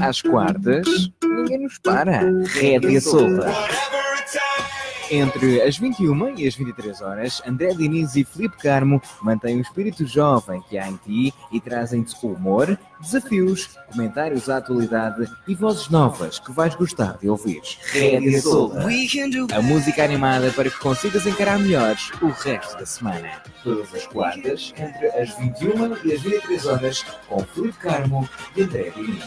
Às quartas, ninguém nos para. Rédea solta. Entre as 21 e as 23 horas, André Diniz e Felipe Carmo mantêm o espírito jovem que há em ti e trazem-te humor, desafios, comentários à atualidade e vozes novas que vais gostar de ouvir. Rédea Solta. A música animada para que consigas encarar melhores o resto da semana. Todas as quartas, entre as 21 e as 23 horas, com Felipe Carmo e André Diniz.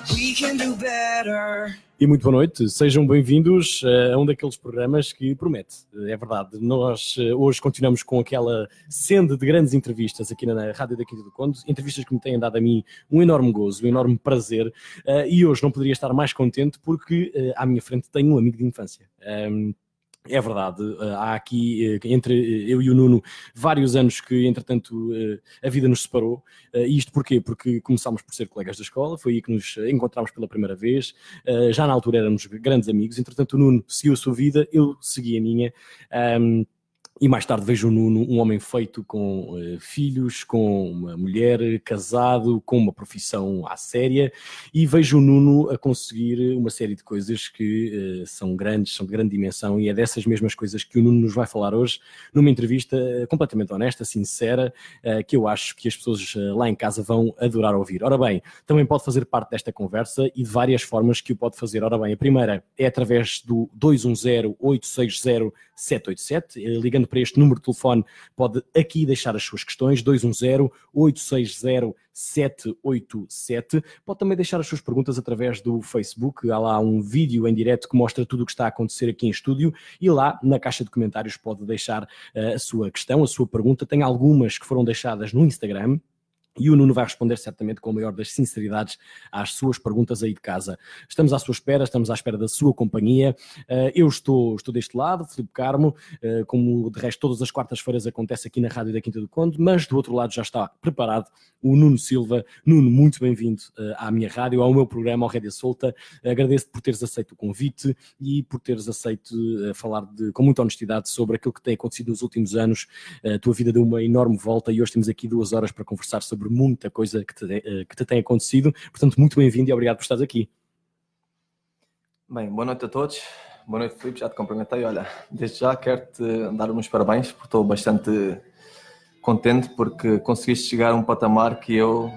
E muito boa noite, sejam bem-vindos eh, a um daqueles programas que promete. É verdade, nós eh, hoje continuamos com aquela senda de grandes entrevistas aqui na Rádio da Quinta do Conde, entrevistas que me têm dado a mim um enorme gozo, um enorme prazer, eh, e hoje não poderia estar mais contente porque à minha frente tenho um amigo de infância. Ehm, é verdade, há aqui entre eu e o Nuno vários anos que, entretanto, a vida nos separou. E isto porquê? Porque começámos por ser colegas da escola, foi aí que nos encontramos pela primeira vez. Já na altura éramos grandes amigos, entretanto, o Nuno seguiu a sua vida, eu segui a minha. E mais tarde vejo o Nuno, um homem feito com uh, filhos, com uma mulher, casado, com uma profissão à séria, e vejo o Nuno a conseguir uma série de coisas que uh, são grandes, são de grande dimensão, e é dessas mesmas coisas que o Nuno nos vai falar hoje, numa entrevista uh, completamente honesta, sincera, que eu acho que as pessoas lá em casa vão adorar ouvir. Ora bem, também pode fazer parte desta conversa e de várias formas que o pode fazer. Ora bem, a primeira é através do 210 860 787, ligando para este número de telefone, pode aqui deixar as suas questões, 210-860-787. Pode também deixar as suas perguntas através do Facebook, há lá um vídeo em direto que mostra tudo o que está a acontecer aqui em estúdio e lá na caixa de comentários pode deixar uh, a sua questão, a sua pergunta. Tem algumas que foram deixadas no Instagram, e o Nuno vai responder certamente com a maior das sinceridades às suas perguntas aí de casa. Estamos à sua espera, estamos à espera da sua companhia. Eh, eu estou, estou deste lado, Filipe Carmo, eh, como de resto todas as quartas-feiras acontece aqui na Rádio da Quinta do Conde, mas do outro lado já está preparado o Nuno Silva. Nuno, muito bem-vindo eh, à minha rádio, ao meu programa, ao Rédia Solta. Agradeço-te por teres aceito o convite e por teres aceito falar de, com muita honestidade sobre aquilo que tem acontecido nos últimos anos. A tua vida deu uma enorme volta e hoje temos aqui duas horas para conversar sobre sobre muita coisa que te, eh, que te tem acontecido. Portanto, muito bem-vindo e obrigado por estares aqui. Bem, boa noite a todos. Boa noite, Filipe. Já te cumprimentei. Olha, desde já quero-te dar uns parabéns, porque estou bastante contente porque conseguiste chegar a um patamar que eu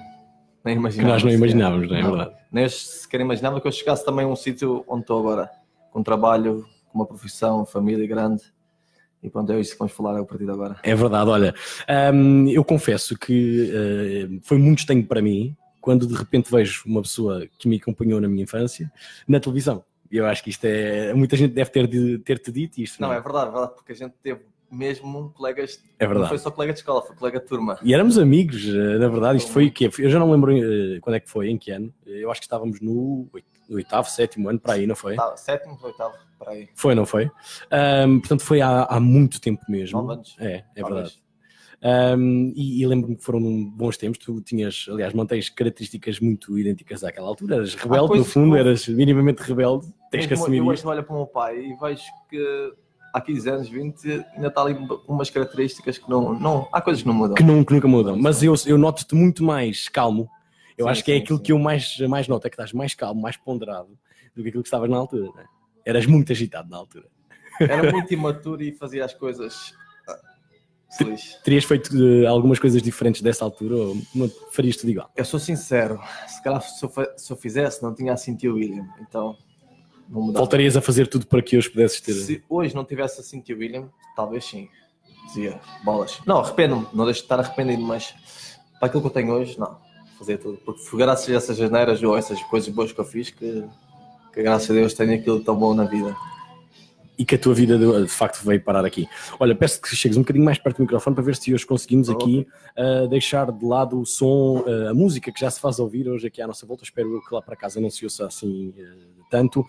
nem imaginava. Que nós não imaginávamos, não é verdade? Nem sequer imaginava que eu chegasse também a um sítio onde estou agora, com um trabalho, com uma profissão, família grande. E pronto, é isso que vamos falar a partir de agora. É verdade, olha, um, eu confesso que uh, foi muito estranho para mim quando de repente vejo uma pessoa que me acompanhou na minha infância na televisão. Eu acho que isto é. Muita gente deve ter, de, ter te dito isto. Não, não é verdade, é verdade, porque a gente teve mesmo colegas. É verdade. Não foi só colega de escola, foi colega de turma. E éramos amigos, eh, na verdade. Isto foi o quê? Eu já não lembro uh, quando é que foi, em que ano. Eu acho que estávamos no oitavo, sétimo ano, para aí, não foi? Sétimo, oitavo, para aí. Foi, não foi? Um, portanto, foi há, há muito tempo mesmo. Nove anos. É, é verdade. Um, e, e lembro-me que foram bons tempos. Tu tinhas, aliás, mantens características muito idênticas àquela altura. Eras ah, rebelde, ah, no fundo, eras minimamente rebelde. Tens que assumir eu isso. Eu olho para o meu pai e vejo que há 15 anos, 20, ainda está ali umas características que não, não. Há coisas que não mudam. Que, não, que nunca mudam. Mas eu, eu noto-te muito mais calmo. Eu sim, acho que é sim, é aquilo sim. que eu mais, mais noto, é que estás mais calmo, mais ponderado do que aquilo que estavas na altura. Né? Eras muito agitado na altura. Era muito imaturo e fazia as coisas. Ah, terias feito uh, algumas coisas diferentes dessa altura ou não farias tudo igual? Eu sou sincero, se calhar se eu, se eu fizesse não tinha assim tio William, então Voltarias a fazer tudo para que hoje pudesses ter. Se hoje não tivesse assim tio William, talvez sim. Dizia bolas. Não, arrependo-me, não deixo de estar arrependido, mas para aquilo que eu tenho hoje, não. Fazer tudo. Porque foi graças a essas janeiras ou essas coisas boas que eu fiz que que graças a Deus tenho aquilo tão bom na vida. E que a tua vida de, facto veio parar aqui. Olha, peço que chegues um bocadinho mais perto do microfone para ver se hoje conseguimos aqui uh, deixar de lado o som, uh, a música que já se faz ouvir hoje aqui à nossa volta. Espero que lá para casa não se ouça assim uh, tanto,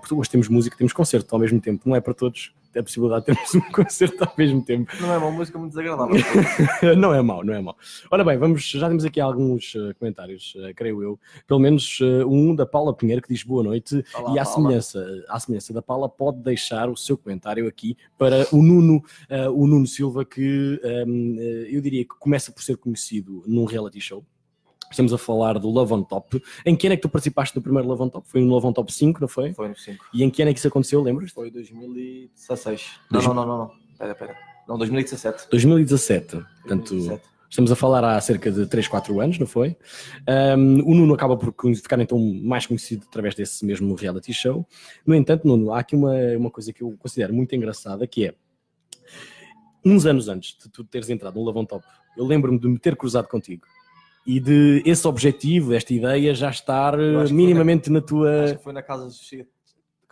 porque hoje temos música, temos concerto ao mesmo tempo, não é para todos a possibilidade de termos um concerto ao mesmo tempo. Não é uma música muito desagradável. não é mau, não é mau. Ora bem, vamos, já temos aqui alguns uh, comentários, uh, creio eu. Pelo menos uh, um da Paula Pinheiro que diz boa noite Olá, e à semelhança, à semelhança da Paula pode deixar o seu comentário aqui para o Nuno, o Nuno Silva que um, eu diria que começa por ser conhecido num reality show Estamos a falar do Love on Top. Em que ano é que tu participaste do primeiro Love on Top? Foi no Love on Top 5, não foi? Foi no 5. E em que ano é que isso aconteceu, lembras? Foi 2016. Não, não, não, não, não. Pera, pera. Não, 2017. 2017. Portanto, 2017. estamos a falar há cerca de 3, 4 anos, não foi? Um, o Nuno acaba por ficar então mais conhecido através desse mesmo reality show. No entanto, Nuno, há aqui uma, uma coisa que eu considero muito engraçada, que é, uns anos antes de tu teres entrado no Love on Top, eu lembro-me de me ter cruzado contigo e de esse objetivo, esta ideia, já estar Eu eh, minimamente na tua... Acho que foi na casa dos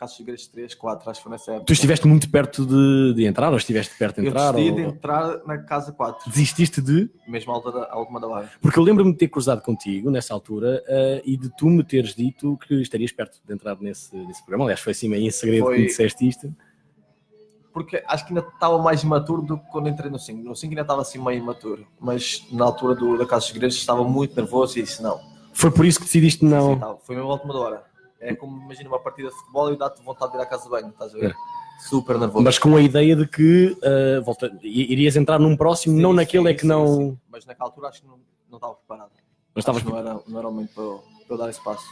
dos Segredos 3, 4, acho que foi nessa época. Tu estiveste muito perto de, de entrar, ou estiveste perto de Eu entrar? decidi ou- de entrar na casa 4, Desististe de... mesmo à à última da hora. Porque eu lembro-me de ter cruzado contigo nessa altura eh, e de tu me teres dito que estarias perto de entrar nesse, nesse programa. Aliás, foi assim meio em segredo Foi- que me disseste isto. Porque acho que ainda estava mais imaturo do que quando entrei no 5. No 5 ainda estava assim meio imaturo, mas na altura do, da Casa dos Segredos estava muito nervoso e disse não. Foi por isso que decidiste Sim, não. estava. Foi mesmo à última hora. É como imagina uma partida de futebol e dá-te vontade de ir à casa de banho, estás a ver? Super nervoso. Mas com a ideia de que eh, volta, irias entrar num próximo, Sim, não sim, naquele é que sim, não. sim. Mas naquela altura acho que não, não estava preparado. Não estavas não era, não era o momento para eu, para eu dar esse passo.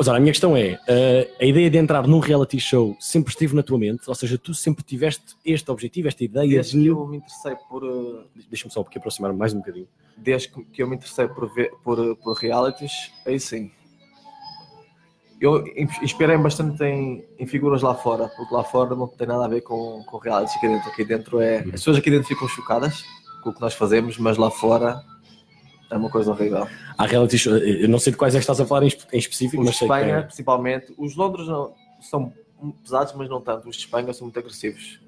Mas olha, a minha questão é: eh, a ideia de entrar num reality show sempre esteve na tua mente? Ou seja, tu sempre tiveste este objetivo, esta ideia Desde que de. eu me interessei por. eh, Deixa-me só aqui aproximar mais um bocadinho. desde que que eu me interessei por, ver, por, eh, por realities, aí sim. Eu inspirei-me bastante em, em figuras lá fora, porque lá fora não tem nada a ver com, com realities aqui dentro. Aqui dentro é. As pessoas aqui dentro ficam chocadas com o que nós fazemos, mas lá fora é uma coisa horrível. Há reality show, eu não sei de quais é que estás a falar em, em específico, Os mas de sei que Espanha, é. principalmente, os Londres não, são pesados, mas não tanto. Os de Espanha são muito agressivos.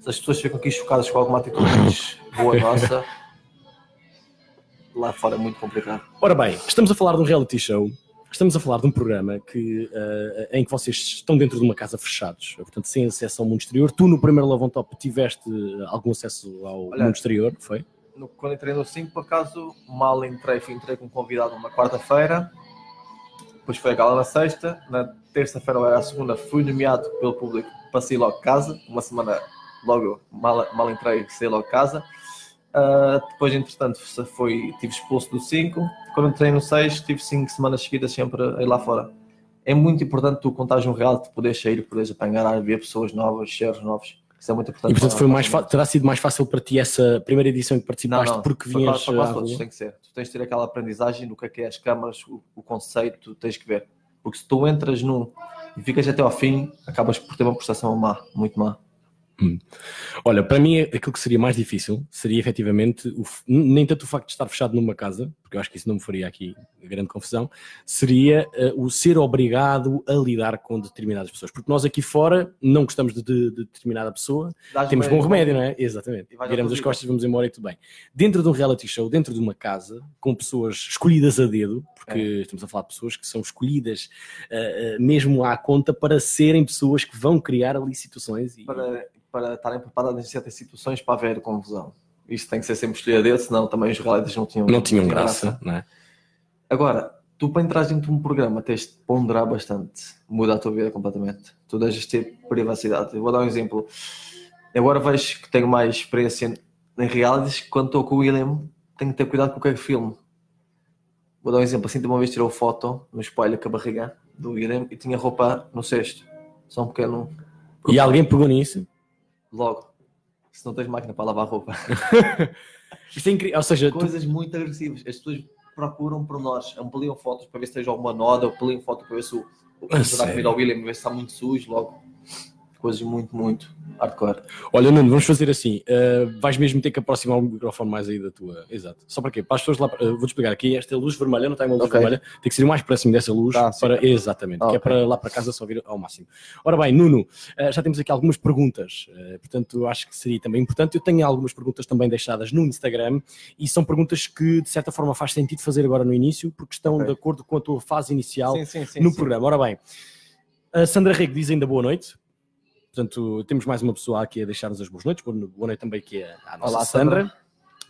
Se as pessoas ficam aqui chocadas com alguma atitude mais boa nossa, lá fora é muito complicado. Ora bem, estamos a falar de um reality show, estamos a falar de um programa que, eh, em que vocês estão dentro de uma casa fechados, portanto, sem acesso ao mundo exterior. Tu, no primeiro Love on Top, tiveste algum acesso ao Olha, mundo exterior, foi? No- quando entrei no 5, por acaso, mal entrei, fui, entrei como convidado numa quarta-feira, depois foi a gala na sexta, na terça-feira ou era a segunda, fui nomeado pelo público para sair logo de casa, uma semana logo, mal, mal entrei, saí logo de casa. Ah, depois, entretanto, foi, tive expulso do 5, quando entrei no 6, tive 5 semanas seguidas sempre a ir lá fora. É muito importante tu contares um reality, poderes sair, poderes apanhar ar, ver pessoas novas, cheiros novos. Isso é muito importante. E portanto para foi mais para terá sido mais fácil para ti essa primeira edição em que participaste porque para- vinhas para, quase à todos tem que ser. Tu tens de ter aquela aprendizagem do que é que é as câmaras, o, o conceito, tens que ver. Porque se tu entras num e ficas até ao fim, acabas por ter uma prestação má, muito má. Olha, para mim aquilo que seria mais difícil seria efetivamente, o nem tanto o facto de estar fechado numa casa, porque eu acho que isso não me faria aqui grande confusão, seria eh, o ser obrigado a lidar com determinadas pessoas. Porque nós aqui fora não gostamos de, de- de determinada pessoa, Dás temos bem- bom remédio, não é? Exatamente. Viramos as costas, vamos embora e tudo bem. Dentro de um reality show, dentro de uma casa, com pessoas escolhidas a dedo, porque É. estamos a falar de pessoas que são escolhidas eh, eh, mesmo à conta para serem pessoas que vão criar ali situações e, Para, para estarem preparados em certas situações para haver confusão. Isto tem que ser sempre escolhido a dedo, senão também os realities não tinham, não tinham graça, não é? Agora, tu para entrar dentro de um programa tens de ponderar bastante, muda a tua vida completamente. Tu deixas de ter privacidade. Eu vou dar um exemplo. Agora vejo que tenho mais experiência em realities. Quando estou com o William, tenho que ter cuidado com o que é que filmo. Vou dar um exemplo. Assim, de uma vez tirou foto no espelho com a barriga do William e tinha roupa no cesto. Só um pequeno. E alguém pegou nisso. Logo. Se não tens máquina para lavar roupa. Isto é incrível. Ou seja, tu- Coisas muito agressivas. As pessoas procuram por nós, ampliam fotos para ver se esteja alguma noda, ampliam foto para ver se o, o A dá sério? comida ao William, ver se está muito sujo, logo. Coisas muito, muito hardcore. olha, Nuno, vamos fazer assim. uh, vais mesmo ter que aproximar o microfone mais aí da tua. Exato. Só para quê? Para as pessoas lá. uh, Vou-te explicar aqui. Esta luz vermelha não está em uma luz Ok. vermelha. Tem que ser o mais próximo dessa luz. Tá, sim. para... Exatamente. Ah, que é para lá para casa só vir ao máximo. Ora bem, Nuno, uh, já temos aqui algumas perguntas. portanto, acho que seria também importante. Eu tenho algumas perguntas também deixadas no Instagram e são perguntas que, de certa forma, faz sentido fazer agora no início, porque estão Ok. de acordo com a tua fase inicial sim, sim. no programa. Ora bem, a Sandra Rego diz ainda boa noite. Portanto, temos mais uma pessoa aqui a deixar-nos as boas noites. Boa noite também aqui a nossa Olá, Sandra. Sandra.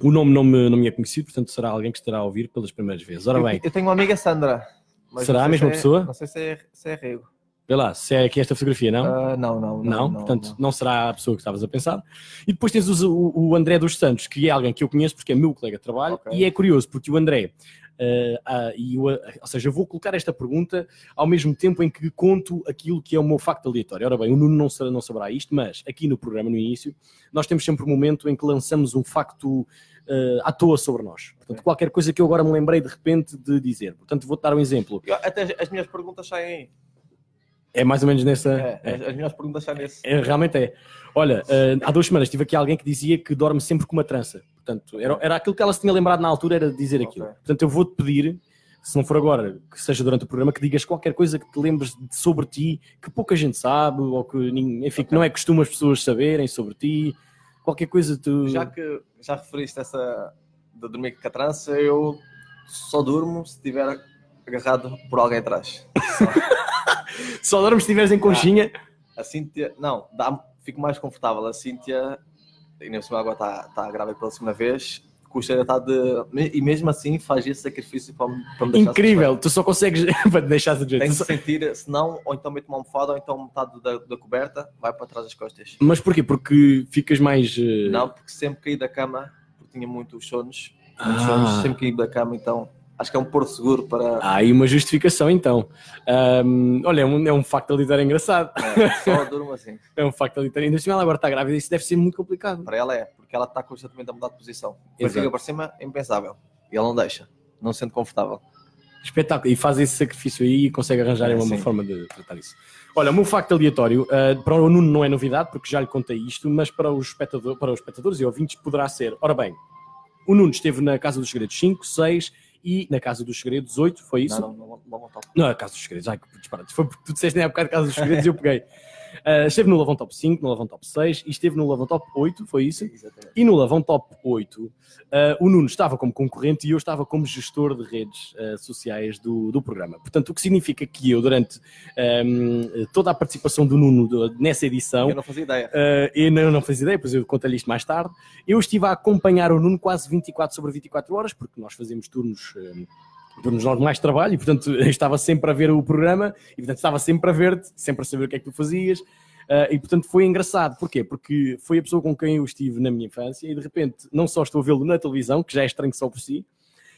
O nome não me, não me é conhecido, portanto será alguém que estará a ouvir pelas primeiras vezes. Ora Eu, bem, eu tenho uma amiga Sandra. Será a mesma se é- pessoa? Não sei se é, se é rego. vê lá, se é aqui esta fotografia, não? Ah, não, não, não, não. portanto, não. não. será a pessoa que estavas a pensar. E depois tens o, o André dos Santos, que é alguém que eu conheço porque é meu colega de trabalho, Ok. e é curioso porque o André Uh, uh, e eu, ou seja, eu vou colocar esta pergunta ao mesmo tempo em que conto aquilo que é o meu facto aleatório. Ora bem, o Nuno não, saberá, não saberá isto, mas aqui no programa, no início, nós temos sempre um momento em que lançamos um facto uh, à toa sobre nós. Portanto, qualquer coisa que eu agora me lembrei de repente de dizer. Portanto, vou-te dar um exemplo. Eu, até as minhas perguntas saem aí. É mais ou menos nessa. É, é. As minhas perguntas saem nesse. É, realmente é. Olha, uh, há duas semanas tive aqui alguém que dizia que dorme sempre com uma trança. Portanto, era, era aquilo que ela se tinha lembrado na altura, era dizer okay. aquilo. Portanto, eu vou-te pedir, se não for agora, que seja durante o programa, que digas qualquer coisa que te lembres sobre ti, que pouca gente sabe, ou que, enfim, okay. que não é costume as pessoas saberem sobre ti. Qualquer coisa tu. Já que já referiste essa de dormir com a trança, eu só durmo se estiver agarrado por alguém atrás. Só, só dormes se estiveres em conchinha. Ah, a Cíntia, não, dá fico mais confortável. A Cíntia, e nem agora está, está grávida pela segunda vez, custa estar de. E mesmo assim faz esse sacrifício para me, para me deixar Incrível, tu só consegues para te deixar de Tem que sentir, senão, ou então mete uma almofada, ou então metade da, da, coberta vai para trás das costas. Mas porquê? Porque ficas mais. Uh... Não, porque sempre caí da cama, porque tinha muitos sonos, muitos ah. sonos sempre caí da cama, então acho que é um porto seguro para. Há aí uma justificação então. Um, olha, é um, é um facto aleatório engraçado. É, só durmo assim. é um facto aleatório. Ainda assim ela agora está grávida, isso deve ser muito complicado. Para ela é, porque ela está constantemente a mudar de posição. Fica para cima, é impensável. E ela não deixa, não se sente confortável. Espetáculo. E faz esse sacrifício aí e consegue arranjar é, uma, uma, forma de tratar isso. Olha, o meu facto aleatório, uh, para o Nuno não é novidade, porque já lhe contei isto, mas para os, espectador, para os espectadores e ouvintes poderá ser. Ora bem, o Nuno esteve na Casa dos Segredos 5, 6 e na Casa dos Segredos 8, foi isso? Não, não, não, não, não, a Casa dos Segredos, ai que disparate. Foi porque tu disseste na época de Casa dos Segredos e eu peguei. Uh, esteve no Lavão Top 5, no Lavão Top 6 e esteve no Lavão Top 8, foi isso? Exatamente. E no Lavão Top 8, uh, o Nuno estava como concorrente e eu estava como gestor de redes uh, sociais do, do programa. Portanto, o que significa que eu, durante um, toda a participação do Nuno do, nessa edição. Eu não fazia ideia. eu não, não fazia ideia, pois eu conto-lhe isto mais tarde. Eu estive a acompanhar o Nuno quase 24 sobre 24 horas, porque nós fazemos turnos turnos normais de trabalho e, portanto, estava sempre a ver o programa e, portanto, estava sempre a ver-te, sempre a saber o que é que tu fazias. Uh, e, portanto, foi engraçado. Porquê? Porque foi a pessoa com quem eu estive na minha infância e, de repente, não só estou a vê-lo na televisão, que já é estranho só por si,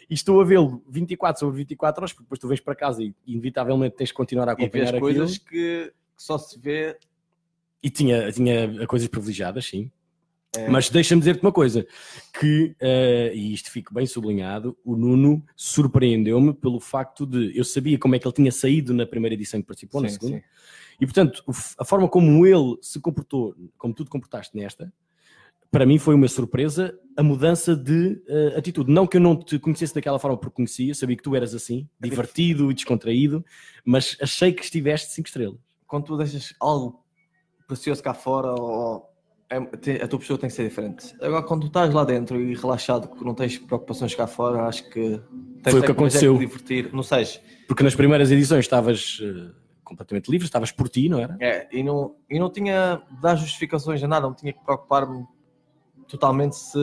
e estou a vê-lo 24 sobre 24 horas, porque depois tu vens para casa e, inevitavelmente, tens de continuar a acompanhar e coisas que, que só se vê... E tinha, tinha coisas privilegiadas, sim. É. Mas deixa-me dizer-te uma coisa, que, uh, e isto fica bem sublinhado, o Nuno surpreendeu-me pelo facto de, eu sabia como é que ele tinha saído na primeira edição que participou, sim, na segunda, sim. e portanto, a forma como ele se comportou, como tu te comportaste nesta, para mim foi uma surpresa a mudança de uh, atitude. Não que eu não te conhecesse daquela forma porque conhecia, sabia que tu eras assim, é divertido e descontraído, mas achei que estiveste cinco estrelas. Quando tu deixas algo precioso cá fora ou é, a tua pessoa tem que ser diferente. Agora, quando tu estás lá dentro e relaxado, que não tens preocupações cá fora, acho que tens foi o que aconteceu. É divertir, não sei. Porque nas primeiras edições estavas uh, completamente livre, estavas por ti, não era? É, e não, e não tinha de dar justificações a nada, não tinha que preocupar-me totalmente se,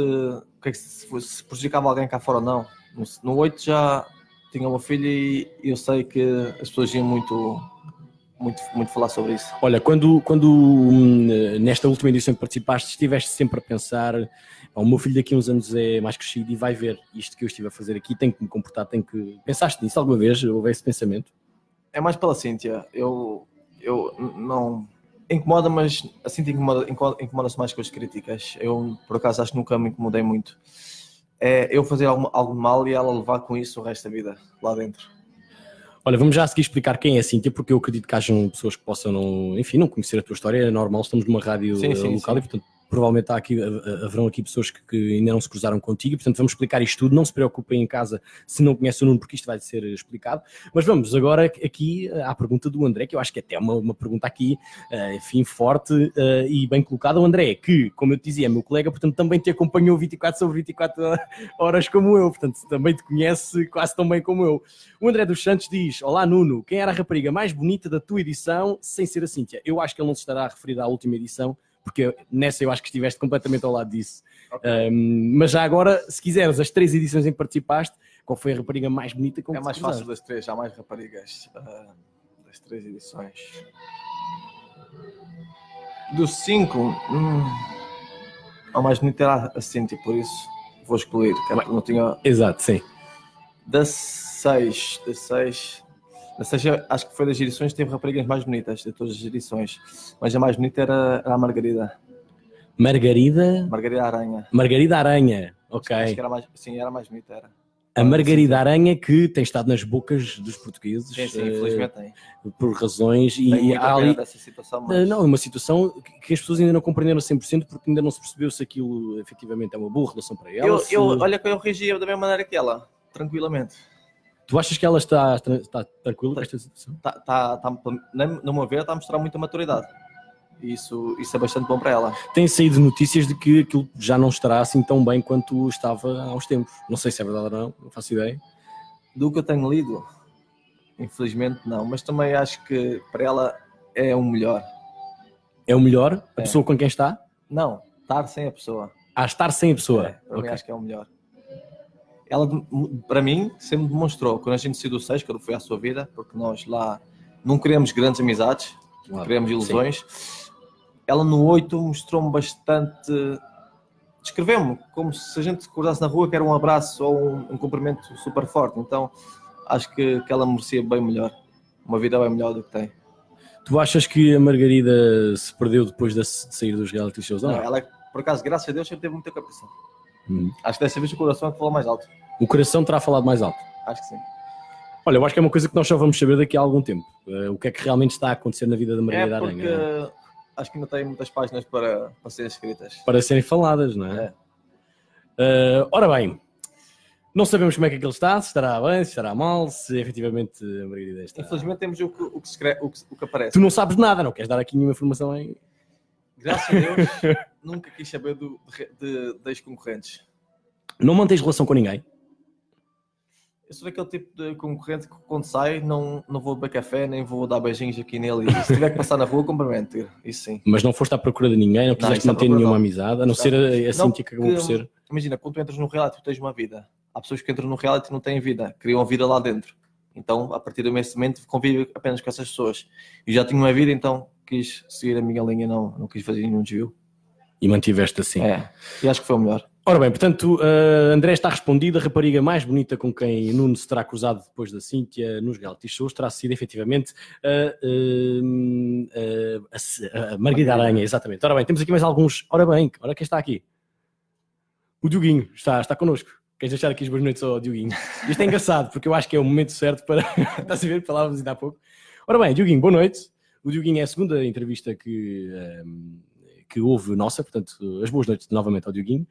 que é que se, se, prejudicava alguém cá fora ou não. No, no 8 já tinha uma filha e eu sei que as pessoas iam muito muito, muito falar sobre isso. Olha, quando, quando hum, nesta última edição que participaste, estiveste sempre a pensar, o meu filho daqui a uns anos é mais crescido e vai ver isto que eu estive a fazer aqui, tem que me comportar, tem que... Pensaste nisso alguma vez? Houve esse pensamento? É mais pela Cíntia. Eu, eu não... Incomoda, mas a Cíntia incomoda-se incomoda mais com as críticas. Eu, por acaso, acho que nunca me incomodei muito. É eu fazer algo, algo mal e ela levar com isso o resto da vida lá dentro. Olha, vamos já a seguir explicar quem é a Cíntia, porque eu acredito que hajam pessoas que possam, não, enfim, não conhecer a tua história, é normal, estamos numa rádio sim, sim, local sim. e, portanto, provavelmente há aqui, haverão aqui pessoas que, que, ainda não se cruzaram contigo, portanto vamos explicar isto tudo, não se preocupem em casa se não conhecem o Nuno, porque isto vai ser explicado, mas vamos agora aqui à pergunta do André, que eu acho que é até uma, uma pergunta aqui, enfim, forte e bem colocada, o André, que, como eu te dizia, é meu colega, portanto também te acompanhou 24 sobre 24 horas como eu, portanto também te conhece quase tão bem como eu. O André dos Santos diz, olá Nuno, quem era a rapariga mais bonita da tua edição, sem ser a Cíntia? Eu acho que ele não se estará a referir à última edição, porque nessa eu acho que estiveste completamente ao lado disso. Okay. Um, mas já agora, se quiseres, as três edições em que participaste, qual foi a rapariga mais bonita? Com é mais fácil das três, há mais raparigas uh, das três edições. Dos cinco, hum, a mais bonita era a Cintia, por isso vou escolher, que não tinha. Exato, sim. Da 6, da 6, 6 acho que foi das edições que teve raparigas mais bonitas de todas as edições, mas a mais bonita era, era a Margarida, Margarida. Margarida Aranha. Margarida Aranha. Ok. Acho que era mais, sim, era mais bonita, era. A Margarida Aranha que tem estado nas bocas dos portugueses Sim, sim, eh, infelizmente tem. por razões e Tenho muita há ali, situação, Eh, mas Não, é uma situação que- as pessoas ainda não compreenderam 100% porque ainda não se percebeu se aquilo efetivamente é uma boa relação para ela. eu, se- eu, olha que eu reagia da mesma maneira que ela, tranquilamente. Tu achas que ela está, está tranquila com esta situação? Tá, tá, tá, no meu ver, está a mostrar muita maturidade. Isso, isso é bastante bom para ela. Tem saído notícias de que aquilo já não estará assim tão bem quanto estava há uns tempos. Não sei se é verdade ou não, não faço ideia. Do que eu tenho lido, infelizmente não, mas também acho que para ela é o melhor. É o melhor, a É. pessoa com quem está, Não, estar sem a pessoa. a estar sem a pessoa. É, para Ok. mim acho que é o melhor. Ela, para mim, sempre demonstrou, quando a gente saiu do 6, quando foi à sua vida, porque nós lá não queremos grandes amizades, Claro. queremos ilusões. Ela no 8 mostrou-me bastante. Descreveu-me como se a gente se cruzasse na rua que era um abraço ou um, um cumprimento super forte. Então acho que, que ela merecia bem melhor. Uma vida bem melhor do que tem. Tu achas que a Margarida se perdeu depois de sair dos reality shows? Não, não? ela, por acaso, graças a Deus, sempre teve muita cabeça. Hum. Acho que dessa vez o coração é que falou mais alto. O coração terá falado mais alto. Acho que sim. Olha, eu acho que é uma coisa que nós só vamos saber daqui a algum tempo. Eh, o que é que realmente está a acontecer na vida da É Margarida porque Aranha? né? acho que ainda tem muitas páginas para, para serem escritas. Para serem faladas, não é? É. Eh, ora bem, não sabemos como é que aquilo está, se estará bem, se estará mal, se efetivamente a Margarida está. Infelizmente temos o que, o que, escreve, o que, o que aparece. Tu não sabes nada, não queres dar aqui nenhuma informação em. Graças a Deus, nunca quis saber do, de, de, das concorrentes. Não mantens relação com ninguém. Eu sou daquele tipo de concorrente que quando sai não, não vou beber café, nem vou dar beijinhos aqui nele. E se tiver que passar na rua, cumprimento. Isso sim. Mas não foste à procura de ninguém, não isso à manter nenhuma não. amizade, a não ser a, a Não, que acabou por ser. Imagina, quando tu entras no reality, tu tens uma vida. Há pessoas que entram no reality e não têm vida, criam a vida lá dentro. Então, a partir desse momento, convive apenas com essas pessoas. E já tinha uma vida, então quis seguir a minha linha, não, não quis fazer nenhum desvio. E mantiveste assim. É, e acho que foi o melhor. Ora bem, portanto, uh, André está respondido. A rapariga mais bonita com quem Nuno se terá cruzado depois da Cíntia nos reality shows terá sido efetivamente a, uh, uh, a se- a Margarida Aranha, exatamente. Ora bem, temos aqui mais alguns. Ora bem, ora quem está aqui? O Dioguinho está, está connosco. Queres deixar aqui as boas noites ao Dioguinho? Isto é engraçado, porque eu acho que é o momento certo para. Estás a ver? Falávamos ainda há pouco. Ora bem, Dioguinho, boa noite. O Dioguinho é a segunda entrevista que, um, que houve nossa, portanto, as boas noites novamente ao Dioguinho.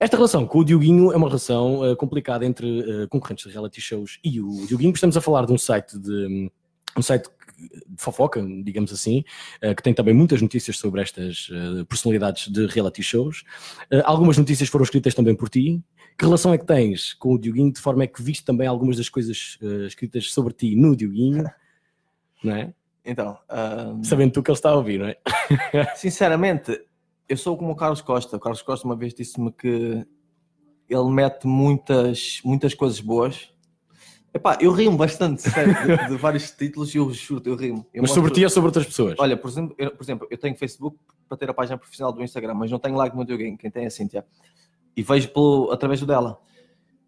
Esta relação com o Dioguinho é uma relação uh, complicada entre uh, concorrentes de reality shows e o Dioguinho. Estamos a falar de um site de um site de fofoca, digamos assim, uh, que tem também muitas notícias sobre estas personalidades de reality shows. Algumas notícias foram escritas também por ti. Que relação é que tens com o Dioguinho, de forma é que viste também algumas das coisas escritas sobre ti no Dioguinho, não é? Então, ahm, Sabendo tu que ele está a ouvir, não é? sinceramente, eu sou como o Carlos Costa. O Carlos Costa uma vez disse-me que ele mete muitas, muitas coisas boas. Epá, eu rimo bastante, sério, de, de vários títulos e eu juro, eu rimo. Eu Mas sobre mostro- ti ou sobre outras pessoas? Olha, por exemplo, eu, por exemplo, eu tenho Facebook para ter a página profissional do Instagram, mas não tenho like no alguém, quem tem é a Cíntia. E vejo pelo, através do dela.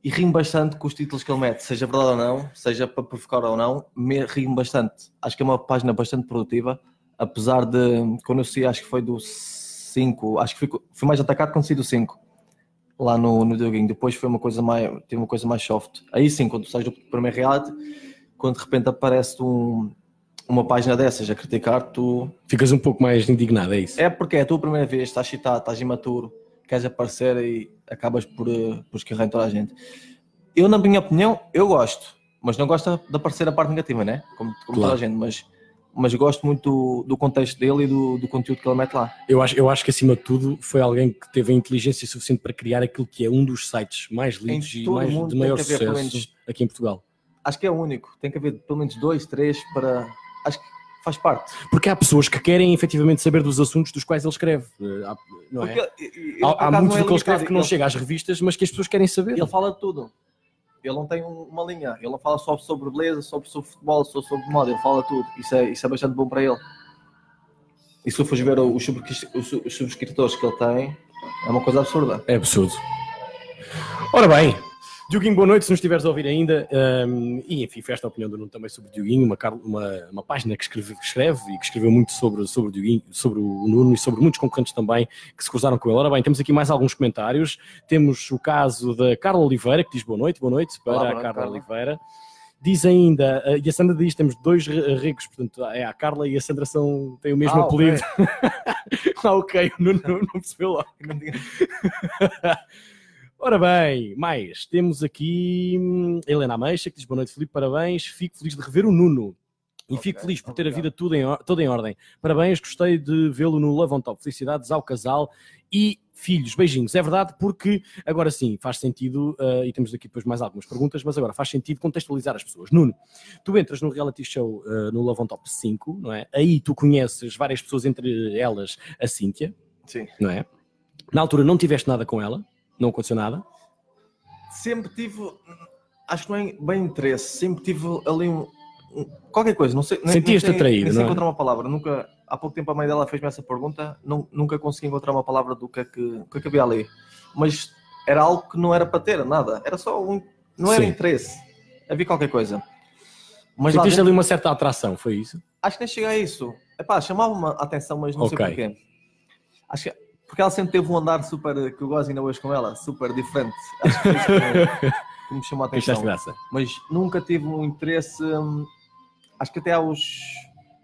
E rimo bastante com os títulos que ele mete, seja verdade ou não, seja para provocar ou não, me rimo bastante. Acho que é uma página bastante produtiva, apesar de, quando eu saí, acho que foi do 5, acho que fui, fui mais atacado quando saí do 5, lá no, no Dioguinho. Depois foi uma coisa mais, tive uma coisa mais soft. Aí sim, quando tu sais do primeiro reality, quando de repente aparece um, uma página dessas a criticar, tu Ficas um pouco mais indignado, é isso? é porque é a tua primeira vez, estás excitado, estás imaturo, queres aparecer e acabas por, eh, por escarrar em toda a gente. Eu, na minha opinião, eu gosto, mas não gosto de aparecer a parte negativa, né? Como, como toda Claro. a gente, mas, mas gosto muito do, do contexto dele e do, do conteúdo que ele mete lá. Eu acho, eu acho que acima de tudo foi alguém que teve a inteligência suficiente para criar aquilo que é um dos sites mais lidos e mais, de maior sucesso menos- aqui em Portugal. Acho que é o único, tem que haver pelo menos dois, três para. Acho que faz parte. Porque há pessoas que querem efetivamente saber dos assuntos dos quais ele escreve. eh, há- Não é? Porque, há, há não é do que ele escreve que não ele- chega às revistas, mas que as pessoas querem saber. Ele fala de tudo. Ele não tem um- uma linha. Ele não fala só sobre beleza, só sobre futebol, só sobre moda. Ele fala tudo. Isso é, isso é bastante bom para ele. E se tu fores ver os subscritores que ele tem, é uma coisa absurda. É absurdo. Ora bem, Dioguinho, boa noite, se nos estiveres a ouvir ainda. Um, e enfim, foi esta a opinião do Nuno também sobre o Dioguinho, uma, uma, uma página que escreve, que escreve, e que escreveu muito sobre, sobre o Dioguinho, sobre o Nuno e sobre muitos concorrentes também que se cruzaram com ele. Ora bem, temos aqui mais alguns comentários. Temos o caso da Carla Oliveira, que diz boa noite, boa noite para Olá, a boa noite, Carla Carla. Oliveira. Diz ainda, e a Sandra diz: temos dois ricos, portanto, é a Carla e a Sandra são, têm o mesmo Ah, apelido. ah, ok, o Nuno não, não percebeu lá. Ora bem, mais, temos aqui hum, Helena Ameixa, que diz boa noite, Filipe, parabéns, fico feliz de rever o Nuno. E Ok, fico feliz por ter a obrigado. vida tudo em, toda em ordem. Parabéns, gostei de vê-lo no Love on Top. Felicidades ao casal e filhos. Beijinhos. É verdade, porque agora sim faz sentido, uh, e temos aqui depois mais algumas perguntas, mas agora faz sentido contextualizar as pessoas. Nuno, tu entras no reality show uh, no Love on Top 5, não é? Aí tu conheces várias pessoas, entre elas a Cíntia, Sim. não é? Na altura não tiveste nada com ela, não aconteceu nada. Sempre tive, acho que não é bem interesse, sempre tive ali um, um- qualquer coisa, não sei. Sentias-te sei- atraído, nem sei não é? encontrar uma palavra, nunca, há pouco tempo a mãe dela fez-me essa pergunta, não, nunca consegui encontrar uma palavra do que é que, que, é que havia ali. Mas era algo que não era para ter, nada, era só um, não era Sim. interesse, havia qualquer coisa. Mas Sentiste dentro, ali uma certa atração, foi isso? acho que nem cheguei a isso. Epá, chamava-me a atenção, mas não sei Ok. porquê. Acho que porque ela sempre teve um andar super, que eu gosto ainda hoje com ela, super diferente. Acho que foi isso que, que me chamou a atenção mas nunca tive um interesse. hum, acho que até aos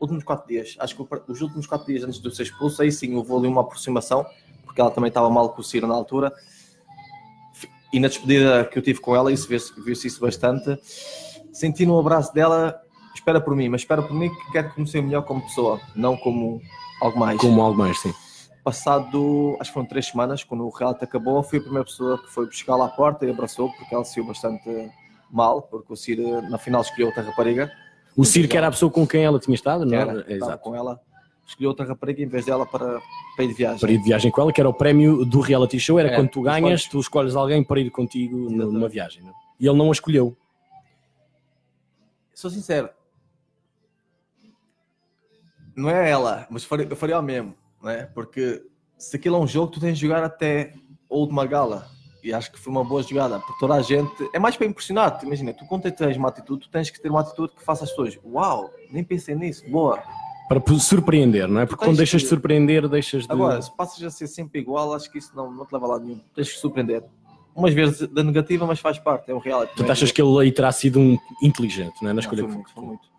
últimos quatro dias, acho que os últimos quatro dias antes de eu ser expulso, aí sim houve ali uma aproximação, porque ela também estava mal com o Ciro na altura. E na despedida que eu tive com ela, isso viu-se isso bastante. Senti no abraço dela, espera por mim, mas espera por mim que quero conhecer melhor como pessoa, não como algo mais. Como algo mais, sim. Passado, acho que foram três semanas, quando o reality acabou, fui a primeira pessoa que foi buscar lá à porta e abraçou, porque ela se saiu bastante mal, porque o Ciro na final escolheu outra rapariga. O Ciro que era a pessoa com quem ela tinha estado, não? era, É, estava Exato. com ela, escolheu outra rapariga em vez dela para, para ir de viagem. Para ir de viagem com ela, que era o prémio do reality show, era É, quando tu ganhas, tu escolhes alguém para ir contigo numa Exatamente. viagem. não? E ele não a escolheu. Sou sincero, não é ela, mas faria- eu faria o mesmo, não é? Porque se aquilo é um jogo, tu tens de jogar até a última gala. E acho que foi uma boa jogada, porque toda a gente. É mais para impressionar. -te. Imagina, tu quando tens uma atitude, tu tens que ter uma atitude que faça as pessoas. Uau, nem pensei nisso, boa. Para surpreender, não é? Porque quando deixas de surpreender, deixas de. Agora, se passas a ser sempre igual, acho que isso não, não te leva a lado nenhum. Tens que surpreender. Umas vezes da negativa, mas faz parte, é o reality. Tu achas que ele aí terá sido um inteligente, não é? Na Não, escolha foi que muito, foi muito.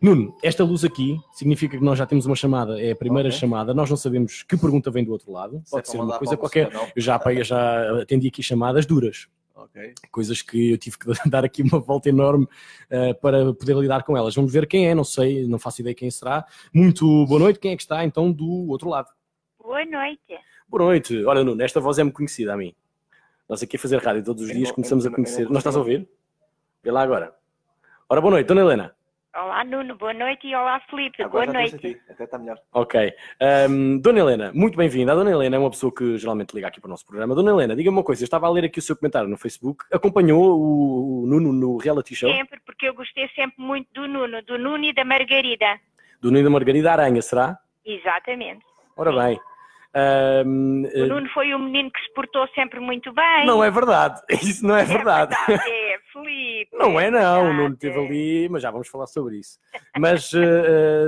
Nuno, esta luz aqui significa que nós já temos uma chamada, é a primeira Ok. chamada, nós não sabemos que pergunta vem do outro lado, Se é pode ser uma coisa qualquer. não? Eu já, eu já atendi aqui chamadas duras, Ok. coisas que eu tive que dar aqui uma volta enorme eh, para poder lidar com elas. Vamos ver quem é, não sei, não faço ideia quem será. Muito boa noite, quem é que está então do outro lado? Boa noite. Boa noite, olha Nuno, esta voz é-me conhecida a mim. Nós aqui a fazer rádio todos os Eu dias começamos eu a conhecer. Nós estás a ouvir? Vê lá agora. Ora, boa noite, Dona Helena. Olá, Nuno. Boa noite e olá, Felipe. Agora Boa noite. Até está melhor. Ok. Ahm, Dona Helena, muito bem-vinda. A Dona Helena é uma pessoa que geralmente liga aqui para o nosso programa. Dona Helena, diga-me uma coisa. Eu estava a ler aqui o seu comentário no Facebook. Acompanhou o, o Nuno no reality show? Sempre, porque eu gostei sempre muito do Nuno, do Nuno e da Margarida. Do Nuno e da Margarida Aranha, será? Exatamente. Ora bem. Ahm, O Nuno foi um menino que se portou sempre muito bem. não é verdade. Isso não é verdade. É, Felipe. Não é, não. O Nuno verdade. esteve ali, mas já vamos falar sobre isso. Mas, eh,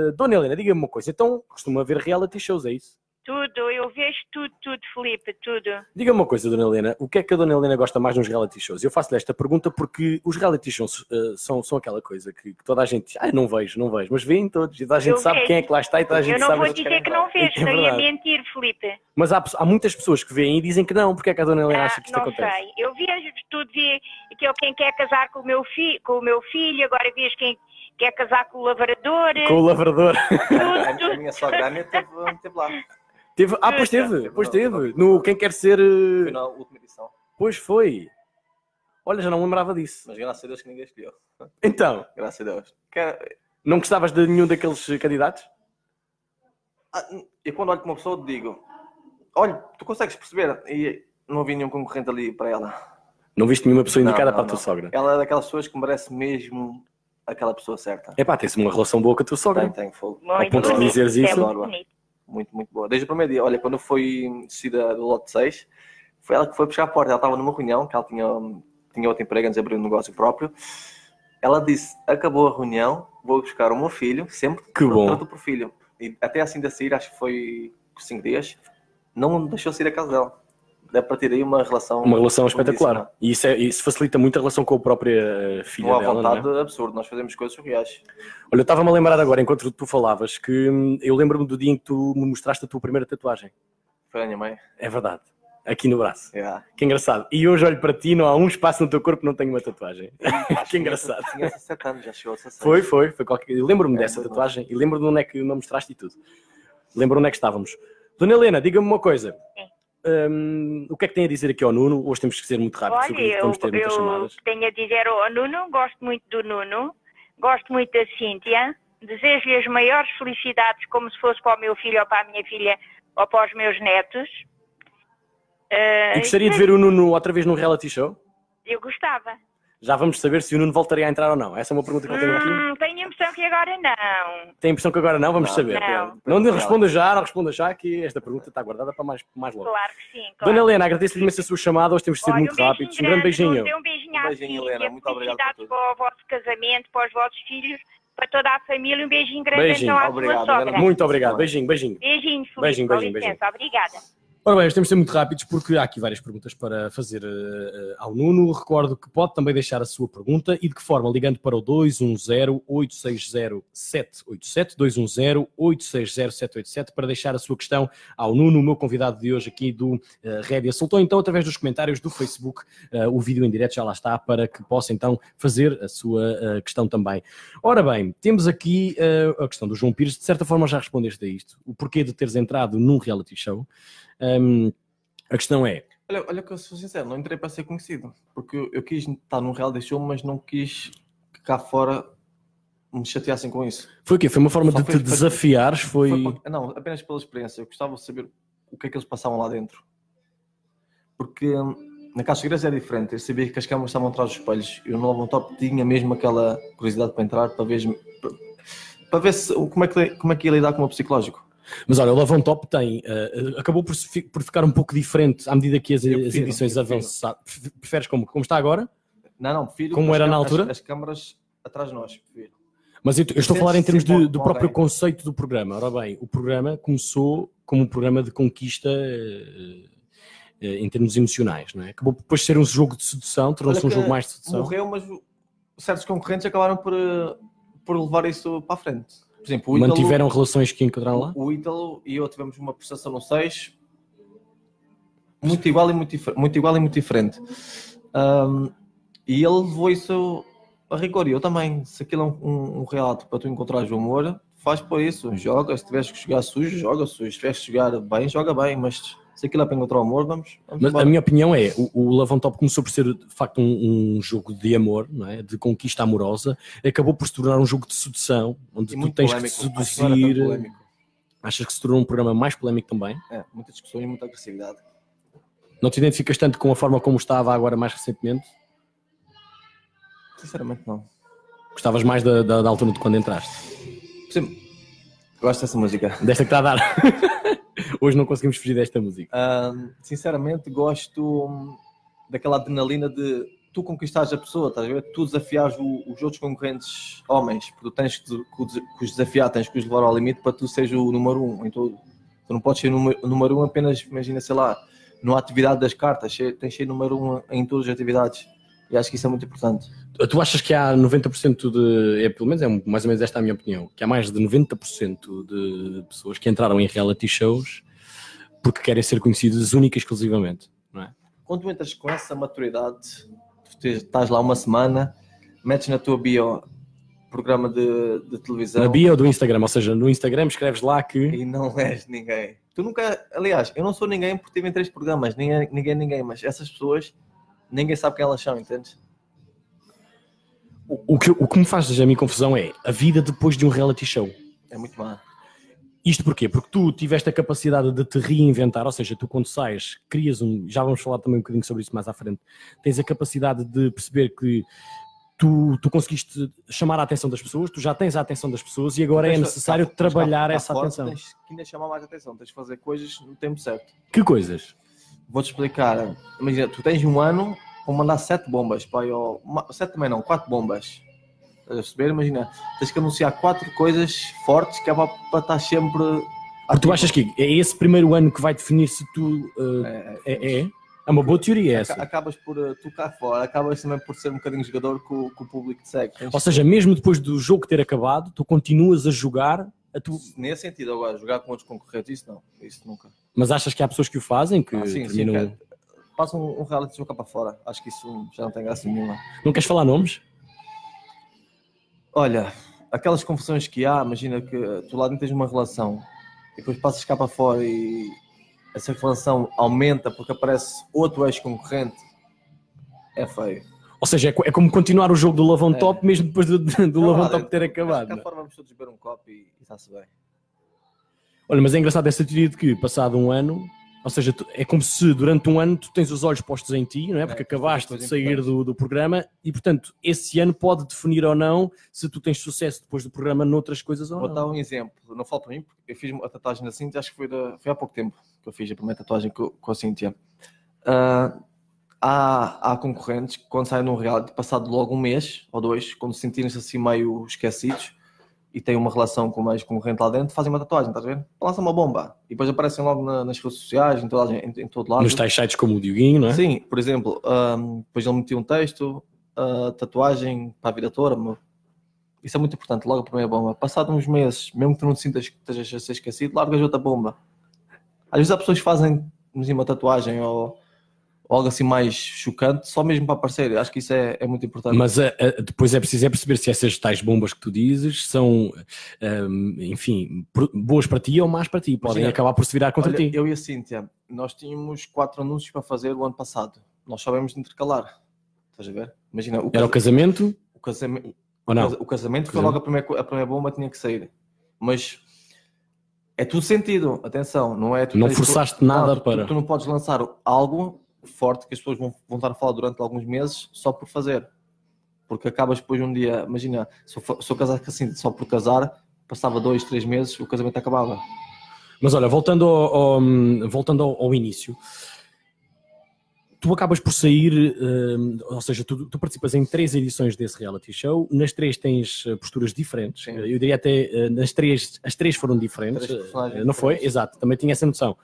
eh, Dona Helena, diga-me uma coisa. Então, costuma ver reality shows, é isso? Tudo, eu vejo tudo, tudo, Felipe, tudo. Diga-me uma coisa, Dona Helena, o que é que a Dona Helena gosta mais nos reality shows? Eu faço-lhe esta pergunta porque os reality shows eh, são, são aquela coisa que, que toda a gente diz, ah, não vejo, não vejo, mas veem todos, e toda a gente Eu sabe vejo. quem é que lá está e toda a gente Eu não sabe. vou dizer que não vejo, É não ia mentir, Felipe. Mas há, há muitas pessoas que veem e dizem que não, porque é que a Dona Helena Ah, acha que isto não acontece? sei. Eu vejo tudo, vi que eu quem quer casar com o meu filho, com o meu filho, agora vejo quem quer casar com o lavrador. Com o lavrador. A, Tudo, a minha sogra teve, teve lá. Teve, ah, pois teve, pois teve. No Quem Quer Ser. eh, Foi na última edição. Pois foi. Olha, já não lembrava disso. Mas graças a Deus que ninguém escolheu. Então, Graças a Deus. Que- não gostavas de nenhum daqueles candidatos? Ah, Eu quando olho para uma pessoa digo, olha, tu consegues perceber? E não havia nenhum concorrente ali para ela. Não viste nenhuma pessoa Não, indicada não, para a tua não. sogra? Ela é daquelas pessoas que merece mesmo aquela pessoa certa. É pá, tens uma relação boa com a tua sogra. Tem, tem fogo. muito ponto de dizeres é isso. muito bonito. Muito, muito boa. Desde o primeiro dia, olha, quando eu fui descida do lote 6, foi ela que foi puxar a porta. Ela estava numa reunião que ela tinha, tinha outro emprego antes de abrir um negócio próprio. Ela disse: acabou a reunião, vou buscar o meu filho, sempre Que bom. trato por filho. E até assim da sair, acho que foi cinco dias, não deixou sair a casa dela. Dá para ter aí uma relação. Uma relação espetacular. E isso, é- isso facilita muito a relação com a própria eh, filha Não há dela, não é? vontade absurdo, nós fazemos coisas surreais. Olha, eu estava-me a lembrar agora, enquanto tu falavas, que hum, eu lembro-me do dia em que tu me mostraste a tua primeira tatuagem. Foi a minha mãe. É verdade. Aqui no braço. Yeah. Que engraçado. E hoje olho para ti, não há um espaço no teu corpo que não tenha uma tatuagem. que engraçado. Tinha 17 anos, já chegou a 16. Foi, foi. foi qualquer... Lembro-me É, dessa tatuagem e lembro-me de onde é que me mostraste e tudo. Lembro onde é que estávamos. Dona Helena, diga-me uma coisa. Hum, o que é que tem a dizer aqui ao Nuno? Hoje temos que ser muito rápidos, Olha, eu, vamos ter muitas eu chamadas. tenho a dizer ao Nuno, gosto muito do Nuno, gosto muito da Cíntia, desejo-lhe as maiores felicidades, como se fosse para o meu filho ou para a minha filha ou para os meus netos. Eh, E gostaria de ver o Nuno outra vez num reality show? Eu gostava. Já vamos saber se o Nuno voltaria a entrar ou não. Essa é uma pergunta que eu tenho aqui. Hum, tenho a impressão que agora não. Tem a impressão que agora não? Vamos Não, saber. não. Não responda já, não responda já, que esta pergunta está guardada para mais, mais logo. Claro que sim. Dona Claro. Helena, agradeço-lhe imenso a sua chamada. Hoje temos de ser Olha, muito um beijinho rápidos. Um grande beijinho. Um beijinho Um beijinho, Helena. Muito obrigado por tudo. para o vosso casamento, para os vossos filhos, para toda a família. Um beijinho grande Beijinho. então à Obrigado, sua sogra. Helena. Muito obrigado. Beijinho, beijinho. Beijinho, Felipe. Beijinho, beijinho, licença. Obrigada. Ora bem, temos de ser muito rápidos porque há aqui várias perguntas para fazer eh, eh, ao Nuno. Recordo que pode também deixar a sua pergunta e de que forma? Ligando para o 210-860-787, 210-860-787 para deixar a sua questão ao Nuno, o meu convidado de hoje aqui do uh, Rédia. Soltou então através dos comentários do Facebook eh, o vídeo em direto, já lá está, para que possa então fazer a sua eh, questão também. Ora bem, temos aqui eh, a questão do João Pires, de certa forma já respondeste a isto, o porquê de teres entrado num reality show. Um, a questão é, Olha, olha que eu sou sincero, não entrei para ser conhecido. Porque eu, eu quis estar num reality show, mas não quis que cá fora me chateassem com isso. foi o quê? Foi uma forma Só de te desafiares? Foi... Foi não, apenas pela experiência. Eu gostava de saber o que é que eles passavam lá dentro. Porque hum, na Caixa de Igrejas é diferente. Eu sabia que as câmaras estavam atrás dos espelhos. Eu no Love Top tinha mesmo aquela curiosidade para entrar, para ver, para, para ver se, como, é que, como é que ia lidar com o meu psicológico. Mas olha, o Lavão Top tem, eh, acabou por, por ficar um pouco diferente à medida que as, Eu as prefiro, edições prefiro. avançaram. Pref- Preferes como, como está agora? Não, não, prefiro. Como as era na altura? As, câmaras atrás de nós, prefiro. Mas eu, eu estou a falar em termos de- do próprio conceito do programa. Ora bem, o programa começou como um programa de conquista eh, eh, em termos emocionais, não é? Acabou por depois ser um jogo de sedução, tornou-se um jogo mais de sedução. Morreu, mas certos concorrentes acabaram por, por levar isso para a frente. Por exemplo, o Mantiveram relações que encontraram lá? o Ítalo e eu tivemos uma prestação no 6 muito igual e muito, muito igual e muito diferente. Ahm, e ele levou isso a rigor. E eu também, se aquilo é um, um, um relato para tu encontrares o amor, faz por isso, joga. Se tiveres que jogar sujo, joga sujo. Se tiveres que jogar bem, joga bem. Mas se aquilo é para encontrar o amor, vamos. vamos Mas embora. a minha opinião é, o, o Lavão Top começou por ser de facto um, um jogo de amor, não é? de conquista amorosa, acabou por se tornar um jogo de sedução, onde E tu tens polémico. que seduzir. Achas que se tornou um programa mais polémico também? É, muitas discussões e muita agressividade. Não te identificas tanto com a forma como estava agora mais recentemente? Sinceramente, não. Gostavas mais da, da, da altura de quando entraste? Por exemplo, gosto dessa música. Desta que está a dar. Hoje não conseguimos fugir desta música. Sinceramente, gosto daquela adrenalina de tu conquistares a pessoa, estás a ver? Tu desafiares o- os outros concorrentes homens, porque tu tens que, que os- que desafiar, tens que os levar ao limite para que tu sejas o número um em tudo. Tu não podes ser o número, número um apenas, imagina, sei lá, numa atividade das cartas, tens de ser número um em todas as atividades. E acho que isso é muito importante. Tu achas que há 90% de. É, pelo menos é mais ou menos esta a minha opinião. Que há mais de 90% de pessoas que entraram em reality shows porque querem ser conhecidas única e exclusivamente. Não é? quando tu entras com essa maturidade, tu estás lá uma semana, metes na tua bio programa de, de televisão Na bio do Instagram, ou seja, no Instagram escreves lá que. e não és ninguém. Tu nunca, aliás, eu não sou ninguém porque tive em três programas, ninguém, ninguém, ninguém, mas essas pessoas, ninguém sabe quem elas são, entendes? O, o que, o que me faz a mim confusão é a vida depois de um reality show. É muito má. Isto porquê? Porque tu tiveste a capacidade de te reinventar, ou seja, tu quando sais, crias um. Já vamos falar também um bocadinho sobre isso mais à frente. Tens a capacidade de perceber que tu, tu conseguiste chamar a atenção das pessoas, tu já tens a atenção das pessoas e agora é Tens- necessário cá- trabalhar cá essa fora atenção. Tens que ainda chamar mais atenção, tens de fazer coisas no tempo certo. Que coisas? Vou-te explicar. Imagina, tu tens um ano vão mandar sete bombas, pai, ou, uma- sete também não, quatro bombas. Estás a perceber? Imagina, tens que anunciar quatro coisas fortes que é para, para estar sempre. Porque tu achas que é esse primeiro ano que vai definir se tu uh, É, é, é? É uma boa teoria essa. Acabas por uh, tu cá fora, acabas também por ser um bocadinho jogador que o, que o público te segue. Ou seja, mesmo depois do jogo ter acabado, tu continuas a jogar, a tu... Nesse sentido, agora, jogar com outros concorrentes, isso não, isso nunca. Mas achas que há pessoas que o fazem, que Ah, sim, sim, terminam... cara. Passa um, um reality show cá para fora, acho que isso já não tem graça nenhuma. Não queres falar nomes? Olha, aquelas confusões que há, imagina que tu lá dentro tens uma relação e depois passas cá para fora e essa relação aumenta porque aparece outro ex-concorrente, é feio. Ou seja, é, é como continuar o jogo do Love on É. Top mesmo depois do, do Não, Love on Top ter acabado. Cá não é? fora vamos todos beber um copo e e está-se bem. Olha, mas é engraçado essa teoria de que, passado um ano, ou seja, é como se durante um ano tu tens os olhos postos em ti, não é? Porque É, acabaste coisa de sair do, do programa e, portanto, esse ano pode definir ou não se tu tens sucesso depois do programa noutras coisas ou Vou não. dar um exemplo, não falo para mim, porque eu fiz a tatuagem da Cintia, acho que foi, da- foi há pouco tempo que eu fiz a primeira tatuagem com, com a Cintia. Ah, há, há concorrentes que quando saem num reality, passado logo um mês ou dois, quando se sentirem-se assim meio esquecidos e têm uma relação com mais concorrente lá dentro, fazem uma tatuagem, estás a ver? Lançam uma bomba e depois aparecem logo na- nas redes sociais, em, toda, em, em todo lado. Nos tais sites como o Dioguinho, não é? Sim, por exemplo, ahm, depois ele metia um texto, ah, tatuagem para a vida toda, meu. Isso é muito importante, logo a primeira bomba. Passado uns meses, mesmo que tu não te sintas que estejas a ser esquecido, largas outra bomba. Às vezes há pessoas que fazem uma tatuagem ou algo assim mais chocante, só mesmo para aparecer. Acho que isso é, é muito importante. Mas a- a- depois é preciso é perceber se essas tais bombas que tu dizes são, hum, enfim, pro- boas para ti ou más para ti. Podem Imagina, acabar por se virar contra Olha, ti. eu e a Cíntia, nós tínhamos quatro anúncios para fazer o ano passado. Nós sabemos de intercalar. Estás a ver? Imagina, o, Era o casa- casamento o casamento. ou não? O casamento foi logo a primeira, a primeira bomba tinha que sair. Mas é tudo sentido, atenção, não é? Tu Não forçaste tu- nada tu- para- Tu, não podes lançar algo forte que as pessoas vão, vão estar a falar durante alguns meses só por fazer. Porque acabas depois um dia, imagina, se eu, for- se eu casasse assim só por casar, passava dois, três meses, o casamento acabava. Mas olha, voltando ao, ao- voltando ao, ao início, tu acabas por sair, hum, ou seja, tu, tu participas em três edições desse reality show, nas três tens eh, posturas diferentes, Sim. eu diria até, eh, nas três, as três foram diferentes, Três eh, não foi? Exato, também tinha essa noção.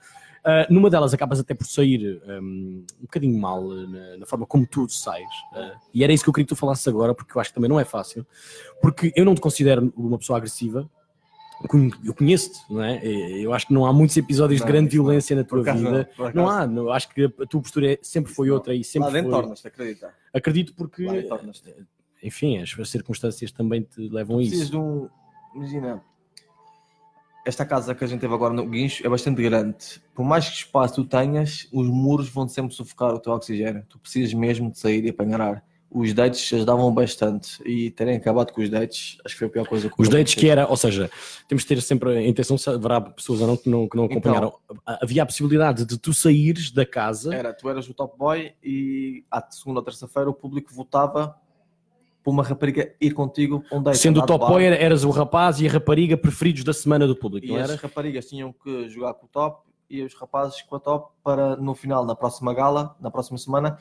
Ah, numa delas acabas até por sair hum, um bocadinho mal na, na forma como tu sais, ah, e era isso que eu queria que tu falasses agora, porque eu acho que também não é fácil, porque eu não te considero uma pessoa agressiva, eu conheço-te, não é? Eu acho que não há muitos episódios Não, de grande não. violência na tua vida. não, Não, há, não, acho que a tua postura é- sempre foi Não. outra e sempre Lá dentro foi. tornas-te, acredita. Acredito porque, Lá dentro tornas-te. enfim, as, as circunstâncias também te levam a Precisas isso. de um. Imagina, esta casa que a gente teve agora no Guincho é bastante grande. Por mais que espaço tu tenhas, os muros vão sempre sufocar o teu oxigênio. Tu precisas mesmo de sair e apanhar ar. Os dates ajudavam bastante e terem acabado com os dates, acho que foi a pior coisa que Os dates que era, ou seja, temos de ter sempre a intenção, se haverá pessoas ou não que não, que não Então. acompanharam. Havia a possibilidade de tu saíres da casa, Era, tu eras o top boy e à segunda ou terça-feira o público votava para uma rapariga ir contigo para um date. sendo o top boy, eras o rapaz e a rapariga preferidos da semana do público, E as era? raparigas tinham que jogar com o top e os rapazes com a top para no final, na próxima gala, na próxima semana,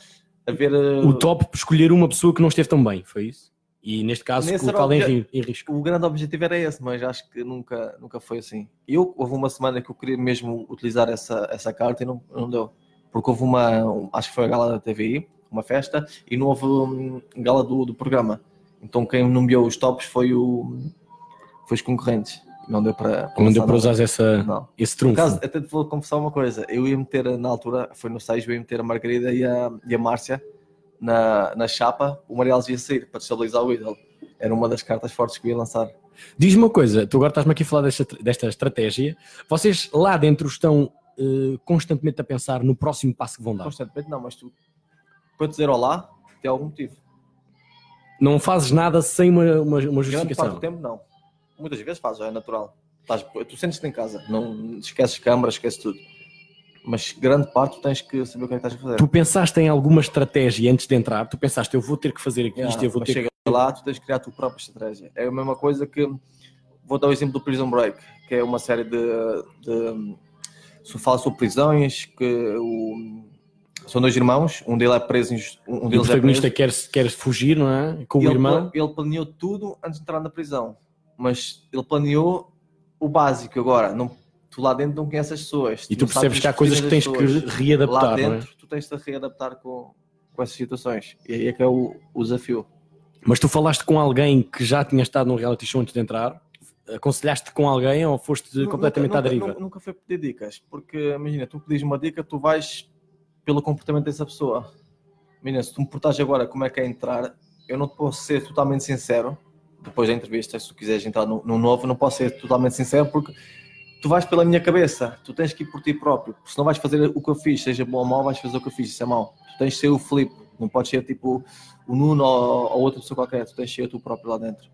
haver eh, O top escolher uma pessoa que não esteve tão bem, foi isso? E neste caso, Nesse colocá-la em, em risco. O grande objetivo era esse, mas acho que nunca, nunca foi assim. Eu, houve uma semana que eu queria mesmo utilizar essa, essa carta e não, não deu. Porque houve uma, um- acho que foi a gala da TVI, uma festa, e não houve hum, gala do, do programa. Então quem nomeou os tops foi, o, foi os concorrentes. Não deu para. Não deu para usar essa. Não. esse Por trunfo. acaso, até te vou confessar uma coisa. Eu ia meter na altura, foi no 6, eu ia meter a Margarida e a, e a Márcia na, na chapa. O Mariel ia sair para destabilizar o ídolo. Era uma das cartas fortes que eu ia lançar. Diz-me uma coisa, tu agora estás-me aqui a falar desta, desta estratégia. Vocês lá dentro estão eh, constantemente a pensar no próximo passo que vão dar. Constantemente não, mas tu para dizer olá, tem algum motivo. Não fazes nada sem uma, uma, uma Grande parte justificação. do tempo, não. Muitas vezes fazes, é natural. Estás, tu sentes-te em casa, não esqueces câmaras, esqueces tudo. Mas grande parte tu tens que saber o que é que estás a fazer. Tu pensaste em alguma estratégia antes de entrar? Tu pensaste, eu vou ter que fazer Yeah, isto, eu vou ter chega que... lá, tu tens que criar a tua própria estratégia. É a mesma coisa que. Vou dar o exemplo do Prison Break, que é uma série de. de se fala sobre prisões, que o, São dois irmãos, um deles é preso, um E o deles é protagonista preso. quer, quer fugir, não é? Com o ele, irmão. ele planeou tudo antes de entrar na prisão, mas ele planeou o básico agora. Não, tu lá dentro não conheces as pessoas. E tu percebes que há as coisas que tens que readaptar, Lá é? dentro tu tens de readaptar com, com essas situações. E aí é que é o, o desafio. Mas tu falaste com alguém que já tinha estado num reality show antes de entrar? Aconselhaste com alguém ou foste completamente nunca, à deriva? Nunca, nunca foi pedir dicas, porque imagina, tu pedis uma dica, tu vais pelo comportamento dessa pessoa. Imagina, se tu me portares agora como é que é entrar, eu não posso ser totalmente sincero. Depois da entrevista, se tu quiseres entrar no, no novo, não posso ser totalmente sincero, porque tu vais pela minha cabeça, tu tens que ir por ti próprio. Se não vais fazer o que eu fiz, seja bom ou mau, vais fazer o que eu fiz, isso é mau. Tu tens de ser o Filipe, não podes ser tipo o Nuno ou, ou outra pessoa qualquer, tu tens de ser tu próprio lá dentro.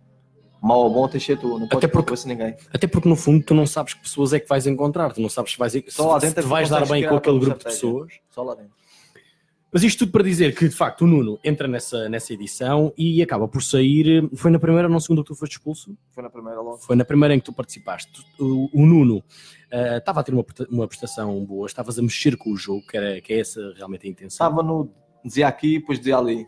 Mau ou bom, tens de ser tu, não Até pôr porque- ninguém. Até porque no fundo tu não sabes que pessoas é que vais encontrar, tu não sabes se vais, se, Só lá dentro se vais dar bem com aquele grupo de pessoas. Só lá dentro. Mas isto tudo para dizer que de facto o Nuno entra nessa, nessa edição e acaba por sair. Foi na primeira ou na segunda que tu foste expulso? Foi na primeira logo. Foi na primeira em que tu participaste. O, o Nuno ah, estava a ter uma, uma prestação boa, estavas a mexer com o jogo, que, era, que é essa realmente a intenção. Estava no. Dizia aqui, depois dizia ali.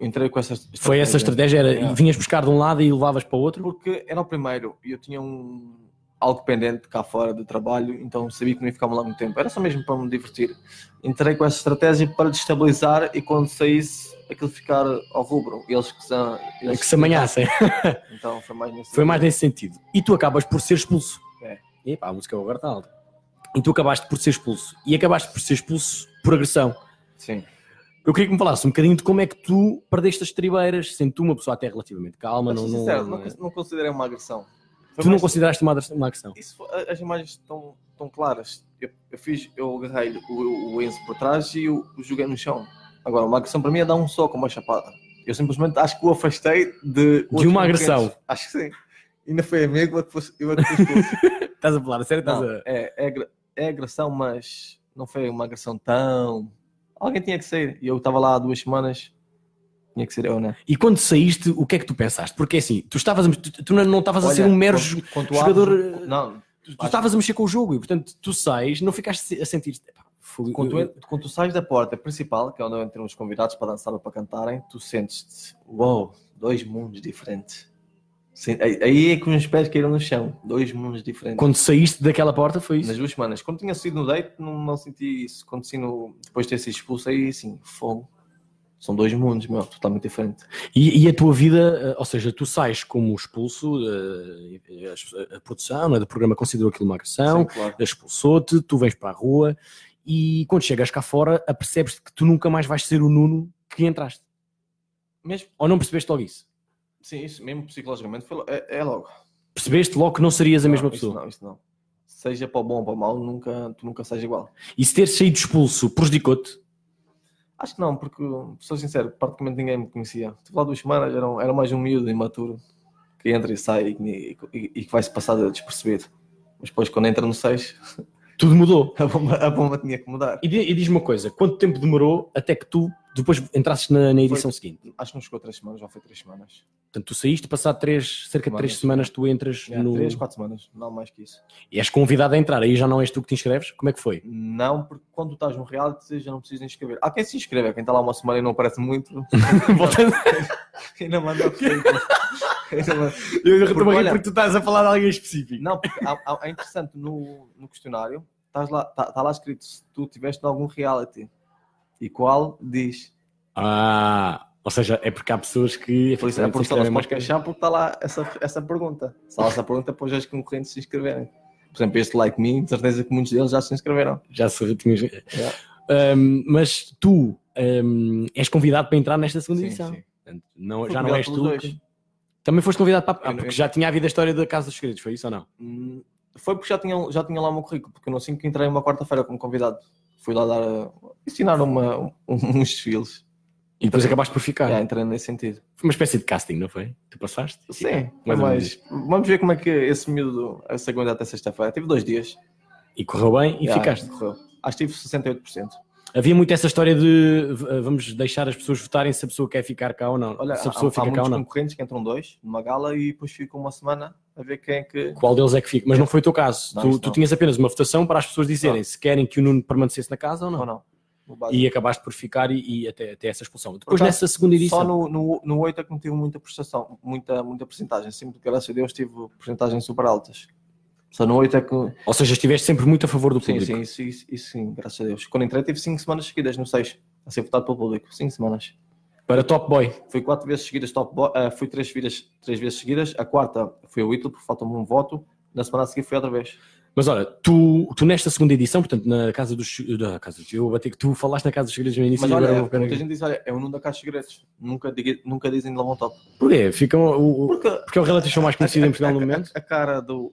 Entrei com essa estratégia. Foi essa estratégia, era, Yeah. vinhas buscar de um lado e levavas para o outro? Porque era o primeiro e eu tinha um. Algo pendente cá fora de trabalho, então sabia que não ia ficar lá muito tempo. Era só mesmo para me divertir. Entrei com essa estratégia para destabilizar e quando saísse aquilo ficar ao rubro. Eles que, são, eles que se amanhassem. Então foi mais nesse Foi mais nesse sentido. E tu acabas por ser expulso. É. E pá, a música agora está alta. E tu acabaste por ser expulso. E acabaste por ser expulso por agressão. Sim. Eu queria que me falasse um bocadinho de como é que tu perdeste as tribeiras, sendo tu uma pessoa até relativamente calma. Mas, Não, sou não, sincero, não, não considerei uma agressão. Foi tu não consideraste uma, agressão- uma agressão? Isso, as imagens estão, estão claras. Eu, eu fiz, eu agarrei o, o Enzo por trás e o, o joguei no chão. Agora, uma agressão para mim é dar um soco, uma chapada. Eu simplesmente acho que o afastei de. outros uma agressão? Acho que sim. Ainda foi amigo, eu que fosse- eu é que. Estás a falar, a sério? Não, a... é, é, é agressão, mas não foi uma agressão tão. Alguém tinha que sair. E eu estava lá há duas semanas, tinha que ser eu, né? E quando saíste, o que é que tu pensaste? Porque assim, tu estavas, tu, tu não estavas a ser um mero quando- quando jogador. abres- Não, Tu, estavas a mexer com o jogo e, portanto, tu sais, não ficaste a sentir. Quando tu, quando tu sais da porta principal, que é onde entram os convidados para dançar ou para cantarem, tu sentes-te, uau, dois mundos diferentes. Sim, aí- é que os pés caíram no chão, dois mundos diferentes. Quando saíste daquela porta, foi isso? Nas duas semanas. Quando tinha sido no date, não, não senti isso. Quando saí no, depois de ter sido expulso, aí sim, fogo. São dois mundos, meu, totalmente diferentes. E, e a tua vida, eh, ou seja, tu sais como expulso, eh, a, a produção é, do programa considerou aquilo uma agressão, Sim, claro. expulsou-te, tu vens para a rua e quando chegas cá fora, apercebes que tu nunca mais vais ser o Nuno que entraste. Mesmo, Ou não percebeste logo isso? Sim, isso mesmo psicologicamente foi, é, é logo. Percebeste logo que não serias a mesma pessoa. Não, isso não. Seja para o bom ou para o mau, nunca, tu nunca seja igual. E se teres saído expulso prejudicou-te? Acho que não, porque, sou sincero, praticamente ninguém me conhecia. Estive lá duas semanas, era, um- era mais um miúdo imaturo que entra e sai e, e- e que vai-se passar despercebido. Mas depois, quando entra no 6, Tudo mudou. a bomba, a bomba tinha que mudar. E, e diz-me uma coisa, quanto tempo demorou até que tu depois entrasses na, na edição seguinte? Acho que não chegou três semanas, já foi três semanas. Portanto, tu saíste, passado três, cerca de três Semanas. tu entras Já, no... Três, quatro semanas, não mais que isso. E és convidado a entrar, aí já não és tu que te inscreves? Como é que foi? Não, porque quando tu estás no reality já não precisas inscrever. Há quem se inscreve, quem está lá uma semana e não aparece muito, ainda manda. Ainda manda- Eu estou a rir porque tu estás a falar de alguém específico. Não, porque há- há- é interessante no, no questionário, estás lá, está tá lá escrito se tu tiveste algum reality e qual diz. Ah, ou seja, é porque há pessoas que... Por isso a produção não se pode queixar porque está lá essa, essa pergunta. Se há lá essa pergunta, depois os concorrentes se inscreverem. Por exemplo, este Like Me, de certeza que muitos deles já se inscreveram. Já se tinhas... Um, mas tu um, és convidado para entrar nesta segunda Sim, edição. sim. Portanto, não, já não és tu. que- Também foste convidado para. Ah, porque já tinha havido a história da Casa dos Segredos, foi isso ou não? Hum, Foi porque já tinha, já tinha lá o meu currículo, porque eu não sei que entrei uma quarta-feira como convidado. Fui lá dar, a- ensinar uma, um- uns desfiles. E depois acabaste por ficar. Já entrei nesse sentido. Foi uma espécie de casting, não foi? Tu passaste? Sim, Mais mas vamos ver como é que esse miúdo, essa aguenta até sexta-feira. Tive dois dias. E correu bem e Já, ficaste. correu. Acho que tive 68%. Havia muito essa história de uh, vamos deixar as pessoas votarem se a pessoa quer ficar cá ou não. Olha, se a há, pessoa há fica cá ou muitos não. concorrentes que entram dois numa gala e depois ficam uma semana a ver quem é que. Qual deles é que fica? Mas não foi o teu caso. Não, tu tu não. tinhas apenas uma votação para as pessoas dizerem Não. se querem que o Nuno permanecesse na casa ou não. Ou não. E acabaste por ficar e, e até, até essa expulsão. Depois acaso, nessa segunda edição. Só no, no, no 8 é que não tive muita prestação, muita, muita porcentagem. Sempre, graças a Deus, tive porcentagens super altas. Só no 8 é que. Ou seja, estiveste sempre muito a favor do Sim, público. sim, isso, isso, isso sim, graças a Deus. Quando entrei, tive 5 semanas seguidas no 6 a ser votado pelo público. 5 semanas. Para top boy. Fui 4 vezes seguidas top boy, eh, fui 3 vezes, três vezes seguidas. A quarta foi o Ítalo, porque falta-me um voto. Na semana a seguir fui outra vez. Mas olha, tu, tu nesta segunda edição, portanto, na Casa dos. Na casa dos eu ter que tu falaste na Casa dos Segredos no início Mas agora olha, vou ficar muita gente diz: olha, é o Nuno da Caixa de Segredos. Nunca, diga- nunca dizem de Lavão Top. Porquê? Ficam, o, Porque porque é o reality show mais conhecido em Portugal no momento. a cara do,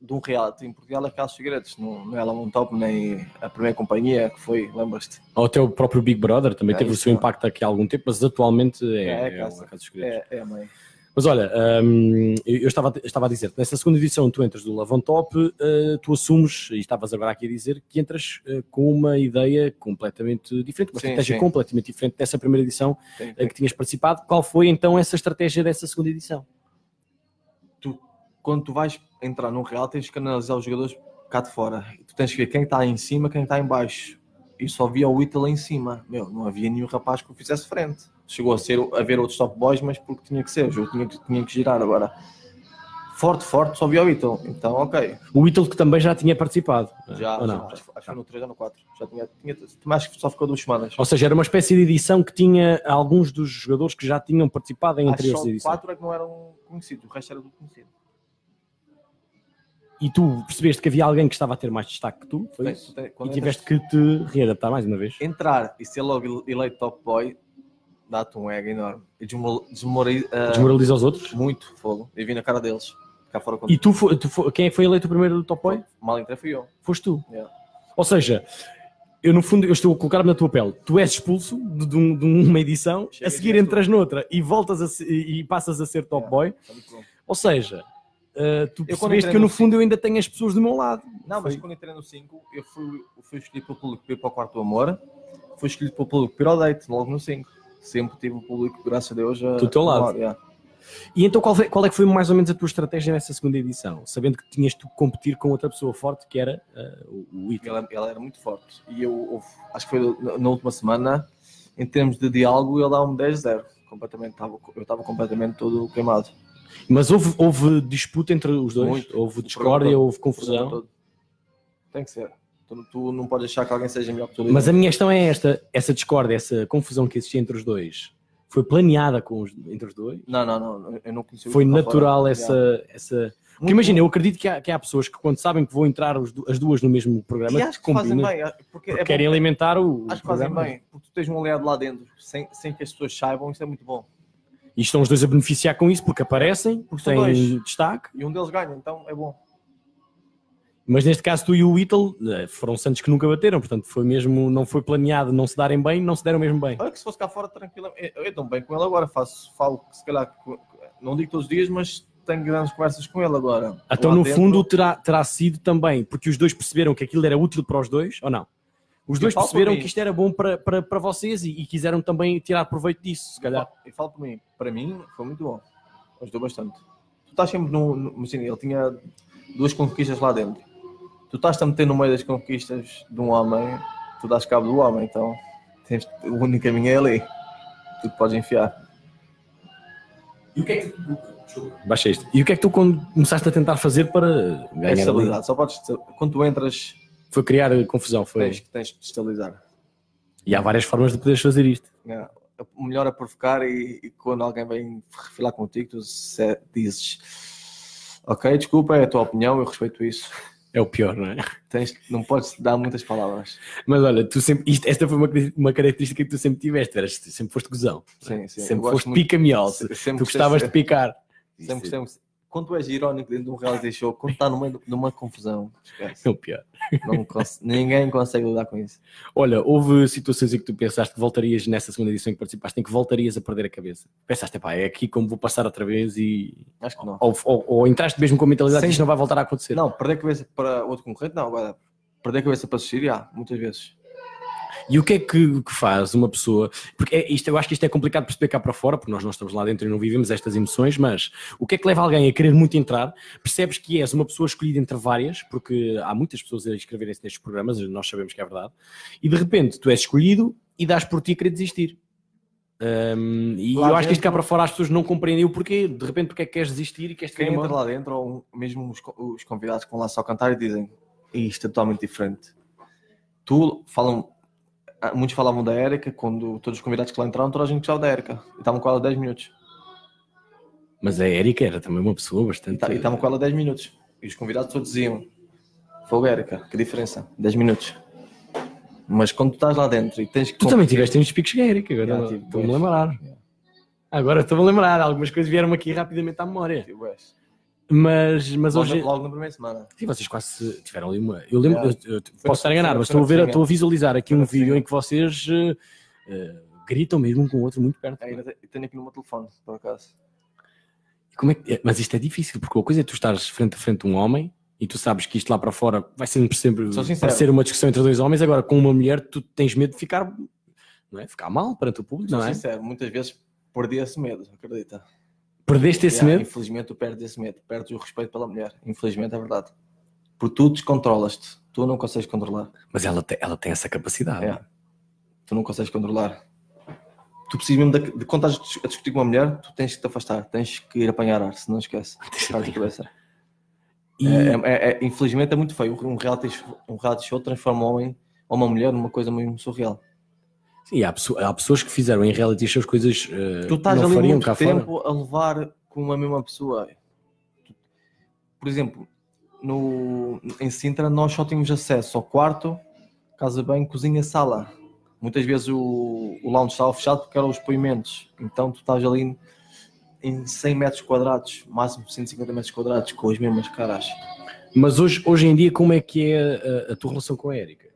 de um reality em Portugal é de Segredos. Não, não é Lavão Top, nem a primeira companhia que foi, lembras-te? Ou até o próprio Big Brother também É, teve o seu é. impacto aqui há algum tempo, mas atualmente é, É, é é, Segredos. É, é a mãe. Mas olha, hum, eu eu estava, estava a dizer, nessa segunda edição tu entras do Lavon Top, eh, tu assumes, e estavas agora aqui a dizer, que entras eh, com uma ideia completamente diferente, uma Sim, estratégia sim. completamente diferente dessa primeira edição eh, tem- que tinhas participado. Qual foi então essa estratégia dessa segunda edição? tu, quando tu vais entrar num real, tens que analisar os jogadores cá de fora. E tu tens que ver quem está em cima, quem está em baixo. E só via o Ítalo em cima. Meu, não havia nenhum rapaz que o fizesse frente. Chegou a, ser, a ver outros top boys, mas porque tinha que ser. O jogo tinha, que- tinha que girar agora. Forte, forte, só via o Ítalo. Então, ok. O Ítalo que também já tinha participado. Já, ou não? acho, que- acho foi no 3 ou no 4. Já tinha, tinha, mais que só ficou duas semanas. Ou seja, era uma espécie de edição que tinha alguns dos jogadores que já tinham participado em Acho anteriores só edições. quatro é que não eram conhecidos. O resto era tudo conhecido. E tu percebeste que havia alguém que estava a ter mais destaque que tu, foi Tem- isso? tem- E quando tiveste que te readaptar mais uma vez. entrar e ser logo eleito top boy dá-te um ego enorme. E desmor- desmoraliza ah, Desmoraliza os outros. muito fogo. E vi na cara deles. Cá fora quando E tu, tu quem é foi eleito o primeiro do Top Boy? mal entrei fui eu. Foste tu. Yeah. Ou seja, eu no fundo eu estou a colocar-me na tua pele. Tu és expulso de, de de uma edição, Chega a seguir entras noutra e voltas a e, e passas a ser Top Yeah. Boy. Tá. Ou seja, uh, tu Eu quando percebeste que eu, no fundo eu ainda tenho as pessoas do meu lado. Não, mas Foi. quando entrei no 5, eu fui, fui escolhido pelo público para ir para o quarto do amor. Fui escolhido pelo público para ir ao date, logo no 5. Sempre tive o público, graças a Deus, a, Do teu lado. yeah. E então qual, foi- qual é que foi mais ou menos a tua estratégia nessa segunda edição? Sabendo que tinhas de competir com outra pessoa forte que era uh, o, o Ítalo. Ela, ela era muito forte. E eu, houve- acho que foi na, na última semana, em termos de diálogo, ele dá-me 10-0. Completamente, estava- eu estava completamente todo queimado. Mas houve, houve disputa entre os dois? Muito. Houve discórdia, houve confusão? Tem que ser. Tu, tu não podes achar que alguém seja melhor que tu. Mas a minha questão é esta: essa discórdia, essa confusão que existia entre os dois, foi planeada com os- entre os dois? Não, não, não. Eu não conheci o Foi natural essa. Essa... Porque Muito imagina, eu acredito que há, que há pessoas que quando sabem que vão entrar as duas no mesmo programa, E acho que fazem combinam, bem. Porque, porque é querem alimentar o, o Acho que fazem programa. bem. Porque tu tens um aliado lá dentro, sem, sem que as pessoas saibam, isso é muito bom. E estão os dois a beneficiar com isso porque aparecem, porque têm dois. destaque. E um deles ganha, então é bom. Mas neste caso, tu e o Ítalo eh, foram santos que nunca bateram, portanto, foi mesmo, não foi planeado não se darem bem, não se deram mesmo bem. Olha que se fosse cá fora, tranquilo. Eu, dou bem com ele agora. Faço, falo, se calhar, não digo todos os dias, mas tenho grandes conversas com ele agora. Então, Lá no dentro- fundo, terá, terá sido também porque os dois perceberam que aquilo era útil para os dois, ou não? Os dois perceberam que isto era bom para, para, para vocês e, e quiseram também tirar proveito disso, se calhar. E falo por mim, para mim foi muito bom. Ajudou bastante. Tu estás sempre no. no imagina, ele tinha duas conquistas lá dentro. Tu estás a meter no meio das conquistas de um homem, tu dás cabo do homem, então tens, o único caminho é ali. Tu te podes enfiar. E o que é que tu... Baixa isto. E o que é que tu quando começaste a tentar fazer para É ganhar ali? estabilidade. Só podes. Quando tu entras, Foi criar confusão, foi. tens, tens de te estabilizar. E há várias formas de poderes fazer isto. É, O melhor é provocar e, e quando alguém vem refilar contigo, tu se- dizes ok, desculpa, é a tua opinião, eu respeito isso. É o pior, não é? Tens, não podes dar muitas palavras. Mas olha, tu sempre, isto, esta foi uma, uma característica que tu sempre tiveste, eras, sempre foste gozão. Sim, sim. sempre foste pica-miol. Tu gostavas de de picar. Sempre, sempre, quando tu és irónico dentro de um reality show, quando está no meio de uma confusão, esquece. É o pior. Cons- ninguém consegue lidar com isso. Olha, houve situações em que tu pensaste que voltarias nessa segunda edição em que participaste, em que voltarias a perder a cabeça. Pensaste, pá, é aqui como vou passar outra vez e. Acho que não. Ou, ou- ou entraste mesmo com a mentalidade Sim. que isto não vai voltar a acontecer. Não, perder a cabeça para outro concorrente, não. Agora, perder a cabeça para assistir, já, muitas vezes. E o que é que, que faz uma pessoa? Porque é, isto, eu acho que isto é complicado de perceber cá para fora, porque nós não estamos lá dentro e não vivemos estas emoções, mas o que é que leva alguém a querer muito entrar? Percebes que és uma pessoa escolhida entre várias, porque há muitas pessoas a inscreverem-se nestes programas, nós sabemos que é verdade, e de repente tu és escolhido e dás por ti a querer desistir. Um, e Lá eu acho que isto cá para fora as pessoas não compreendem o porquê, de repente porque é que queres desistir e queres Quem entra lá dentro, ou mesmo os, os convidados que vão lá só cantar e dizem isto é totalmente diferente. Tu falam, muitos falavam da Érica, quando todos os convidados que lá entraram, toda a gente gostava da Érica. E estavam com ela 10 minutos. Mas a Érica era também uma pessoa bastante. ta- e estavam com ela 10 minutos. E os convidados todos diziam: Fogo Érica, que diferença? 10 minutos. Mas quando tu estás lá dentro e tens que. Tu também tiveste uns picos com a Érica, agora tive estou-me a lembrar. Yeah. Agora estou-me a lembrar, algumas coisas vieram aqui rapidamente à memória. Tipo, és. Mas, mas Logo, hoje. na- logo na primeira semana. Sim, vocês quase tiveram ali uma. Eu lembro, Yeah. eu- eu posso estar enganado, mas estou a, ver, estou a visualizar aqui um vídeo em que vocês eh, gritam mesmo um com o outro muito perto. Ainda te- tenho aqui no meu telefone, por acaso. Como é que- é, mas isto é difícil, porque a coisa é tu estares frente a frente a um homem e tu sabes que isto lá para fora vai sempre, sempre parecer uma discussão entre dois homens, agora com uma mulher tu tens medo de ficar, não é? Ficar mal perante o público, Sou não é? sincero, muitas vezes perdi esse medo, acredita? Perdeste esse Yeah, medo? Infelizmente tu perdes esse medo, perdes o respeito pela mulher. Infelizmente é verdade. Porque tu descontrolas-te, tu não consegues controlar. Mas ela tem, ela tem essa capacidade. É. Tu não consegues controlar. Tu precisas mesmo de, de quando estás a discutir com uma mulher, tu tens que te afastar, tens que ir apanhar ar, se não esquece. A cabeça. E, É, é- é- infelizmente é muito feio. Um reality, um reality show transforma um homem ou uma mulher numa coisa mesmo surreal. Sim, há, há pessoas que fizeram em reality shows coisas eh, Tu estás não ali fariam muito cá fora. tempo a levar com uma mesma pessoa. Por exemplo, no, em Sintra nós só tínhamos acesso ao quarto, casa bem, cozinha, sala. Muitas vezes o, o lounge estava fechado porque eram os depoimentos. Então tu estás ali em 100 metros quadrados, máximo 150 metros quadrados, com as mesmas caras. Mas hoje, hoje em dia, como é que é a, a tua relação com a Érica?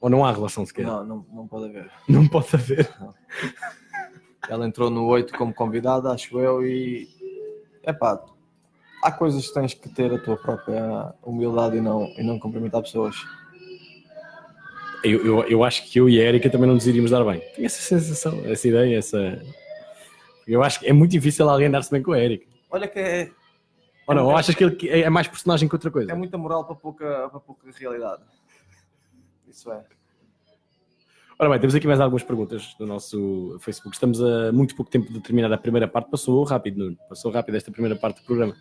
Ou não há relação sequer? Não, não, não pode haver. Não pode haver. Ela entrou no 8 como convidada, acho eu, e epá, há coisas que tens que ter a tua própria humildade e não, e não cumprimentar pessoas. Eu, eu, eu acho que eu e a Érica também não nos iríamos dar bem. Tenho essa sensação, essa ideia, essa. Eu acho que é muito difícil alguém dar-se bem com a Érica. Olha que é, Ou não? É- Ou achas que ele é mais personagem que outra coisa? é muita moral para pouca, para pouca realidade. Isso é. Ora bem, temos aqui mais algumas perguntas do nosso Facebook. Estamos a muito pouco tempo de terminar a primeira parte. Passou rápido, Nuno. Passou rápido esta primeira parte do programa.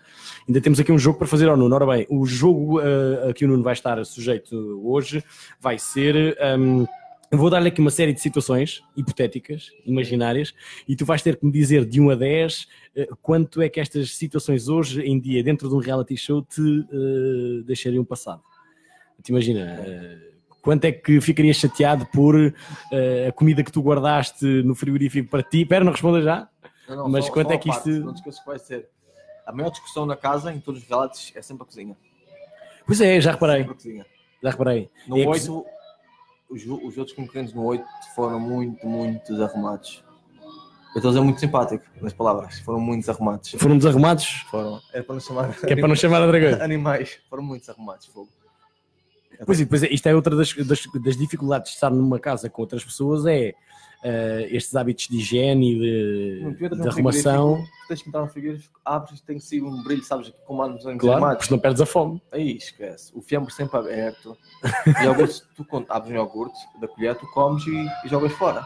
Ainda temos aqui um jogo para fazer ao Nuno. Ora bem, o jogo eh, a que o Nuno vai estar sujeito hoje vai ser. ehm, eu vou dar-lhe aqui uma série de situações hipotéticas, imaginárias, e tu vais ter que me dizer de 1 a 10 eh, quanto é que estas situações hoje em dia, dentro de um reality show, te eh, deixariam passar. Te imagina, quanto é que ficarias chateado por eh, a comida que tu guardaste no frigorífico para ti? Pera, não responda já. Não, Mas quanto é a que parte, isto- Não te esqueças que vai ser. A maior discussão na casa, em todos os realities, é sempre a cozinha. Pois é, já reparei, Sempre a cozinha. já reparei. No É a 8, os, os outros concorrentes no 8 foram muito, muito desarrumados. Eu estou a dizer muito simpático nas palavras. Foram muito desarrumados. Foram desarrumados, Foram. É para não chamar. que é para não chamar a dragão. Animais. Foram muito desarrumados. Fogo. Pois, e depois é, isto é outra das, das, das dificuldades de estar numa casa com outras pessoas, é eh, estes hábitos de higiene e tu de, entras de num arrumação. Tu tens que entrar no frigorífico, abres, tem que ser um brilho, sabes? Como há nos anos Claro, armados. porque não perdes a fome. Aí esquece. O fiambre sempre aberto. iogurte, tu quando abres um iogurte da colher, tu comes e, e jogas fora.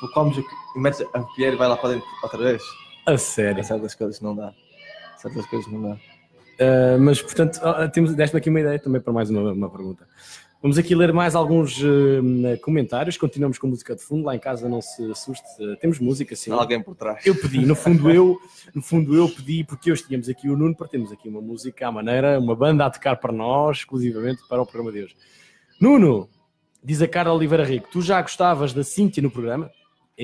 Tu comes e metes a colher e vai lá para dentro outra vez. A sério. É certas coisas não dá. Certas coisas não dá. Uh, mas, portanto, ah, temos, deste-me aqui uma ideia também para mais uma, uma pergunta. Vamos aqui ler mais alguns uh, comentários. Continuamos com música de fundo. Lá em casa não se assuste. Uh, temos música, sim. Há alguém por trás. Eu pedi, no fundo eu, no fundo eu pedi, porque hoje tínhamos aqui o Nuno para termos aqui uma música à maneira, uma banda a tocar para nós, exclusivamente para o programa de hoje. Nuno, diz a Carla Oliveira Rico, tu já gostavas da Cíntia no programa?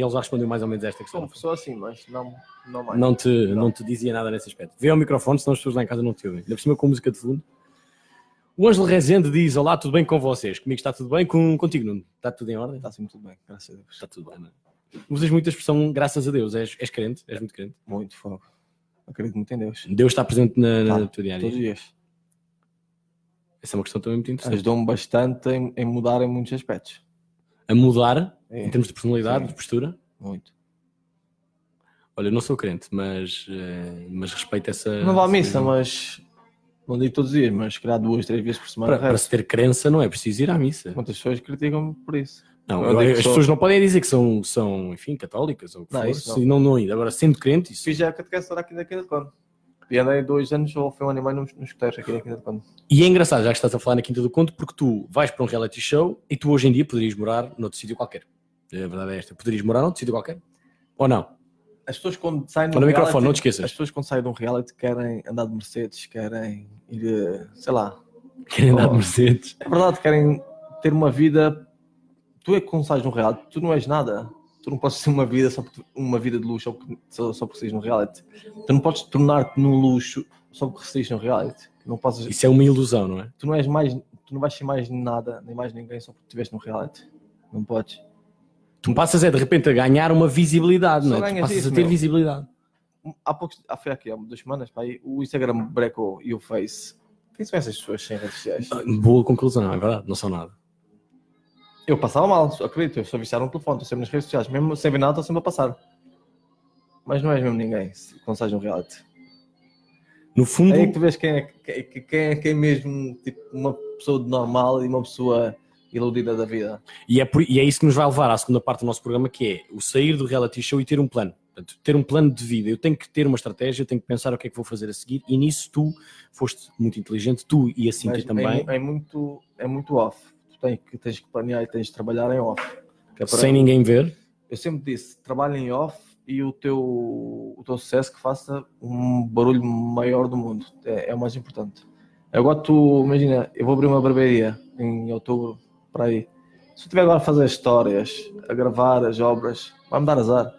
Ele já respondeu mais ou menos esta questão. pessoa assim, mas não, não mais. Não te, não te dizia nada nesse aspecto. Vê ao microfone, senão as pessoas lá em casa não te ouvem. Ainda por cima com música de fundo. O Ângelo Rezende diz: Olá, tudo bem com vocês? Comigo está tudo bem? Com, contigo, Nuno? Está tudo em ordem? Está assim muito bem, graças a Deus. Está tudo bem, não é? Usas muita expressão, graças a Deus. És, és crente? És muito crente? Muito fogo. Acredito muito em Deus. Deus está presente na, na Tá, tua diária. Todos os dias. Essa é uma questão também muito interessante. Ajudou-me bastante em, em mudar em muitos aspectos. A mudar É, em termos de personalidade, Sim. de postura. muito. Olha, eu não sou crente, mas, eh, mas respeito essa. Não vá à missa, mas não digo todos os dias, mas se calhar duas, três vezes por semana. Para, para se ter crença não é preciso ir à missa. Muitas pessoas criticam-me por isso. Não, Eu digo as que sou- pessoas não podem dizer que são, são enfim, católicas ou o que Não, for, não. não, não ir. Agora, sendo crente, isso. Fiz já a catequese aqui de Conde. E andei dois anos, ou foi um meio nos, nos escuteiros aqui da Quinta de Conde. E é engraçado, já que estás a falar na Quinta do Conto, porque tu vais para um reality show e tu hoje em dia poderias morar noutro sítio qualquer. A verdade é esta. Poderias morar noutro sítio qualquer? Ou não? As pessoas quando saem de Olha um o microfone, reality- não te esqueças. As pessoas quando saem de um reality querem andar de Mercedes, querem ir, eh, sei lá. Querem andar de. Mercedes. É verdade, querem ter uma vida. Tu é que quando sais de um reality, tu não és nada. Tu não podes ter uma vida só porque, uma vida de luxo só só, porque num reality. Tu não podes tornar-te num luxo só porque saís num reality. Não podes, Isso é uma ilusão, não é? tu não és mais, tu não vais ser mais nada, nem mais ninguém só porque estiveste num reality. Não podes. Tu passas é de repente a ganhar uma visibilidade, Só não é? Tu passas isso, a ter meu. visibilidade. Há poucos, há, foi aqui há duas semanas, pá, o Instagram brecou e o Face. Quem são essas pessoas sem redes sociais? Ah, Boa conclusão, é verdade, não são nada. Eu passava mal, acredito, eu sou viciado no telefone, estou sempre nas redes sociais, mesmo sem ver nada, estou sempre a passar. Mas não és mesmo ninguém se- quando sais um reality. No fundo, É aí que tu vês quem é, quem, quem é, quem é mesmo tipo, uma pessoa de normal e uma pessoa iludida da vida. e, é por- e é isso que nos vai levar à segunda parte do nosso programa, que é o sair do reality show e ter um plano. Portanto, ter um plano de vida. Eu tenho que ter uma estratégia, eu tenho que pensar o que é que vou fazer a seguir, e nisso tu foste muito inteligente, tu e a Cintia também. É, é muito, é muito off. Tu tens que, tens que planear e tens de trabalhar em off. É sem ninguém ver. Eu sempre disse, trabalha em off e o teu, o teu sucesso que faça um barulho maior do mundo. É, é o mais importante. Agora tu, imagina, eu vou abrir uma barbearia em outubro, para aí. Se eu estiver agora a fazer histórias, a gravar as obras, vai-me dar azar.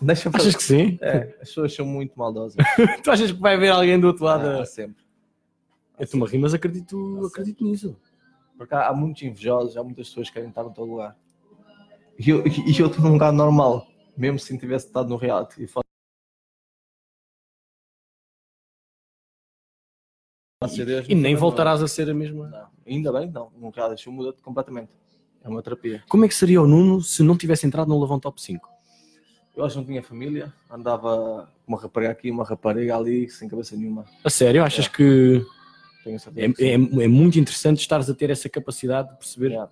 Deixa Achas que sim? É, as pessoas são muito maldosas. tu achas que vai haver alguém do outro lado? Ah, sempre. Eu estou a rir, mas acredito, acredito nisso. Porque há, há muitos invejosos, há muitas pessoas que querem estar no teu lugar. E eu e eu estou num lugar normal, mesmo se não tivesse estado no reality. E E não nem foi voltarás a ser a mesma. Não, ainda bem, não. No reality show muda completamente. É uma terapia. Como é que seria o Nuno se não tivesse entrado no Lavão Top 5? Eu acho que não tinha família, andava com uma rapariga aqui, uma rapariga ali, sem cabeça nenhuma. A sério, achas É. que Tenho é, certeza é, sim. é muito interessante estares a ter essa capacidade de perceber? Yeah,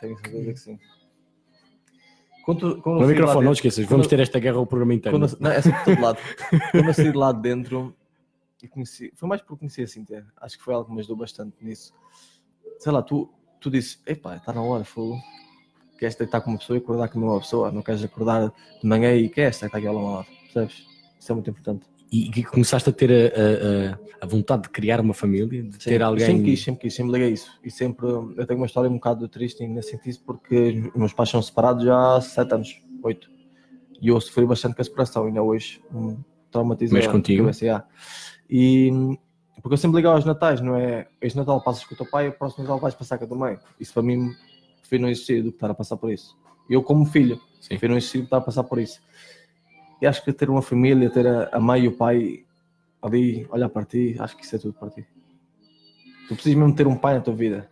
Tenho certeza que sim. Quando, quando No lá microfone, não esqueças, quando vamos ter esta guerra ao programa inteiro. Quando não, é sempre de todo lado. Quando eu saí de lá de dentro, e conheci, foi mais por conhecer a Cintia. Acho que foi algo que me ajudou bastante nisso. Sei lá, tu, tu disse: Epá, está na hora, fogo. Queres deitar com uma pessoa e acordar com uma pessoa. Não queres acordar de manhã e queres deitar aqui ao lado. Percebes? Isso é muito importante. E que começaste a ter a, a- a- vontade de criar uma família, de ter alguém. Sempre quis, sempre quis, sempre liguei isso. E sempre, eu tenho uma história um bocado triste nesse sentido, porque os meus pais são separados já há sete anos, oito. E eu sofri bastante com a separação, ainda hoje um, traumatizado. Mas contigo? E porque eu sempre ligava aos natais, não é? Este Natal passas com o teu pai, o próximo Natal vais passar com a tua mãe. Isso para mim prefiro não existir do que estar a passar por isso. Eu, como filho, Sim. prefiro não existir do que estar a passar por isso. E acho que ter uma família, ter a, a mãe e o pai ali, olhar para ti, acho que isso é tudo para ti. Tu precisas mesmo ter um pai na tua vida.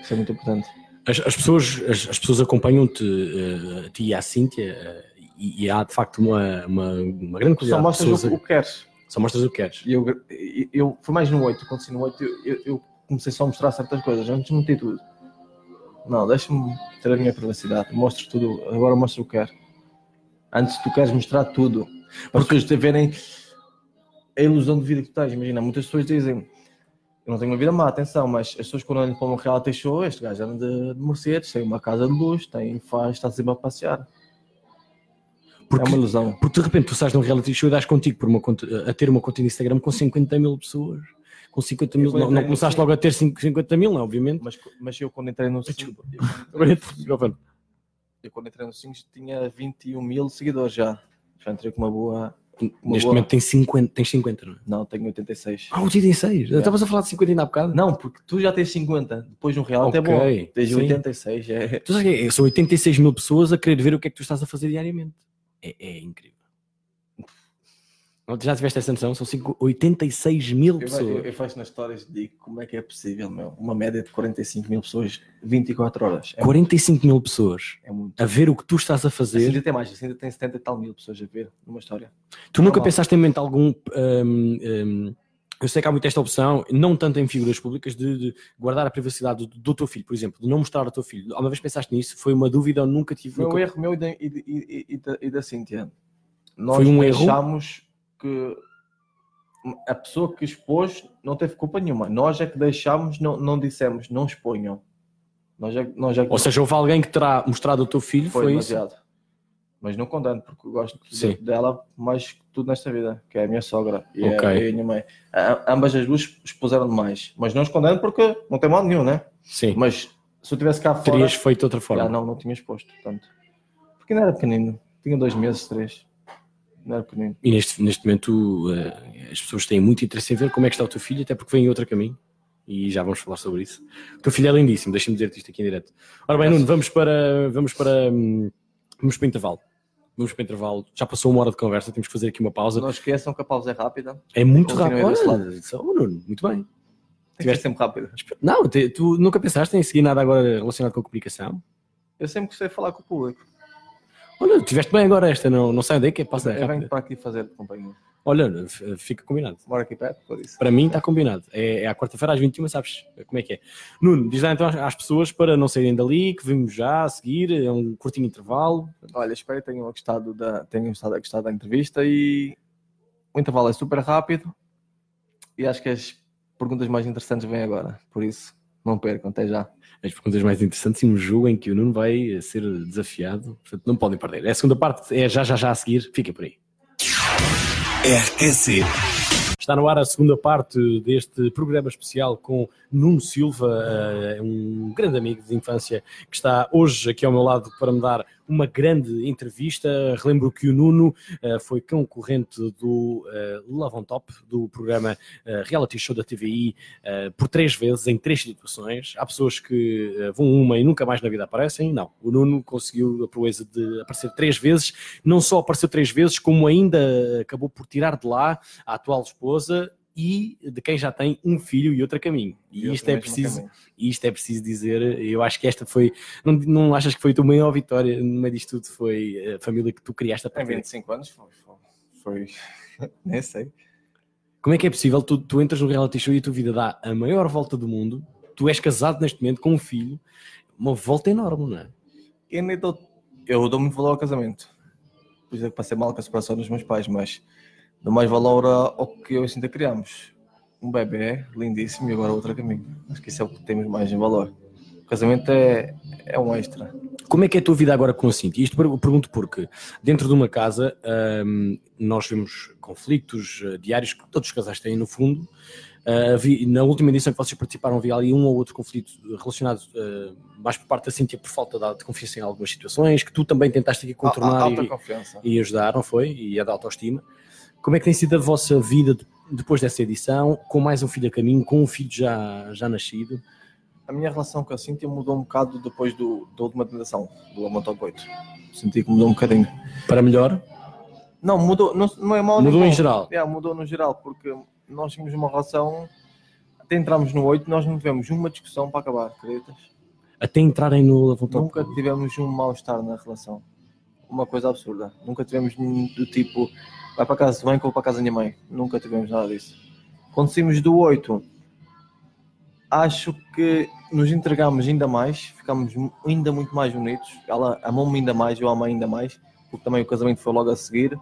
Isso é muito importante. As, as pessoas, as, as pessoas acompanham-te, eh, a ti e à Cíntia, eh, e, e há de facto uma, uma, uma grande Tu só mostras pessoas. o, que queres. Só mostras o que queres. E eu, eu, eu foi mais no 8, quando no 8, eu, eu, eu comecei só a mostrar certas coisas, antes não meti tudo. Não, deixa-me ter a minha privacidade, mostro tudo, agora mostro o que quero. Antes tu queres mostrar tudo, para as pessoas te verem a ilusão de vida que tu tens. Imagina, muitas pessoas dizem, eu não tenho uma vida má, atenção, mas as pessoas quando olham para um reality show, este gajo anda de, de Mercedes, tem uma casa de luz, tem, faz, está sempre a passear. Porque, É uma ilusão. porque de repente tu sais num reality show e dás contigo por uma conta, a ter uma conta de Instagram com 50 mil pessoas. Com 50 mil, não, não começaste logo a ter 5 50 mil, não, obviamente. Mas, mas eu quando entrei no Desculpa. eu, é quando entrei no Sings tinha 21 mil seguidores já. Já entrei com uma boa. Uma Neste boa- momento tem 50, tens 50, não é? Não, tenho 86. Ah, 86. Yeah. Estavas a falar de 50 ainda há bocado? Não, porque tu já tens 50. Depois de um reality Ok, é bom. Tens sim. 86. É... Tu sabes que é? São 86 mil pessoas a querer ver o que é que tu estás a fazer diariamente. É, é incrível. Já tiveste essa noção? São cinco- 86 mil Eu, eu, pessoas. eu faço nas histórias e digo como é que é possível, meu. Uma média de 45 mil pessoas, 24 horas. É, 45 mil pessoas é muito. a ver o que tu estás a Assim fazer. ainda tem mais, assim ainda tem 70 e tal mil pessoas a ver numa história. Tu nunca Normal. pensaste em mente algum. hum, hum, eu sei que há muito esta opção, não tanto em figuras públicas, de, de guardar a privacidade do, do teu filho, por exemplo, de não mostrar ao teu filho. Alguma vez pensaste nisso? Foi uma dúvida ou nunca tive? Foi um nunca- erro meu e da, e, e- e da, da Cíntia. Nós Foi um erro? A pessoa que expôs não teve culpa nenhuma. Nós é que deixámos, não, não dissemos, não exponham. Nós é, nós é que Ou seja, houve alguém que terá mostrado ao teu filho, foi, foi, isso? demasiado. Mas não condeno, porque eu gosto Sim. dela mais que tudo nesta vida, que é a minha sogra e, Ok. a, a minha mãe. A- ambas as duas expuseram demais. Mas não os condeno porque não tem mal nenhum, né? Sim. Mas se eu tivesse cá fora. Terias feito outra forma. Já não, não tinha exposto, portanto. Porque ainda era pequenino. Tinha dois meses, três. Não. E neste, neste momento eh, as pessoas têm muito interesse em ver como é que está o teu filho, até porque vem em outro caminho. E já vamos falar sobre isso. O teu filho é lindíssimo, deixa-me dizer-te isto aqui em direto. Ora bem, Nuno, vamos para, vamos para, hum, vamos para o intervalo. Vamos para o intervalo. Já passou uma hora de conversa, temos que fazer aqui uma pausa. Não esqueçam que a pausa é rápida. É muito rápido. só- oh, Nuno, muito bem. Ser sempre rápida. Não, tu nunca pensaste em seguir nada agora relacionado com a comunicação? Eu sempre gostei de falar com o público. Olha, tiveste bem agora esta, não, não sai daí que é passa eu venho para aqui fazer companhia. Olha, fica combinado. Moro aqui perto, por isso. Para mim está combinado. É, é à quarta-feira às 21, sabes como é que é. Nuno, diz lá então às, às pessoas para não saírem dali, que vimos já a seguir, é um curtinho intervalo. Olha, espero que tenham gostado da, tenham gostado, gostado da entrevista e o intervalo é super rápido e acho que as perguntas mais interessantes vêm agora. Por isso, não percam, até já. As perguntas mais interessantes e um jogo em que o Nuno vai ser desafiado. Portanto, não podem perder. É a segunda parte, é já, já, já a seguir. Fica por aí. RQC. Está no ar a segunda parte deste programa especial com Nuno Silva, eh, um grande amigo de infância que está hoje aqui ao meu lado para me dar uma grande entrevista. Relembro que o Nuno eh, foi concorrente do eh, Love on Top, do programa eh, reality show da TVI, por três vezes, em três situações. Há pessoas que vão uma e nunca mais na vida aparecem. Não, o Nuno conseguiu a proeza de aparecer três vezes. Não só apareceu três vezes, como ainda acabou por tirar de lá a atual esposa e de quem já tem um filho e outro a caminho. E eu isto é preciso, isto é preciso dizer, eu acho que esta foi, não, não achas que foi a tua maior vitória no meio disto tudo, foi a família que tu criaste a Em partir 25 anos foi. foi, foi- nem sei. Como é que é possível, tu, tu entras no reality show e a tua vida dá a maior volta do mundo, tu és casado neste momento com um filho, uma volta enorme, não é? Eu, nem dou, eu dou muito valor ao casamento. Por isso é que passei mal com a separação dos meus pais, mas dou mais valor a- ao que eu e a Cinta criamos. Um bebê lindíssimo e agora outro a caminho. Acho que isso é o que temos mais em valor. O casamento é, é um extra. Como é que é a tua vida agora com a Cintia? Isto per- pergunto porque dentro de uma casa hum, nós vemos conflitos eh, diários que todos os casais têm no fundo. Uh, vi- na última edição que vocês participaram havia ali um ou outro conflito relacionado uh, mais por parte da Cintia por falta de, confiança em algumas situações que tu também tentaste aqui contornar Alta e, confiança. e ajudar, não foi? E a da autoestima. Como é que tem sido a vossa vida de- depois dessa edição, com mais um filho a caminho, com um filho já, já nascido? A minha relação com a Cintia mudou um bocado depois do, da última tentação, do Amor Top 8. Senti que mudou um bocadinho. Para melhor? Não, mudou, não, não é mal Mudou em geral. É, mudou no geral, porque nós tínhamos uma relação, até entramos no 8, nós não tivemos uma discussão para acabar, acreditas? Até entrarem no Levantop? Nunca tivemos um mal-estar na relação. Uma coisa absurda. Nunca tivemos nenhum do tipo, vai para casa de mãe ou vou para casa da minha mãe. Nunca tivemos nada disso. Quando saímos do 8, acho que nos entregámos ainda mais, ficámos ainda muito mais unidos. Ela amou-me ainda mais, eu amei ainda mais, porque também o casamento foi logo a seguir.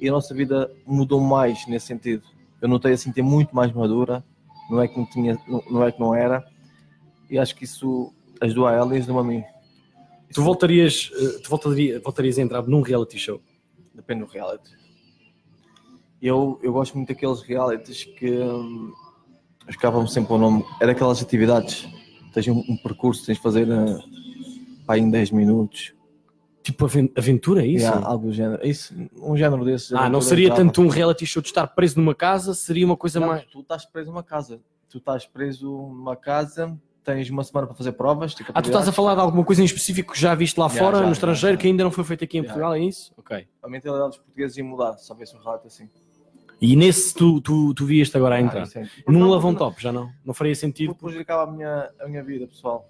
E a nossa vida mudou mais nesse sentido. Eu notei assim ter muito mais madura, não é que não tinha, não, não é que não era. E acho que isso ajudou a ela e ajudou a mim. Tu voltarias, eh, tu voltaria, voltarias a entrar num reality show? Depende do reality. Eu, eu gosto muito daqueles realities que hum, escapam sempre o nome. É daquelas atividades. Tens um, um percurso, tens de fazer uh, pá, em 10 minutos. Tipo aven- aventura, é isso? Yeah, algo do género. Isso, um género desses. ah, não seria tanto um reality show de estar preso numa casa, seria uma coisa Não, mais. Tu estás preso numa casa. Tu estás preso numa casa, tens uma semana para fazer provas. Ah, tu estás a falar de alguma coisa em específico que já viste lá Já, fora, já, no já, estrangeiro, já. que ainda não foi feito aqui em. Portugal, é isso? Ok. A mentalidade dos portugueses ia mudar, se houvesse um relato assim. E nesse tu, tu, tu vieste agora a entrar. Ah, isso é- Num Não, lavão top, já não? Não faria sentido. Porque prejudicava a minha, a minha vida pessoal.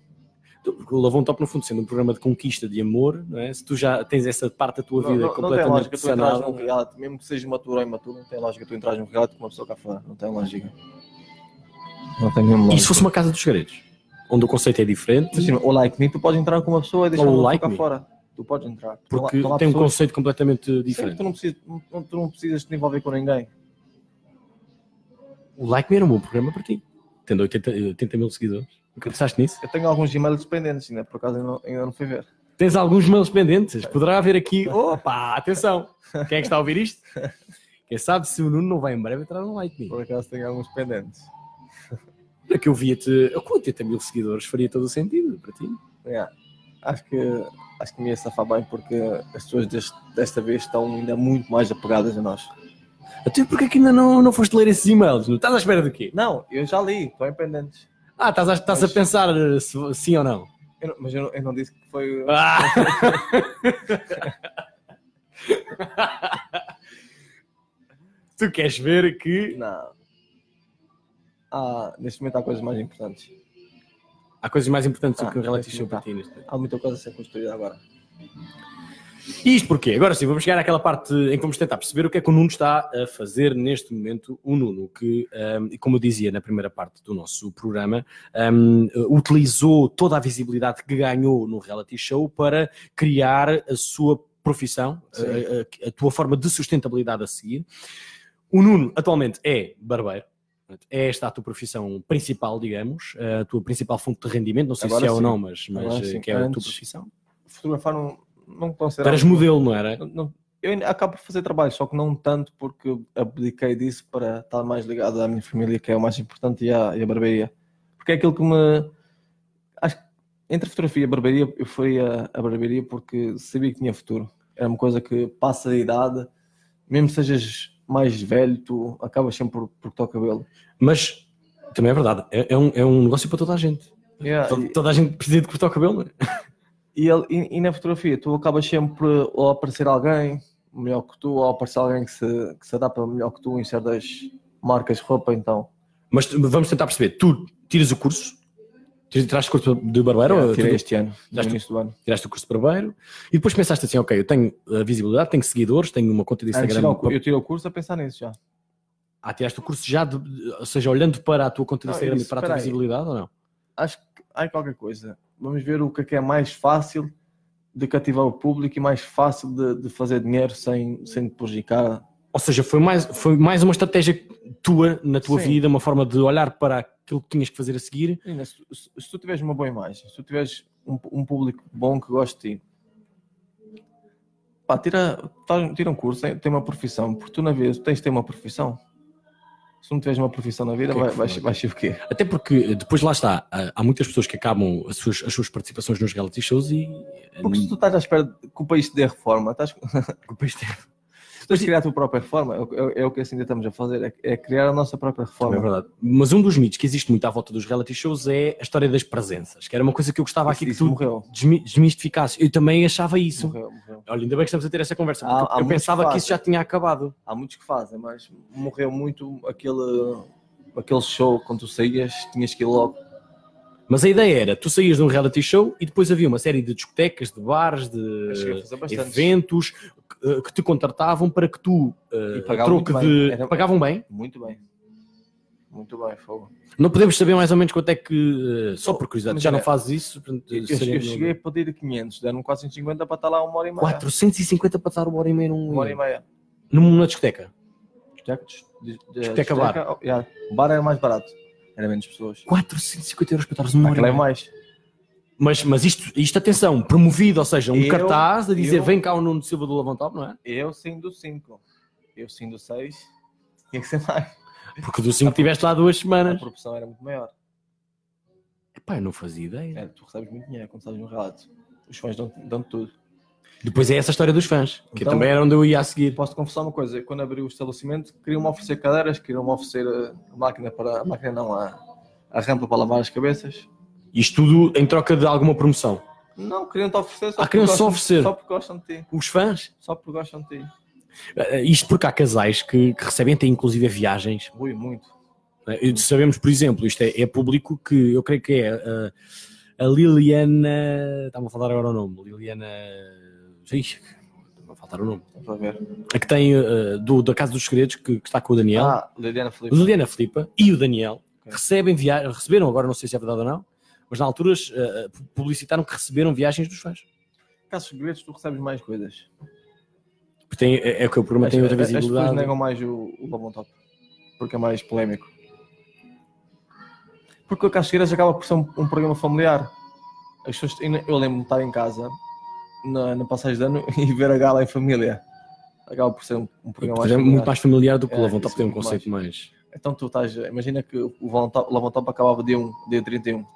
Porque o lavão top, no fundo, sendo um programa de conquista de amor, não é? Se tu já tens essa parte da tua Não, vida não, não tem completamente lógica tu entrares sanada. num reality, mesmo que seja maturo ou imaturo, não tem lógica tu entrares num reality com uma pessoa cá fora. Não tem lógica. Não tem nenhuma E lógica. se fosse uma casa dos segredos? Onde o conceito é diferente, Imagina, o like me, tu podes entrar com uma pessoa e deixar uma like cá me. fora. Tu podes entrar. porque tem um pessoas- conceito completamente Sim, diferente. tu, não precisas, não- tu não precisas te envolver com ninguém. O Like Me era um bom programa para ti, tendo 80, 80 mil seguidores. Nunca pensaste nisso? Eu tenho alguns e-mails pendentes, ainda por acaso ainda não, ainda não fui ver. Tens alguns mails pendentes. Poderá haver aqui. Opa, atenção! Quem é que está a ouvir isto? Quem sabe se o Nuno não vai em breve entrar no Like Me. Por acaso tenho alguns pendentes. Para que eu via-te. Com 80 mil seguidores faria todo o sentido para ti. Yeah. Acho que acho que me ia safar bem porque as pessoas deste- desta vez estão ainda muito mais apegadas a nós. Até porque é que ainda não, não foste ler esses e-mails? Não estás à espera de quê? Não, eu já li, estou em pendentes. Ah, estás a, estás a Mas- pensar eh, se, sim ou não? Eu não- mas eu não, eu não disse que foi. Ah! tu queres ver que Não. Ah, neste momento há coisas mais importantes. há coisas mais importantes do Ah, que um reality show para ti. neste momento. Há muita coisa a ser construída agora. E isto porquê? Agora sim, vamos chegar àquela parte em que vamos tentar perceber o que é que o Nuno está a fazer neste momento. O Nuno, que, um, e como eu dizia na primeira parte do nosso programa, um, utilizou toda a visibilidade que ganhou no reality show para criar a sua profissão, a, a- a tua forma de sustentabilidade a seguir. O Nuno atualmente é barbeiro. É esta a tua profissão principal, digamos, a tua principal fonte de rendimento, não sei Agora se é ou sim. não, mas, mas eh, que é a tua profissão. Fotografar não, não Tu considero. eras modelo, não era? Não- eu acabo por fazer trabalho, só que não tanto porque abdiquei disso para estar mais ligado à minha família, que é o mais importante, e à, e à barbearia. Porque é aquilo que me. Acho que entre a fotografia e a barbearia, eu faria a barbearia porque sabia que tinha futuro. Era uma coisa que passa a idade, mesmo sejas mais velho, tu acabas sempre por, por cortar o cabelo. Mas também é verdade, é, é um, é um negócio para toda a gente. Yeah, Toda, e- toda a gente precisa de cortar o cabelo, não é? E, ele- e- e na fotografia, tu acabas sempre ou a aparecer alguém melhor que tu, ou a aparecer alguém que se, que se adapta melhor que tu em certas marcas de roupa, então. Mas vamos tentar perceber, tu tiras o curso, Tiras- tiraste o curso de barbeiro, ou tirei tu- este ano, no Tiraste- início do ano. tiraste o curso de barbeiro, e depois pensaste assim, ok, eu tenho a visibilidade, tenho seguidores, tenho uma conta de Antes Instagram. tirar o cu- eu tirei o curso a pensar nisso já. Ah, tiraste o curso já, de, ou seja, olhando para a tua conta de Não, Instagram disse, e para a tua aí. visibilidade ou não? Acho que há qualquer coisa. Vamos ver o que é que é mais fácil de cativar o público e mais fácil de, de fazer dinheiro sem, sem te prejudicar. Ou seja, foi mais, foi mais uma estratégia tua, na tua Sim. vida, uma forma de olhar para aquilo que tinhas que fazer a seguir. Se, se- se tu tiveres uma boa imagem, se tu tiveres um, um público bom que goste de ti, pá, tira, tira um curso, tem, tem uma profissão, porque tu na vida tens de ter uma profissão. Se não tiveres uma profissão na vida, O que é vai, que vai, foi? vai ser o quê? Até porque depois lá está, há muitas pessoas que acabam as suas, as suas participações nos reality shows e. Porque se tu estás à espera que o país te dê reforma, estás, Depois tem- tu tens de criar a tua própria reforma, é, o- é, é o que assim ainda estamos a fazer, é, é criar a nossa própria É reforma. verdade. Mas um dos mitos que existe muito à volta dos reality shows é a história das presenças, que era uma coisa que eu gostava Isso- aqui que isso tu morreu. desmi- desmistificasses. Eu também achava isso. Morreu, morreu. Olha, ainda bem que estamos a ter essa conversa, Há- porque há eu pensava que que isso já tinha acabado. Há muitos que fazem, mas morreu muito aquele, aquele show quando tu saías, tinhas que ir logo. Mas a ideia era, tu saías de um reality show e depois havia uma série de discotecas, de bares, de bastante. eventos que, eh, que te contratavam para que tu, eh, pagavam troco bem. de... Era- Pagavam bem. Muito bem. Muito bem, fogo. Não podemos saber mais ou menos quanto é que, eh, só por curiosidade, Mas já era- não fazes isso? portanto, Eu, seria- eu cheguei a pedir 500, deram 450 para estar lá uma hora e meia. 450 para estar uma hora e meia num, Uma hora e meia. numa discoteca. Discoteca, de- Discoteca bar. oh, yeah. O bar era mais barato. Era menos pessoas. 450 euros para estares uma hora e Aquilo é mais. Mas, mas isto, isto, atenção, promovido, ou seja, um Eu- cartaz a dizer eu- vem cá o Nuno Silva do Lavão Top, não é? Eu sim do 5. Eu sim do 6. Tinha que ser mais. Porque do 5 tiveste lá duas A semanas. produção era muito maior. Epá, eu não fazia ideia. É, tu recebes muito dinheiro quando estás num relato. Os fãs dão- dão-te tudo. Depois é essa história dos fãs, que Então- também era onde eu ia a seguir. Posso confessar uma coisa, quando abri o estabelecimento, queriam-me oferecer cadeiras, queriam-me oferecer eh, a máquina para. A máquina não, a, a rampa para lavar as cabeças. Isto tudo em troca de alguma promoção. Não, queriam-te oferecer só Ah, queriam só oferecer? Só porque gostam de ti. Os fãs? Só porque gostam de ti. Eh, Isto porque há casais que, que recebem até inclusive viagens. Ui, muito. Sabemos, por exemplo, isto é, é público que eu creio que é eh, a Liliana. Está-me a faltar agora o nome. Liliana. A faltar o nome. A que tem eh, do, da Casa dos Segredos, que, que está com o Daniel. Ah, Liliana Felipe. Liliana Filipa e o Daniel Ok. recebem via... receberam, agora não sei se é verdade ou não, mas na altura eh, publicitaram que receberam viagens dos fãs. Casos segredos, tu recebes mais coisas. Porque tem, é, é que o programa tem outra as, as pessoas visibilidade. negam mais o, o Love on Top. Porque é mais polémico. Porque o Casos Segredos acaba por ser um, um programa familiar. As pessoas, eu lembro-me de estar em casa na, na passagem de ano e ver a gala em família. Acaba por ser um, um programa mais é familiar. muito mais familiar do que o É, Love on Top isso tem um conceito mais. Então tu estás, imagina que o Love on Top, o Love on Top acabava dia 1, dia 31 de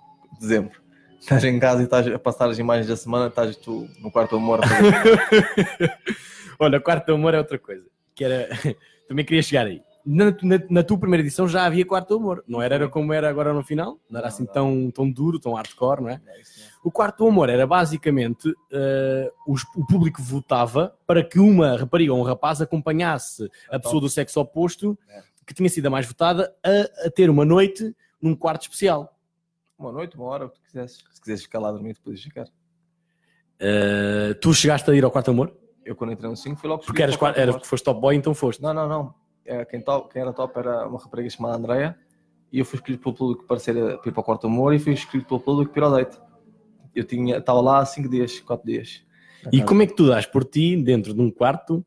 dezembro. Estás em casa e estás a passar as imagens da semana, estás tu no quarto amor. Olha, o quarto do amor é outra coisa. Que era. Também queria chegar aí. Na, na- na tua primeira edição já havia quarto amor. Não era, era como era agora no final. Não era Não, assim não. tão, tão duro, tão hardcore, não é? É isso? O quarto amor era basicamente eh, os- o público votava para que uma rapariga ou um rapaz acompanhasse a pessoa do sexo oposto, É. que tinha sido a mais votada, a, a ter uma noite num quarto especial. Uma noite, uma hora, o que tu quisesses. Se quisesses ficar lá dormir, tu podias ficar. Eh, tu chegaste a ir ao quarto amor? Eu quando entrei no 5 fui logo Porque eras, o eras, quarto foste top boy, então foste. Não, não, não. É, quem, top, quem era top era uma rapariga chamada Andreia e eu fui escolhido pelo público para, ser, para ir para o quarto amor e fui escolhido pelo público para ir ao date. Eu tinha, estava lá 5 dias, 4 dias. E como é que tu dás por ti dentro de um quarto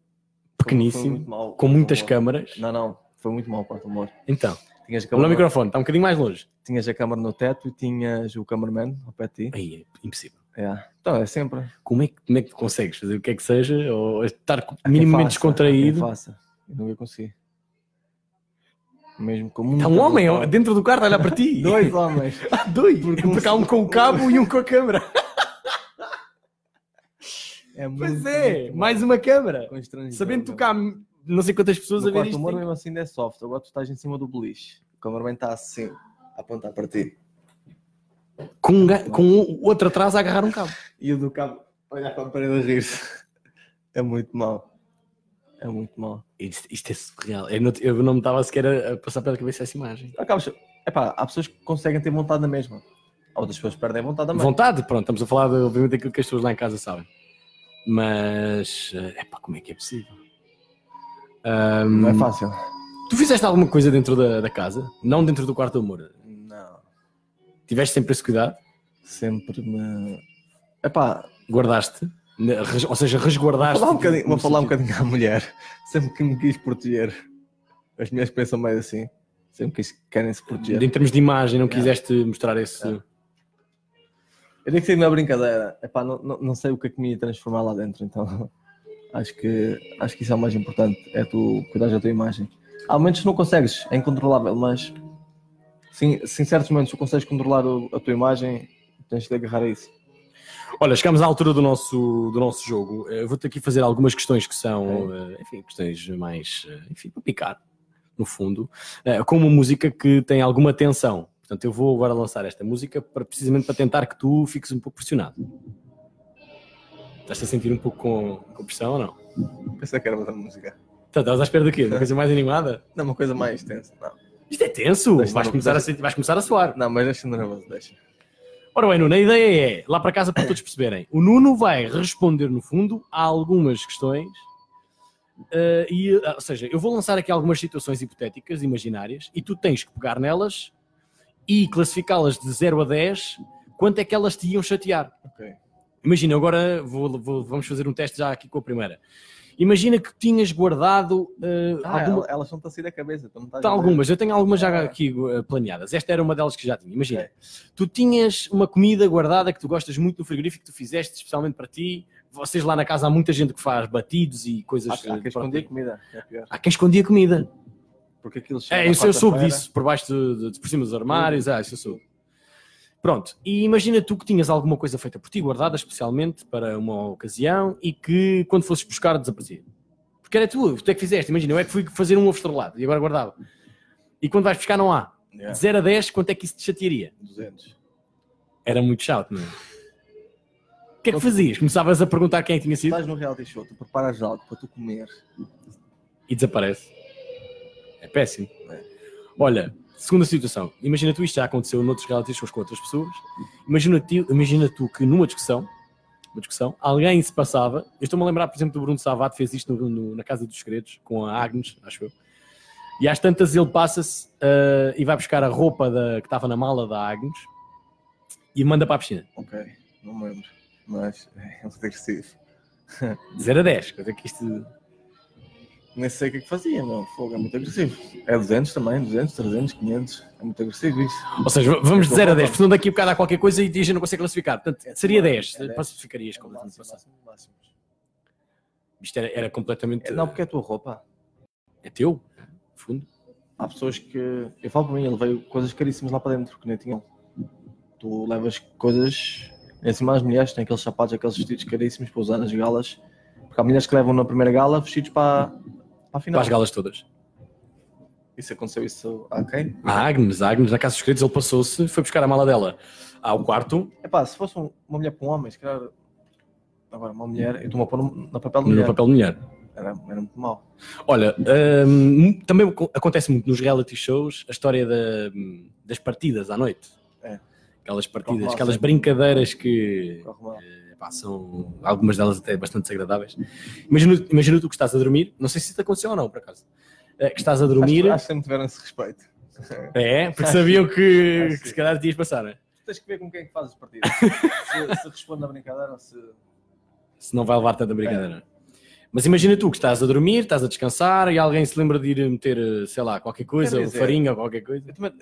pequeníssimo, mal o com muitas câmaras? Não, não, foi muito mal o quarto amor. Então, Tinhas a, ao câmara, microfone, está um bocadinho mais longe. tinhas a câmara no teto e tinhas o cameraman ao pé de ti. Aí é impossível. É. Então é sempre. Como é, que, como é que tu consegues fazer o que é que seja, ou estar Quem minimamente faça, descontraído? quem faça. Eu não ia conseguir. Mesmo com Está um homem dentro do quarto a olhar para ti. Dois homens. Ah, dois. Porque Porque um há um com o cabo e um com a câmera. É Pois muito, é, muito mais uma câmera. constrangedor, Sabendo tu cá não sei quantas pessoas No a ver isto. humor tem- mesmo assim ainda é soft. Agora tu estás em cima do beliche. O cameraman está assim, a apontar para ti. Com, um ga- com o outro atrás a agarrar um cabo. E o do cabo olhar para a parede a rir-se. É muito mau. É muito mau. Isto, isto é surreal. Eu não, eu não me estava sequer a, a passar pela cabeça essa imagem. Acabas... Epá, há pessoas que conseguem ter vontade na mesma. Outras pessoas perdem vontade também. Vontade, pronto, estamos a falar de, obviamente daquilo que as pessoas lá em casa sabem. Mas, é pá, como é que é possível? Ahm, Não é fácil. Tu fizeste alguma coisa dentro da, da casa? Não dentro do quarto do amor? Não. Tiveste sempre esse cuidado? Sempre me. Epá, Guardaste? Ou seja, vou resguardaste? falar um bocadinho, vou falar um bocadinho à mulher. Sempre que me quis proteger. As mulheres pensam mais assim. Sempre que querem se proteger. Em termos de imagem, não Yeah. quiseste mostrar esse. Yeah. Eu digo que seria uma brincadeira. Epá, não, não, não sei o que é que me ia transformar lá dentro, então acho que, acho que isso é o mais importante, é tu cuidar da tua imagem. Há momentos que não consegues, é incontrolável, mas sim, se em certos momentos tu consegues controlar a tua imagem, tens de agarrar a isso. Olha, chegamos à altura do nosso, do nosso jogo. Eu vou-te aqui fazer algumas questões que são, eh, enfim, questões mais, eh, enfim, para picar, no fundo, eh, com uma música que tem alguma tensão. Portanto, eu vou agora lançar esta música para, precisamente para tentar que tu fiques um pouco pressionado. Estás-te a sentir um pouco com, com pressão ou não? Pensei que era outra música. Então, Estás à espera de quê? Uma coisa mais animada? Não, uma coisa mais tensa. Não, Isto é tenso! Vais começar, a vais começar a suar. não mas deixa nervoso, deixa. Ora bem, Nuno, a ideia é, lá para casa para todos perceberem, o Nuno vai responder no fundo a algumas questões, eh, e, ah, ou seja, eu vou lançar aqui algumas situações hipotéticas, imaginárias, e tu tens que pegar nelas e classificá-las de 0 a 10, quanto é que elas te iam chatear. Ok. Imagina, agora vou- vou- vamos fazer um teste já aqui com a primeira. Imagina que tinhas guardado eh, Ah, alguma, elas estão-te a sair da cabeça. estás Tá, algumas, eu tenho algumas já Ah. aqui uh, planeadas. Esta era uma delas que já tinha. Imagina, Ok. tu tinhas uma comida guardada que tu gostas muito no frigorífico, que tu fizeste especialmente para ti. Vocês lá na casa há muita gente que faz batidos e coisas. Há, há uh, quem escondia comida. É. Há quem escondia comida. Porque aquilo É, isso eu soube disso, por baixo de, de- por cima dos armários. Ah, isso eu soube. Pronto, e imagina tu que tinhas alguma coisa feita por ti, guardada especialmente para uma ocasião e que quando fosses buscar desaparecia. Porque era tu, tu é que fizeste. Imagina, eu é que fui fazer um ovo estrelado e agora guardava. E quando vais buscar não há. Yeah, De 0 a 10, quanto é que isso te chatearia? 200. Era muito chato, não é? O que é que fazias? Começavas a perguntar quem tinha sido Estás no reality show, tu preparas algo para tu comer. e desaparece. É péssimo. É. Olha, segunda situação. Imagina tu, isto já aconteceu noutros reality shows com outras pessoas. Imagina tu, imagina tu que numa discussão, uma discussão, alguém se passava. Eu estou-me a lembrar, por exemplo, do Bruno Savato fez isto no- no- na Casa dos Segredos, com a Agnes, acho eu. E às tantas ele passa-se ah, e vai buscar a roupa da- que estava na mala da Agnes e manda para a piscina. Ok, não me lembro. Mas é agressivo. De 0 a 10. Quer dizer que isto. Nem sei o que é que fazia, meu. Fogo é muito agressivo. É 200 também, 200, 300, 500. É muito agressivo isso. Ou seja, vamos de Estou 0 a a 10, falar. portanto daqui a bocado há qualquer coisa e gente não consegue classificar. Portanto, seria 10. É 10. Classificarias É completamente máximo, máximo, máximo. Isto era, era completamente. É, Não, porque é a tua roupa. É teu? Fundo. Há pessoas que. Eu falo para mim, ele veio coisas caríssimas lá para dentro, que nem tinham. Tu levas coisas. É assim, mais mulheres têm aqueles sapatos, aqueles vestidos caríssimos para usar nas galas. Porque há mulheres que levam na primeira gala vestidos para, para a final. Para as galas todas. Isso aconteceu isso a quem? A Agnes, a Agnes, na Casa dos Segredos, ele passou-se, foi buscar a mala dela ao quarto, É pá, se fosse um- uma mulher para um homem, se calhar. Agora, uma mulher, eu estou-me a pôr no, no papel de no mulher. papel de mulher. Era, era muito mau. Olha, hum, também co- acontece muito nos reality shows a história da- das partidas à noite. É. Aquelas partidas, mal, aquelas sim. brincadeiras que Corre mal. Pá, são algumas delas até bastante desagradáveis. Imagina, imagina tu que estás a dormir, não sei se isso aconteceu ou não, por acaso, Eh, que estás a dormir, Acho, acho que sempre tiveram esse respeito. é, porque sabiam que, que que- se calhar ias passar, não é? Tu tens que ver com quem é que fazes partidas. se, se responde à brincadeira ou se. se não vai levar tanta brincadeira. Mas imagina tu que estás a dormir, estás a descansar e alguém se lembra de ir meter, sei lá, qualquer coisa, dizer- farinha ou qualquer coisa. Eu também,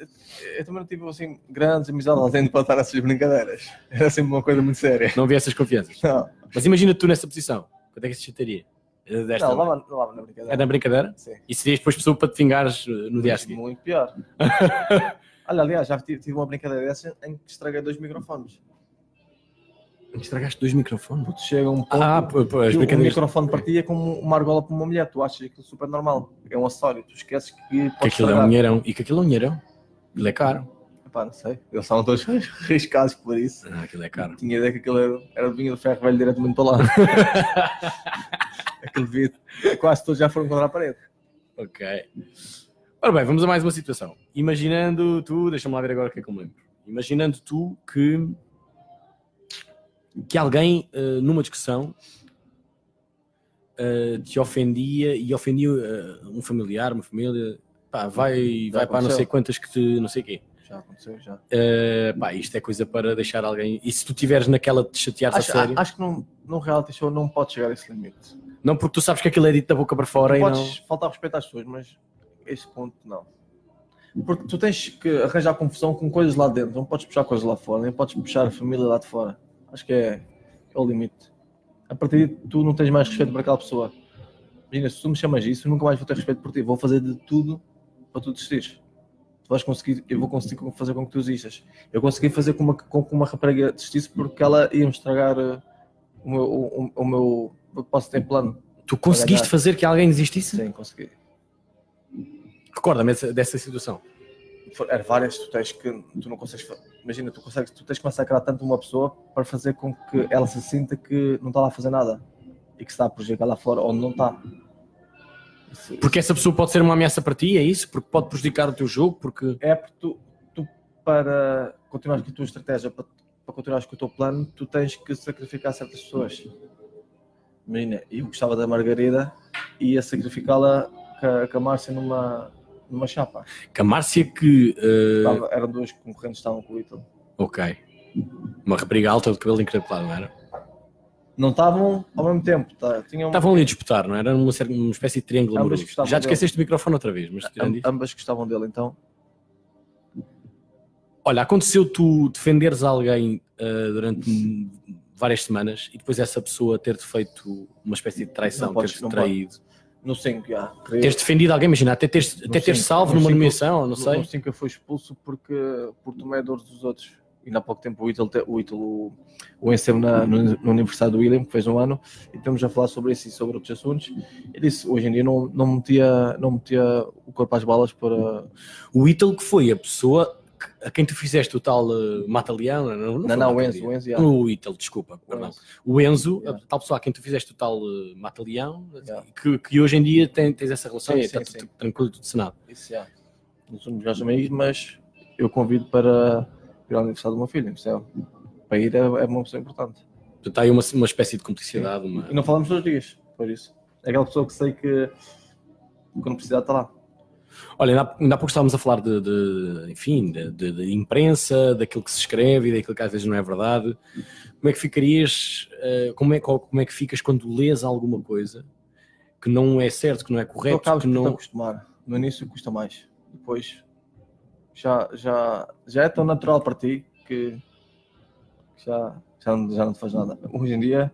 eu, também não tive assim grandes amizades dentro para estar essas brincadeiras. Era sempre uma coisa muito séria. Não havia essas confianças. Não, Mas imagina tu nessa posição. Quanto é que se chatearia? Eh, Desta não, lá, lá na brincadeira. É na brincadeira? Sim. E serias depois pessoa para te vingares eh, no dia a seguir? Muito pior. Olha, aliás, já tive, tive uma brincadeira dessa em que estraguei dois microfones. Estragaste dois microfones? Porque chega um ponto Ah, pô, pô, as que o microfone partia como uma argola para uma mulher. Tu achas aquilo super normal. É um acessório. Tu esqueces que Que aquilo é um dinheirão. E que aquilo é um dinheirão. Aquilo é caro. Epá, não sei. Eles estavam todos riscados por isso. Ah, aquilo é caro. Tinha ideia que aquilo era, era vinho de ferro velho diretamente para lá. Aquele vidro. Quase todos já foram contra a parede. Ok. Ora bem, vamos a mais uma situação. Imaginando tu, deixa-me lá ver agora o que é que eu me lembro. Imaginando tu que que alguém eh, numa discussão eh, te ofendia e ofendia eh, um familiar, uma família, pá, vai, Já vai para não sei quantas que te, não sei quê. Já aconteceu, já. Pá, isto é coisa para deixar alguém. E se tu estiveres naquela de te chatear a sério, acho que num, num reality show não pode chegar a esse limite. não porque tu sabes que aquilo é dito da boca para fora Não e podes faltar respeito às pessoas, mas esse ponto não. Porque tu tens que arranjar confusão com coisas lá dentro, não podes puxar coisas lá fora, nem podes puxar a família lá de fora. Acho que é, é o limite. A partir de tu não tens mais respeito para aquela pessoa. Imagina, se tu me chamas isso, nunca mais vou ter respeito por ti. Vou fazer de tudo para tu desistires. Tu vais conseguir, eu vou conseguir fazer com que tu desistas. Eu consegui fazer com, uma, com que uma rapariga desistisse porque ela ia-me estragar uh, o meu, o, o meu. Eu posso ter plano. Tu conseguiste fazer que alguém desistisse? Sim, consegui. Recorda-me dessa, dessa situação. Era várias, tu tens que. Tu não consegues. fa- Imagina, tu consegues, tu tens que massacrar tanto uma pessoa para fazer com que ela se sinta que não está lá a fazer nada e que se está a prejudicar lá fora onde não está. Isso- Porque essa pessoa pode ser uma ameaça para ti, é isso? Porque pode prejudicar o teu jogo, porque. É porque tu, tu para continuar com a tua estratégia, para, para continuar com o teu plano, tu tens que sacrificar certas pessoas. Imagina, eu gostava da Margarida e ia sacrificá-la com a- com a Márcia numa, numa chapa. Que a Márcia que. eh, Estava- eram duas concorrentes que estavam com o Ítalo. Ok. Uma rapariga alta de cabelo encaracolado, não era? Não estavam ao mesmo tempo, tá? tinham Estavam ali a disputar, não era? Uma, cer- uma espécie de triângulo Ambas amoroso. Já te esqueceste do microfone outra vez, mas am- ambas gostavam dele, então Olha, aconteceu tu defenderes alguém eh, durante várias semanas e depois essa pessoa ter-te feito uma espécie de traição, ter-te traído. No 5 já. queria- Teres defendido alguém, imagina, até teres, até teres cinco, salvo no numa cinco- nomeação, não no- sei. No 5 eu fui expulso porque por tomar dores dos outros. E há pouco tempo o Ítalo, o Ítalo o venceu na, no, no aniversário do William, que fez um ano, e estamos a falar sobre isso e sobre outros assuntos. Ele disse, hoje em dia não, não, metia, não metia o corpo às balas para... O Ítalo que foi a pessoa a quem tu fizeste o tal uh, Mata-Leão, não, Não, foi não, o. Enzo, o Enzo, já. O Ítalo, desculpa, perdão. Enzo. O Enzo, Yeah. a tal pessoa a quem tu fizeste o tal uh, Mata-Leão, Yeah. que, que hoje em dia tem, tens essa relação Sim, e está tudo tranquilo, tudo cenado. Isso já. Não somos melhores amigos, mas eu convido para ir ao aniversário do meu filho, percebe? Para ir é, é uma pessoa importante. Portanto, há aí uma, uma espécie de cumplicidade. Uma... E não falamos todos os dias, por isso. É aquela pessoa que sei que quando precisar está lá. Olha, ainda há, ainda há pouco estávamos a falar de, de, enfim, de, de- de imprensa, daquilo que se escreve e daquilo que às vezes não é verdade. Como é que ficarias, eh, como, é, como é que ficas quando lês alguma coisa que não é certo, que não é correto, acabas que não... acostumar. No início custa mais. Depois já, já, já é tão natural para ti que que já, já, não, já não te faz nada. Hoje em dia,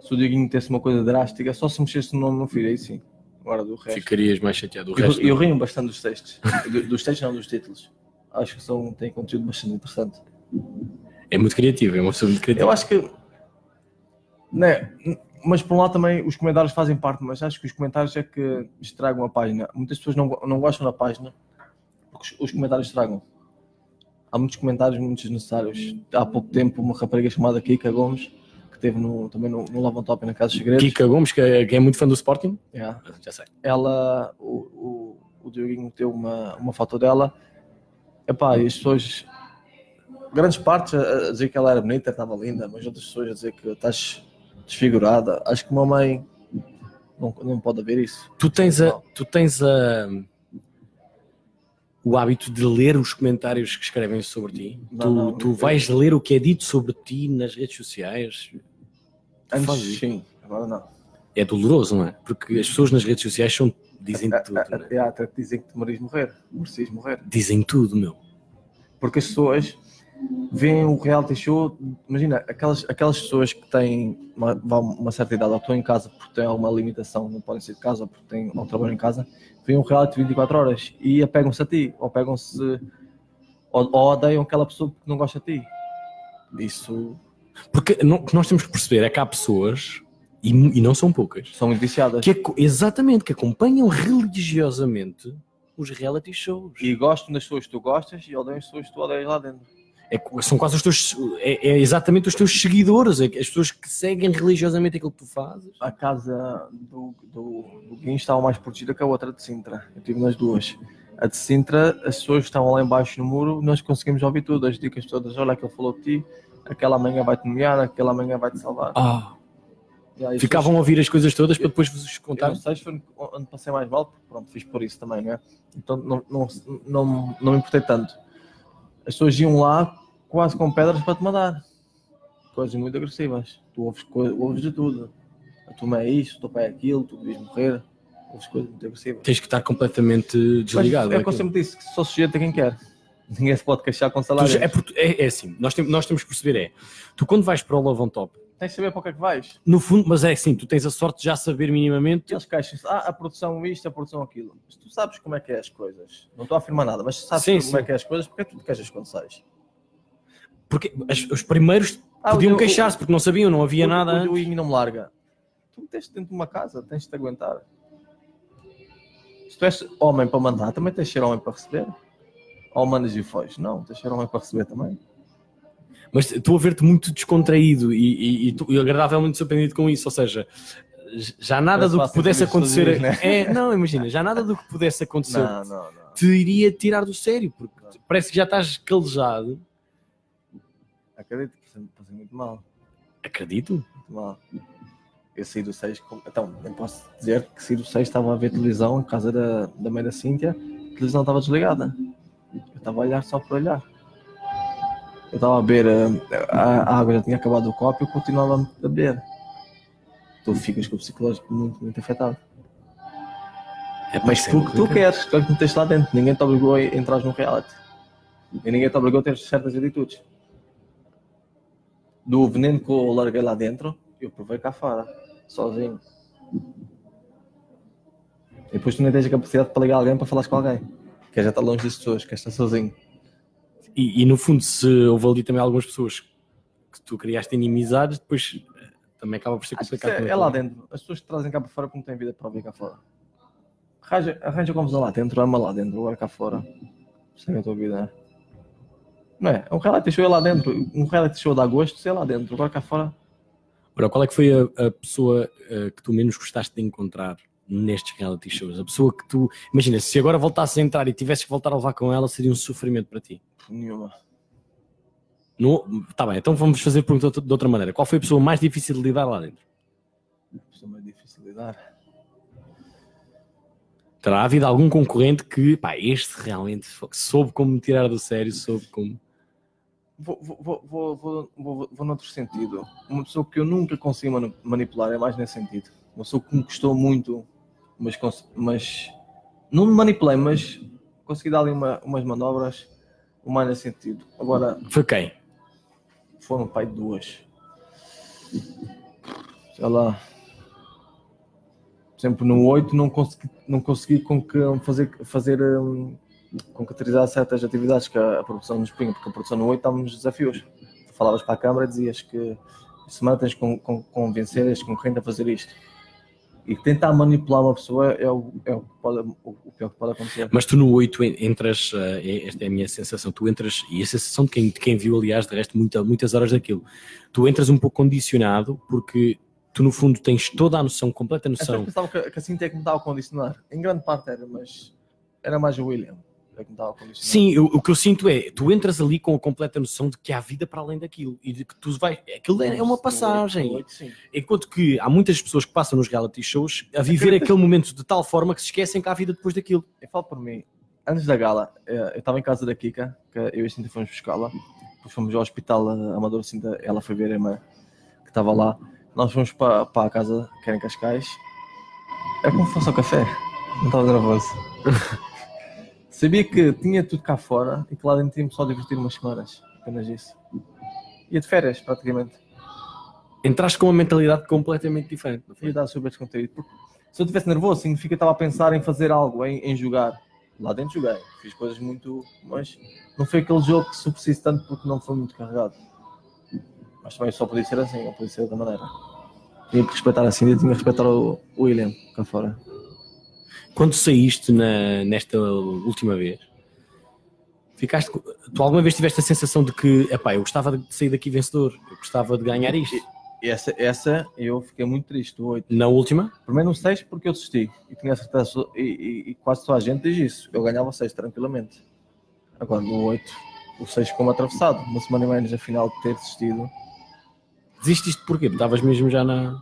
se o Dieguinho tivesse uma coisa drástica, só se mexesse no nome no filho, aí sim. Agora do resto. Ficarias mais chateado. O Eu, resto, eu rio bastante dos textos. Do- dos textos, não dos títulos. Acho que são, têm conteúdo bastante interessante. É muito criativo, é uma pessoa muito criativa. Eu acho que. Né, mas por um lado também os comentários fazem parte, mas acho que os comentários é que estragam a página. Muitas pessoas não, não gostam da página porque os, os comentários estragam. Há muitos comentários muito desnecessários. Há pouco tempo, uma rapariga chamada Kika Gomes, teve no, também no, no Love on Top e na Casa dos Segredos. Kika Gomes, que é, que é muito fã do Sporting, Yeah. já sei. ela, o, o, o Dioguinho meteu uma, uma foto dela, epá, e as pessoas, grandes partes a, dizer que ela era bonita, estava linda, mas outras pessoas a dizer que estás desfigurada. Acho que uma mãe não, não pode haver isso. Tu tens, a, Não. tu tens a, o hábito de ler os comentários que escrevem sobre ti. Não, tu não, tu eu- vais ler o que é dito sobre ti nas redes sociais. Antes, fazes sim, agora não. É doloroso, não é? Porque as pessoas nas redes sociais são, dizem tudo. não é? Até, até dizem que te merecias morrer, merecias morrer. Dizem tudo, meu. porque as pessoas veem o reality show, imagina, aquelas, aquelas pessoas que têm uma, uma certa idade ou estão em casa porque têm alguma limitação, não podem sair de casa ou porque têm ou trabalham em casa, veem um reality 24 horas e apegam-se a ti, ou apegam-se ou, ou odeiam aquela pessoa que não gosta de ti. Isso Porque não- o que nós temos que perceber é que há pessoas, e, e não são poucas, são viciadas. que exatamente, que acompanham religiosamente os reality shows. E gostam das pessoas que tu gostas e odeiam as pessoas que tu odeias lá dentro. É, são quase os teus. É, é exatamente os teus seguidores, é que as pessoas que seguem religiosamente aquilo que tu fazes. A casa do, do, do Guinho estava mais protegida que a outra de Sintra. Eu estive nas duas. A de Sintra, as pessoas que estavam lá embaixo no muro, nós conseguimos ouvir tudo, as dicas todas. Olha, aquele falou de ti, aquela manhã vai-te nomear, aquela manhã vai-te salvar. Ah, aí, ficavam a ouvir as coisas todas para depois vos contar. Eu não sei se foi onde passei mais mal, pronto, fiz por isso também, não é? Então não, não, não, não me importei tanto. As pessoas iam lá quase com pedras para te mandar. Coisas muito agressivas. Tu ouves, ouves de tudo. A tua mãe é isto, o teu pai é aquilo, tu devias morrer. Ouves coisas muito agressivas. Tens que estar completamente desligado. Mas é o que eu sempre disse, que sou sujeito a quem quer. Ninguém se pode queixar com Tu salário. já- é, é- é assim, nós, tem- nós temos que perceber é, tu quando vais para o Love on Top, Tens de saber para o que é que vais. no fundo, mas é assim, tu tens a sorte de já saber minimamente, Eles queixam-se, ah, a produção isto, a produção aquilo. Mas tu sabes como é que é as coisas. Não estou a afirmar nada, mas sabes Sim, como sim. é que é as coisas, porque é que tu te queixas quando sais? porque as- os primeiros Ah, podiam queixar-se porque não sabiam, não havia o, nada O, o Inho não me larga. Tu meteste dentro de uma casa, tens de te aguentar. Se tu és homem para mandar, também tens de ser homem para receber. Ou mandas e foges. Não, tens de ser homem para receber também. Mas estou a ver-te muito descontraído e, e, e, agradavelmente surpreendido com isso. Ou seja, já nada do que pudesse acontecer. dias, né? é, não, imagina, já nada do que pudesse acontecer Não, não, não. te iria tirar do sério, porque parece que já estás calejado. Acredito que passei muito mal. Acredito. Muito mal. Eu saí do 6. com- Então, nem posso dizer que saí do 6 estava a ver televisão em casa da, da mãe da Cíntia. A televisão estava desligada. Eu estava a olhar só para olhar. Eu estava a eh, a, água já tinha acabado o copo e eu continuava a beber. Tu ficas com o psicológico muito, muito afetado. É, Mas pá, tu que tu queres, tu é que meteste lá dentro. Ninguém te obrigou a entrar no reality. E ninguém te obrigou a ter certas atitudes. Do veneno que eu larguei lá dentro, eu provei cá fora, sozinho. E depois tu nem tens a capacidade para ligar alguém para falares com alguém. Quer já estar longe das pessoas, quer estar sozinho. E, e, no fundo, se houve ali também algumas pessoas que tu criaste inimizades, depois eh, também acaba por ser que complicado. é, é lá dentro. As pessoas que trazem cá para fora porque não têm vida para vir cá fora. Arranja, arranja confusão lá dentro, ama lá dentro, agora cá fora. Segue a tua vida. Não é? Um reality show é lá dentro. Um reality show de agosto é lá dentro. Agora cá fora. Olha, qual é que foi a, a pessoa uh, que tu menos gostaste de encontrar nestes reality shows? A pessoa que tu. Imagina, se agora voltasse a entrar e tivesses que voltar a levar com ela, seria um sofrimento para ti. Nenhuma. No... Tá bem, então vamos fazer a pergunta de outra maneira. Qual foi a pessoa mais difícil de lidar lá dentro? A pessoa mais difícil de lidar. Terá havido algum concorrente que, pá, este realmente soube como me tirar do sério, soube como. Vou, vou, vou, vou, vou, vou noutro sentido. Uma pessoa que eu nunca consegui manipular é mais nesse sentido. Uma pessoa que me custou muito, mas, mas não me manipulei, mas consegui dar ali uma, umas manobras, o mais nesse sentido. Agora. Foi quem? Foram pai de duas. Sei lá. Sempre no 8 não consegui, não consegui com que fazer, fazer um, concretizar certas atividades que a, a produção nos punha, porque a produção no 8 estava nos desafios. Falavas para a câmara e dizias que semana tens con, con, convencer este concorrente a fazer isto. E tentar manipular uma pessoa é o, é o, pode, o, o pior que pode acontecer. Mas tu no 8 entras, uh, esta é a minha sensação, tu entras, e a sensação de quem, de quem viu, aliás, de resto, muita, muitas horas daquilo, tu entras um pouco condicionado porque tu no fundo tens toda a noção, completa noção. Eu pensava que, que assim tem que me estava a condicionar. Em grande parte era, mas era mais o William. Sim, eu, o que eu sinto é, tu entras ali com a completa noção de que há vida para além daquilo e de que tu vai, aquilo é, é uma passagem. Enquanto que há muitas pessoas que passam nos reality shows a viver aquele momento de tal forma que se esquecem que há vida depois daquilo. Eu falo por mim, antes da gala, eh, eu estava em casa da Kika, que eu e a Cinta fomos buscá-la, depois fomos ao hospital Amador Cinta, ela foi ver a irmã que estava lá, nós fomos para, para a casa, que era em Cascais, é como se fosse ao café, não estava nervoso. Sabia que tinha tudo cá fora e que lá dentro tínhamos só divertir umas semanas. Apenas isso. Ia de férias, praticamente. Entraste com uma mentalidade completamente diferente. Ia dar super descontraído. Porque se eu estivesse nervoso, significa que estava a pensar em fazer algo, em, em jogar. Lá dentro joguei. Fiz coisas muito. Mas não foi aquele jogo que se tanto porque não foi muito carregado. Mas também só podia ser assim, não podia ser de outra maneira. Tinha que respeitar assim, tinha que respeitar o William cá fora. Quando saíste na, nesta última vez, ficaste, tu alguma vez tiveste a sensação de que, epá, eu gostava de sair daqui vencedor, eu gostava de ganhar isto? Essa, essa eu fiquei muito triste, o 8. Na última? Primeiro no 6 porque eu desisti e tinha certeza, e, e, e, quase toda a gente diz isso, eu ganhava 6 tranquilamente. Agora no 8, o 6 ficou-me atravessado, uma semana e menos afinal de ter desistido. Desististe porquê? Estavas mesmo já na...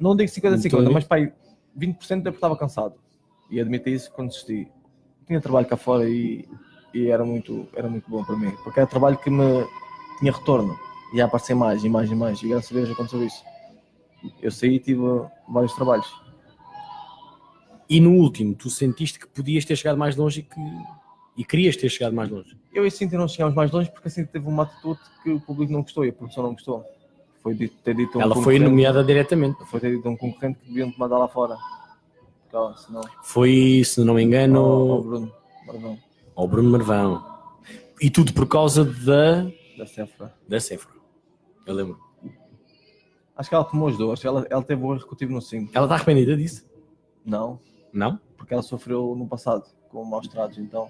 Não digo 50-50, mas pai, 20% eu estava cansado e admito isso quando desisti. Tinha trabalho cá fora e, e, era, muito, era muito bom para mim, porque era trabalho que me tinha retorno, ia aparecer mais e mais e mais, e graças a Deus aconteceu isso. Eu saí e tive vários trabalhos. E no último, tu sentiste que podias ter chegado mais longe e que e querias ter chegado mais longe? Eu e Cintia não chegámos mais longe porque a Cintia teve uma atitude que o público não gostou e a produção não gostou. Foi dito, ter dito um Ela foi nomeada diretamente. Foi ter dito a um concorrente que deviam te mandar lá fora senão... Foi, se não me engano, ao, Bruno Marvão. Ao Bruno Marvão. E tudo por causa da. Da Cefra. Da Cefra. Eu lembro. Acho que ela tomou as duas. Ela, ela teve o executivo no 5. Ela está arrependida disso? Não. Não? Porque ela sofreu no passado com maus tratos, então.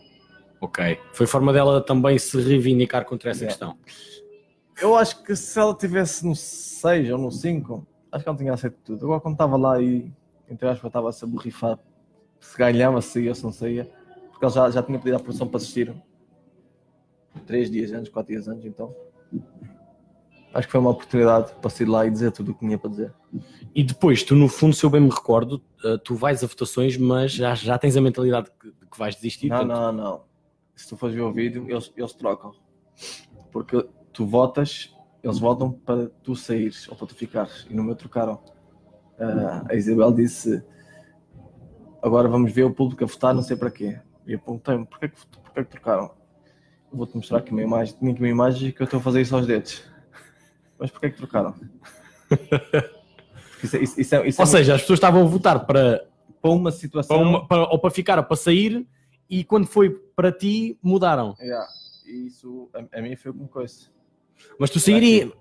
Ok. Foi forma dela também se reivindicar contra essa questão. Eu acho que se ela tivesse no 6 ou no 5, acho que ela tinha aceito tudo. Agora, quando estava lá e entre aspas, estava-se a borrifar se ganhava, se saía, se não saía, porque ele já, já tinha pedido a produção para assistir três dias antes, quatro dias antes, então acho que foi uma oportunidade para sair lá e dizer tudo o que tinha para dizer. E depois, tu no fundo, se eu bem me recordo, eh, tu vais a votações, mas já, já tens a mentalidade de que, que vais desistir? Não, não, não. Se tu fores ver o vídeo, eles, eles trocam. Porque tu votas, eles votam para tu saíres ou para tu ficares. E no meu trocaram. Uh, a Isabel disse: Agora vamos ver o público a votar, não sei para quê. E eu perguntei-me: porquê que, porquê que trocaram? Vou-te mostrar aqui uma imagem. Tinha aqui uma imagem que eu estou a fazer isso aos dedos. Mas porquê que trocaram? Isso, isso, isso é, isso ou é seja, muito... as pessoas estavam a votar para, para uma situação. Para uma, para, ou para ficar ou para sair, e quando foi para ti, mudaram. Yeah. Isso a, a mim foi como coisa. Mas tu sairias.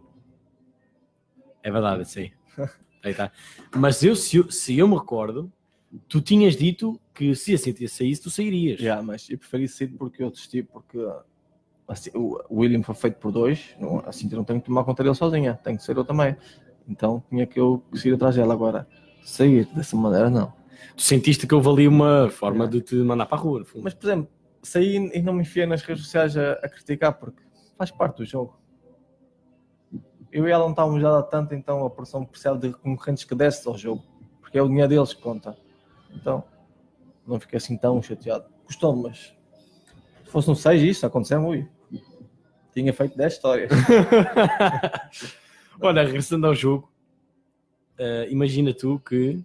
É verdade, sim. Aí tá. Mas eu, se, eu, se eu me recordo, tu tinhas dito que se a Cintia saísse, tu sairias. Yeah, mas eu preferi sair porque eu desisti, porque assim, o William foi feito por dois, não, a Cintia não tem que tomar conta dele sozinha, tem que ser eu também. Então tinha que eu seguir atrás dela agora. Sair dessa maneira, não. Tu sentiste que houve ali uma forma de te mandar para a rua. Mas, por exemplo, saí e não me enfiei nas redes sociais a, a criticar porque faz parte do jogo. Eu e ela não estávamos já tanto, então a pressão percebe de concorrentes que desce ao jogo, porque é o dinheiro deles que conta. Então, não fiquei assim tão chateado. Custou-me, mas se fosse um 6 isso aconteceu, ui. Tinha feito 10 histórias. Olha, regressando ao jogo, eh, imagina tu que.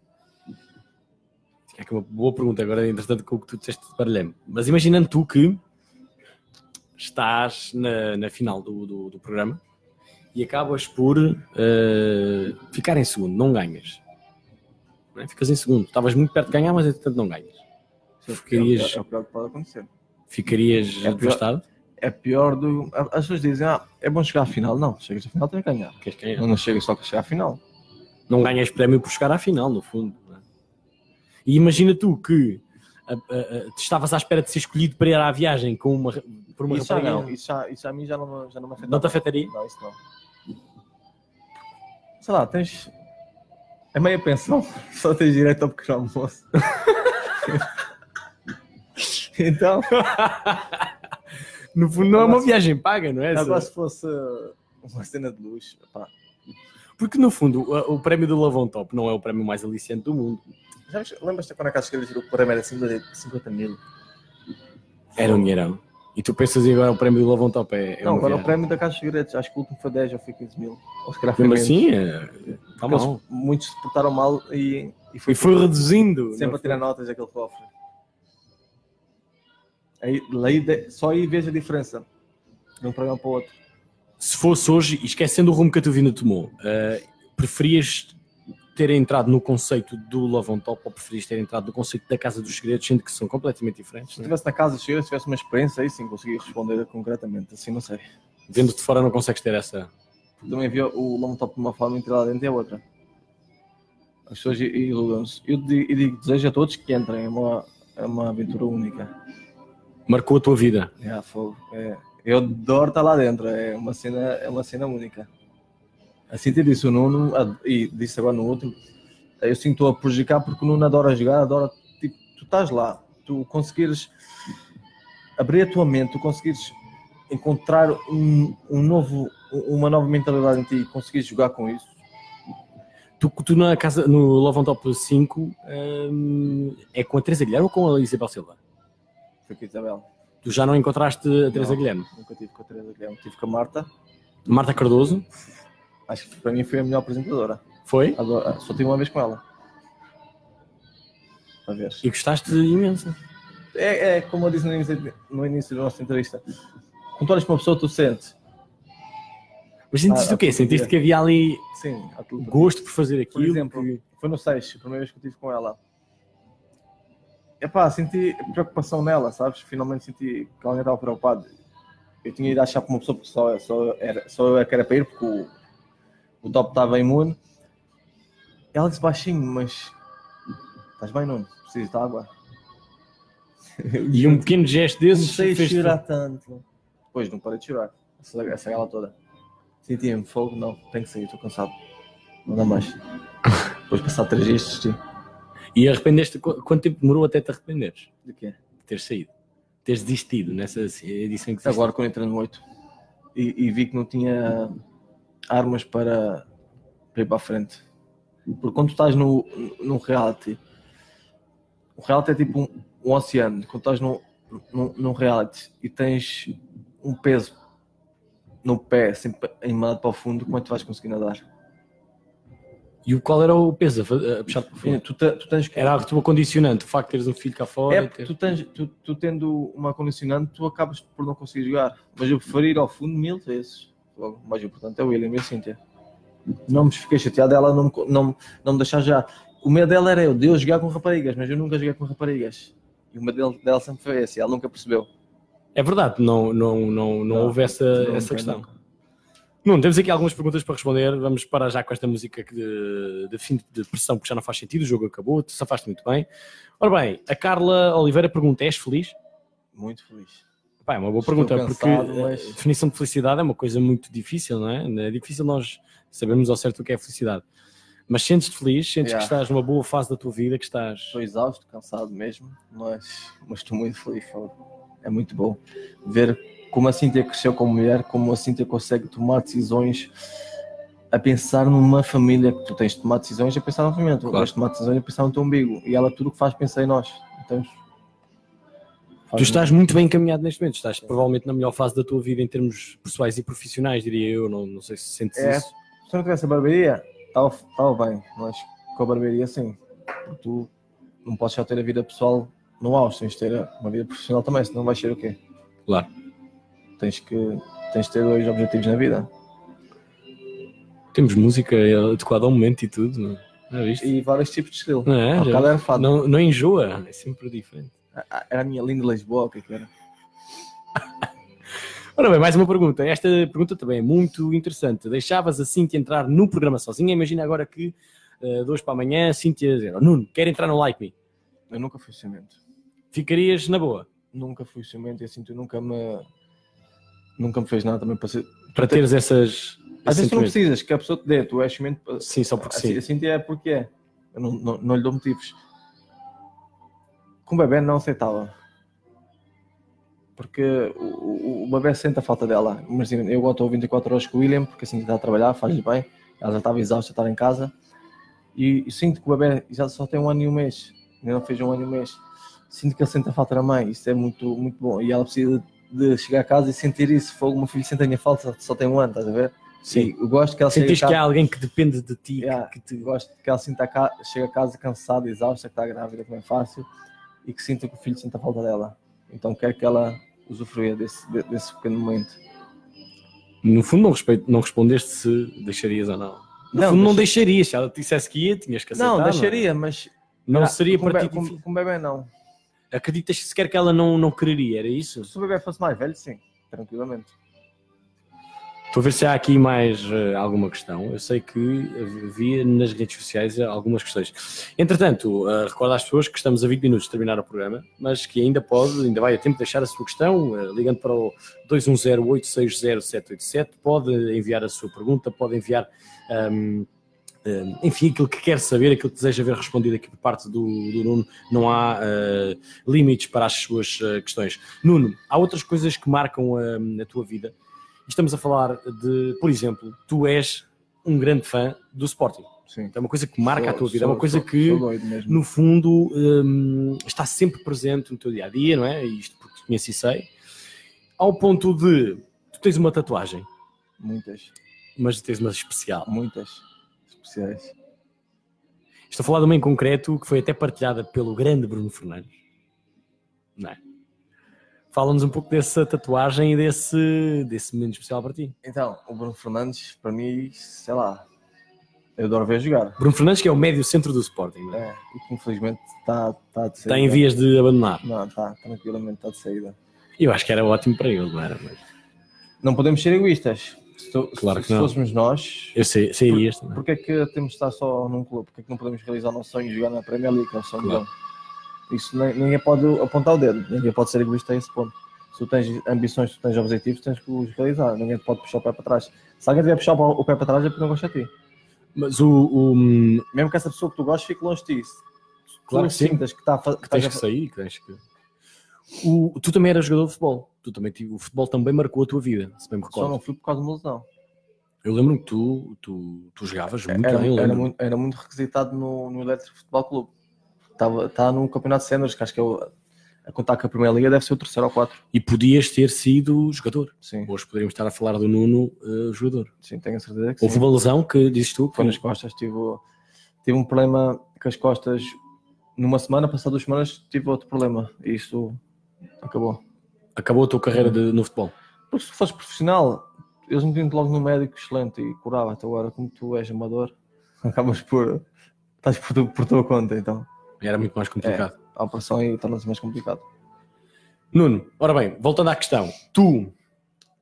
É que é uma boa pergunta agora, entretanto, com o que tu disseste baralhei Mas imaginando tu que estás na, na final do, do, do programa e acabas por eh, ficar em segundo, não ganhas. Não é? Ficas em segundo. Estavas muito perto de ganhar, mas entretanto não ganhas. Ficarias, É o pior que pode acontecer. ficarias É pior. devastado? É pior do. As pessoas dizem, ah, é bom chegar à final. Não, chegas à final, tem que ganhar. Queres ganhar? Não, não chega só que chegar à final. não ganhas prémio por chegar à final, no fundo. é? E imagina tu que a- a- a- estavas à espera de ser escolhido para ir à viagem com uma, por uma Isso já rapariga. não, isso, já, isso a mim já não, já não me afeta. Não te afetaria? Não, isso não. Sei lá, tens. É meia pensão, só tens direito ao pequeno almoço. então, No fundo, não é uma viagem paga, não é? agora se fosse uma cena de luxo, pá. Porque no fundo, o, o prémio do Lavon Top não é o prémio mais aliciante do mundo. Já Lembras-te quando a Casa Esquerda girou o prémio era acima de 50 mil? Era um dinheirão. E tu pensas e agora o prémio do Lavon Top é, é não, agora o viagem. prémio da Casa de Segredos, acho que o último foi 10 ou foi 15 mil. Ou se calhar foi Mesmo assim, é, tá bom. muitos se portaram mal e, e foi E foi reduzindo. sempre a tirar notas daquele cofre. Aí, de- só aí vejo a diferença de um programa para o outro. se fosse hoje, esquecendo o rumo que a tua vida tomou, eh, preferias ter entrado no conceito do Love on Top ou preferias ter entrado no conceito da Casa dos Segredos, sendo que são completamente diferentes? Se não é? estivesse na casa de Cheira, se tivesse uma experiência, aí sim conseguia responder concretamente. Assim, não sei. Vendo de fora não consegues ter essa. Também vi o Lome Top de uma forma e entrar lá dentro é outra. As pessoas iludam-se. Eu di- eu digo, desejo a todos que entrem. É uma, é uma aventura única. Marcou a tua vida. É fogo. É, eu adoro estar lá dentro. É uma cena, é uma cena única. Assim te disse o Nuno, e disse agora no último, eu sinto a prejudicar porque o Nuno adora jogar, adora, tipo, tu estás lá, tu conseguires abrir a tua mente, tu conseguires encontrar um, um novo, uma nova mentalidade em ti e conseguires jogar com isso. Tu, tu na casa, no Love on Top 5, hum, é com a Teresa Guilherme ou com a Isabel Silva? Foi com a Isabel. Tu já não encontraste a Teresa Não. Guilherme? Nunca tive com a Teresa Guilherme, tive com a Marta. Marta Cardoso? Acho que para mim foi a melhor apresentadora. Foi? Adoro- só tive uma vez com ela. Para ver. E gostaste imenso. É, é como eu disse no início, no início da nossa entrevista. Quando olhas para uma pessoa, tu sentes. Mas sentiste Ah, o quê? Sentiste que havia ali Sim, gosto por fazer Por aquilo? exemplo, que- foi no 6, a primeira vez que eu estive com ela. Epá, senti preocupação nela, sabes? Finalmente senti que alguém estava preocupado. Eu tinha ido achar para uma pessoa porque só, só, era, só eu que era para ir, porque o, o top estava imune. Ela disse baixinho, mas estás bem, Nuno? Precisas de água? E um pequeno gesto desses a fez chorar tanto. Depois não parei de chorar. Essa, essa gala toda. Sentia-me fogo, não, tenho que sair, estou cansado. Não dá mais. Depois passar três dias desisti. E arrependeste, qu- quanto tempo demorou até te arrependeres De quê? de ter saído? Teres desistido nessa edição que Agora quando entrei no 8 e, e vi que não tinha armas para, para ir para a frente. Porque quando tu estás no, num reality, o reality é tipo um, um oceano. Quando estás num, num, num reality e tens um peso no pé, sempre eimado para o fundo, como é que tu vais conseguir nadar? E o qual era o peso a puxar para Enfim, fora? tu, te- tu tens que. Era a tua condicionante, o facto de teres um filho cá fora. É, e ter- tu, tens, tu, tu tendo uma condicionante, tu acabas por não conseguir jogar. Mas eu preferi ir ao fundo mil vezes. Logo, o mais importante é o William e a Cíntia. Não me fiquei chateado dela não, me não, não me deixar jogar. O medo dela era eu, de eu jogar com raparigas, mas eu nunca joguei com raparigas. E o medo dela, sempre foi esse, ela nunca percebeu. É verdade, não, não, não, não, Não, houve essa, essa questão. nunca. Não, temos aqui algumas perguntas para responder. Vamos parar já com esta música de, de fim de pressão, porque já não faz sentido. O jogo acabou, tu safaste muito bem. Ora bem, a Carla Oliveira pergunta: és feliz? Muito feliz. Pá, é uma boa Estou pergunta, cansado, porque mas- a definição de felicidade é uma coisa muito difícil, não é? É difícil nós sabermos ao certo o que é felicidade. Mas sentes-te feliz, sentes Yeah. que estás numa boa fase da tua vida, que estás. Estou exausto, cansado mesmo, mas, mas estou muito feliz. É muito bom ver como a Cíntia cresceu como mulher, como a Cíntia consegue tomar decisões a pensar numa família, que tu tens de tomar decisões a pensar na família, tu Claro. vais tomar decisões a pensar no teu umbigo, e ela tudo o que faz pensa em nós. Então, Tu estás muito bem encaminhado neste momento, estás provavelmente na melhor fase da tua vida em termos pessoais e profissionais, diria eu. Não, não sei se sentes É. isso. Se eu não tivesse a barbearia, estava estava bem, mas com a barbearia sim. Porque tu não podes só ter a vida pessoal no auge, tens de ter uma vida profissional também, senão vais ser o quê? Claro. Tens que tens de ter dois objetivos na vida. Temos música adequada ao momento e tudo, não, não é visto? E vários tipos de estilo. Não é? Era fado. Não, não enjoa, é sempre diferente. Era a minha linda Lisboa, o que é que era? Ora bem, mais uma pergunta. Esta pergunta também é muito interessante. Deixavas a Cintia entrar no programa sozinha? Imagina agora que eh, de hoje para amanhã a Cintia dizer, "Oh, Nuno, quer entrar no Like Me. Eu nunca fui ciumento. Ficarias na boa Nunca fui ciumento e assim tu nunca me. Nunca me fez nada também para ser. para teres essas. Às vezes tu não precisas que a pessoa te dê, tu és ciumento. para- Sim, só porque assim, sim. assim é porque é. Eu não, não, não lhe dou motivos. Com o bebê não aceitava. Porque o, o, o bebê sente a falta dela. Imagina, eu agora estou 24 horas com o William, porque assim está a trabalhar, faz-lhe bem. Ela já estava exausta, estar em casa. E, e sinto que o bebê já só tem um ano e um mês. Ainda não fez um ano e um mês. Sinto que ele sente a falta da mãe. Isso é muito, muito bom. E ela precisa de chegar a casa e sentir isso. O meu filho sente a minha falta, só tem um ano, estás a ver? Sim. E eu gosto que ela Sentiste que há alguém que depende de ti, Yeah, que, que te... gosto que ela sinta a ca... chega a casa cansada, exausta, que está grávida, que não é fácil, e que sinta que o filho sinta falta dela. Então quero que ela usufruia desse, de- desse pequeno momento. No fundo não, respeito, não respondeste se deixarias ou não. No Não, fundo não deixa- deixarias. Se ela te dissesse que ia, tinhas que aceitar. não, é? deixaria, mas Não, Ah, seria para ti com, com bebê não. Acreditas sequer que ela não, não quereria, era isso? Se o bebê fosse mais velho, sim, tranquilamente. A ver se há aqui mais eh, alguma questão. Eu sei que havia nas redes sociais algumas questões. Entretanto, uh, recordo às pessoas que estamos a 20 minutos de terminar o programa, mas que ainda pode, ainda vai a tempo de deixar a sua questão, eh, ligando para o 210-860-787, pode enviar a sua pergunta, pode enviar, ahm, ahm, enfim, aquilo que quer saber, aquilo que deseja ver respondido aqui por parte do, do Nuno. Não há eh, limites para as suas eh, questões. Nuno, há outras coisas que marcam ahm, a tua vida? Estamos a falar de, por exemplo, tu és um grande fã do Sporting. Sim. É uma coisa que marca a Sou- tua vida, é sou- uma coisa sou- que, no fundo, hum, está sempre presente no teu dia a dia, não é? Isto porque te conheço e sei. Ao ponto de tu tens uma tatuagem, Muitas, mas tens uma especial. muitas especiais. Estou a falar de uma em concreto que foi até partilhada pelo grande Bruno Fernandes. Não é? Fala-nos um pouco dessa tatuagem e desse, desse momento especial para ti. Então, o Bruno Fernandes, para mim, sei lá, eu adoro ver jogar. Bruno Fernandes, que é o médio centro do Sporting, não é? É, e que infelizmente está tá de saída. está em vias de abandonar. Não, está tranquilamente está de saída. Eu acho que era ótimo para ele, não era? Mas Não podemos ser egoístas. Se, tu- Claro se- que não. se fôssemos nós, eu sei, sairias também. porque é que temos de estar só num clube? Porque é que não podemos realizar o nosso sonho de jogar na Premier League, que é o sonho Claro. dele? Isso ninguém pode apontar o dedo, ninguém pode ser egoísta a esse ponto. Se tu tens ambições, se tu tens objetivos, tens que os realizar. Ninguém pode puxar o pé para trás. Se alguém tiver a puxar o pé para trás, é porque não gosta de ti. Mas o, o- Mesmo que essa pessoa que tu gostes fique longe de ti. Claro tu que sim. sintas que está a fa- que que tens estás que a- sair, que tens que. O, tu também eras jogador de futebol. Tu também, o futebol também marcou a tua vida, se bem me Só recordo. não fui por causa de uma lesão. Eu lembro-me que tu, tu, tu jogavas muito Era, bem, era muito, era muito requisitado no, no Elétrico Futebol Clube. Estava está no Campeonato de Séniores, que acho que é o, a contar com a Primeira Liga deve ser o terceiro ou quatro. E podias ter sido jogador. Sim, Hoje poderíamos estar a falar do Nuno eh, jogador. sim, tenho a certeza que Houve sim. uma lesão que dizes tu que Foi nas costas, tive, tive um problema com as costas numa semana, passado duas semanas tive outro problema e isso acabou. acabou a tua carreira de- no futebol. Porque se fosse profissional, eles metiam-te logo no médico excelente e curava-te. Agora, como tu és amador, acabas por. estás por, por tua conta, então Era muito mais complicado. a operação aí torna-se mais complicado. Nuno, ora bem, voltando à questão, tu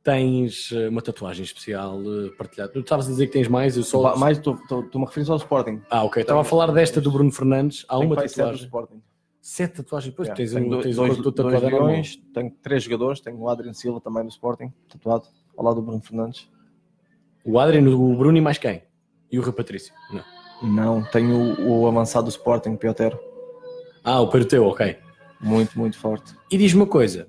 tens eh, uma tatuagem especial eh, partilhada. Tu estavas a dizer que tens mais, eu só. Mais estou-me a referir só ao Sporting. Ah, ok. Estava a falar desta do Bruno Fernandes. Há uma pai sete tatuagem. Sporting. Sete tatuagens. Depois Yeah, tens, tenho um, dois, tens dois, dois é leões, tenho três jogadores, tenho o Adriano Silva também do Sporting, tatuado, ao lado do Bruno Fernandes. O Adriano, o Bruno e mais quem? E o Rui Patrício? Não. Não, tenho o, o avançado do Sporting, Piotero, Ah, o Peruteu, ok. muito, muito forte. E diz-me uma coisa.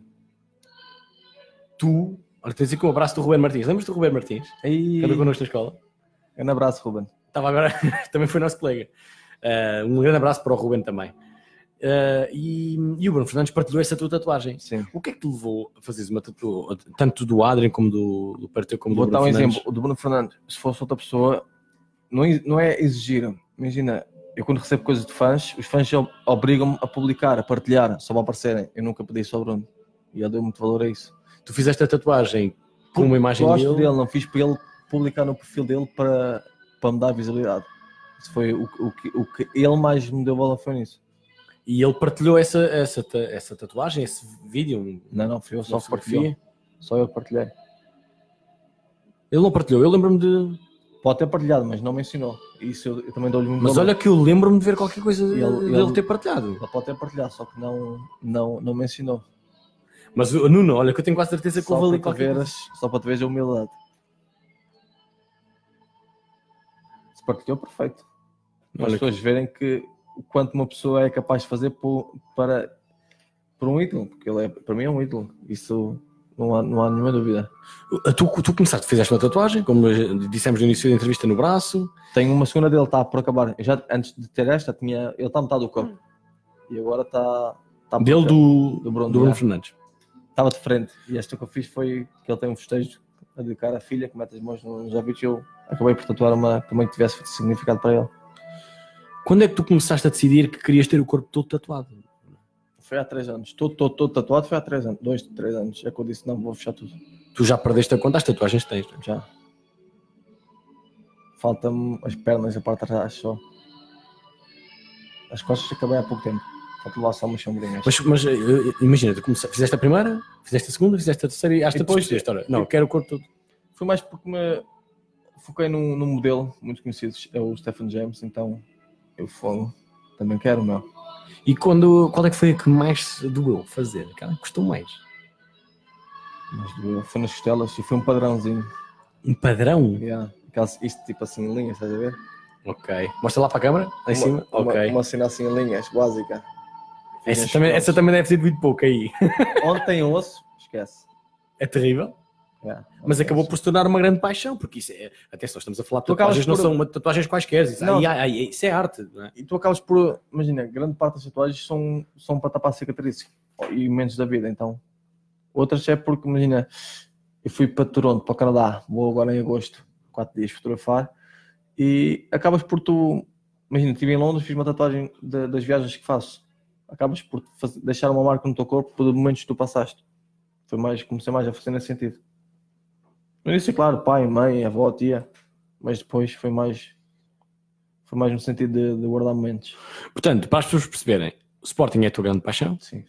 Tu, olha, tens aqui um abraço do Ruben Martins. Lembras do Ruben Martins? E... Que andou connosco na escola? Um abraço, Ruben. Estava agora, também foi nosso colega. Ah, um grande abraço para o Ruben também. Ah, e, e o Bruno Fernandes partilhou essa tua tatuagem. Sim. O que é que te levou a fazeres uma tatuagem, tanto do Adrien como do, do como Vou do dar um Bruno Fernandes? exemplo. O do Bruno Fernandes, se fosse outra pessoa, não, é- não é exigir. Imagina, eu quando recebo coisas de fãs, os fãs ob- obrigam-me a publicar, a partilhar, só para aparecerem. Eu nunca pedi isso ao Bruno. E ele deu muito valor a isso. Tu fizeste a tatuagem com uma imagem Gosto dele. dele, não fiz para ele publicar no perfil dele para, para me dar visibilidade. Isso foi o, o, que, o que ele mais me deu valor foi nisso. E ele partilhou essa, essa, essa tatuagem, esse vídeo, Não, não, fui eu só que partilhei. Só eu partilhei. Ele não partilhou, eu lembro-me de. Pode ter partilhado, mas não mencionou. Isso eu, eu também dou-lhe muito Mas valor. olha que eu lembro-me de ver qualquer coisa Ele- dele ele- ter partilhado. Ele pode ter partilhado, só que não, não, não mencionou. Mas o Nuno, olha que eu tenho quase certeza que Só houve ali qualquer veres, só para te veres a humildade. Se partilhou, perfeito. Para as pessoas verem que o quanto uma pessoa é capaz de fazer por, para, por um ídolo, porque ele é, para mim é um ídolo. Isso não há, não há nenhuma dúvida. tu, tu começaste, fizeste uma tatuagem, como dissemos no início da entrevista, no braço. Tenho uma segunda dele, está por acabar. Eu já, antes de ter esta, tinha, ele está a metade do corpo. E agora está. está Dele do, Do Bruno, do Bruno. Fernandes. estava de frente. E esta que eu fiz foi que ele tem um festejo a dedicar à filha, que mete as mãos nos e Eu acabei por tatuar uma também que tivesse significado para ele. Quando é que tu começaste a decidir que querias ter o corpo todo tatuado? Foi há três anos. Todo, todo, tatuado foi há três anos. Dois, três anos. É que eu disse: não, vou fechar tudo. Tu já perdeste a conta as tatuagens tens. não é? Já. Falta-me as pernas a parte de trás só. As costas acabei há pouco tempo. Falta lá só umas sombrinhas. Mas, mas eh, eh, imagina, tu começaste, fizeste a primeira, fizeste a segunda, fizeste a terceira e às depois depois, Não, quero o corpo todo. Foi mais porque me foquei num, num modelo muito conhecido, é o Stephen James, então eu fogo. Também quero, meu. E quando, qual é que foi a que mais doeu fazer? Aquela que custou mais? Mas doeu. foi nas costelas e foi um padrãozinho. Um padrão? Yeah. Aquelas, isto tipo assim em linhas, estás a ver? Ok. Mostra lá para a câmara, lá em Uma- cima. Uma, ok. uma cena assim em linhas, básica. essa, também, essa também deve ter doído pouco aí. Onde tem osso, esquece. É terrível. Yeah. Mas acabou por se tornar uma grande paixão, porque isso é. Atenção, estamos a falar de tatuagens, não por- são uma- tatuagens quaisquer. Isso, Não. aí- aí- isso é arte. Não é? E tu acabas por, imagina, grande parte das tatuagens são, são para tapar cicatrizes e momentos da vida, então. Outras é porque, imagina, eu fui para Toronto, para o Canadá, vou agora em agosto, quatro dias fotografar, e acabas por tu, imagina, estive em Londres, fiz uma tatuagem de- das viagens que faço. Acabas por faz- deixar uma marca no teu corpo por momentos que tu passaste. Foi mais, comecei mais a fazer nesse sentido. No início, claro, pai, mãe, avó, tia, mas depois foi mais, foi mais no sentido de, de guardar momentos. Portanto, para as pessoas perceberem, o Sporting é a tua grande paixão Sim.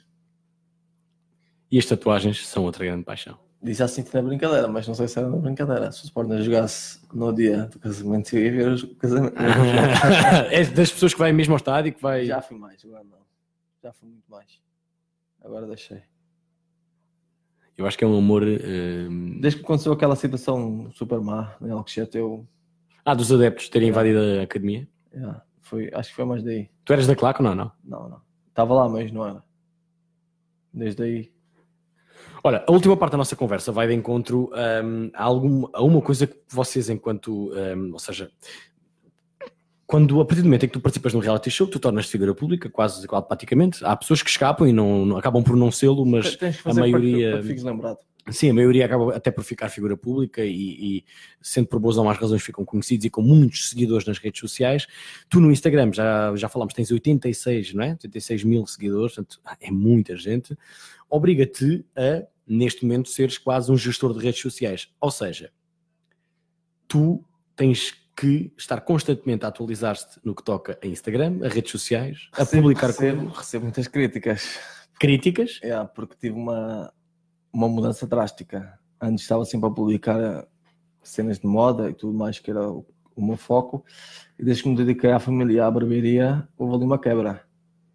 e as tatuagens são outra grande paixão. Disse assim na brincadeira, mas não sei se era na brincadeira. Se o Sporting jogasse no dia do casamento, eu ia ver o casamento. é das pessoas que vai mesmo ao estádio que vai. Já fui mais, agora não. Já fui muito mais. Agora deixei. Eu acho que é um amor. hum, Desde que aconteceu aquela situação super má em Alcochete, eu. Ah, dos adeptos terem invadido a academia. yeah, foi, acho que foi mais daí. Tu eras da claque ou não? Não. Não, não. Estava lá, mas não era. Desde aí. Olha, a última parte da nossa conversa vai de encontro hum, a, algum, a uma coisa que vocês, enquanto. hum, ou seja, quando a partir do momento em que tu participas num reality show, tu tornas-te figura pública, quase automaticamente. Há pessoas que escapam e não, não- acabam por não sê-lo, mas a maioria- para para lembrado. Sim, a maioria acaba até por ficar figura pública e, e, sendo por boas ou más razões, ficam conhecidos e com muitos seguidores nas redes sociais. Tu no Instagram, já, já falámos, tens 86, não é? 86 mil seguidores, portanto, é muita gente. Obriga-te a, neste momento, seres quase um gestor de redes sociais. Ou seja, tu tens que estar constantemente a atualizar-te no que toca a Instagram, a redes sociais, a Recebo- publicar recebo, recebo muitas críticas. críticas. É, porque tive uma, uma mudança drástica. Antes estava sempre a publicar eh, cenas de moda e tudo mais, que era o, o meu foco. E desde que me dediquei à família e à barbearia, houve ali uma quebra.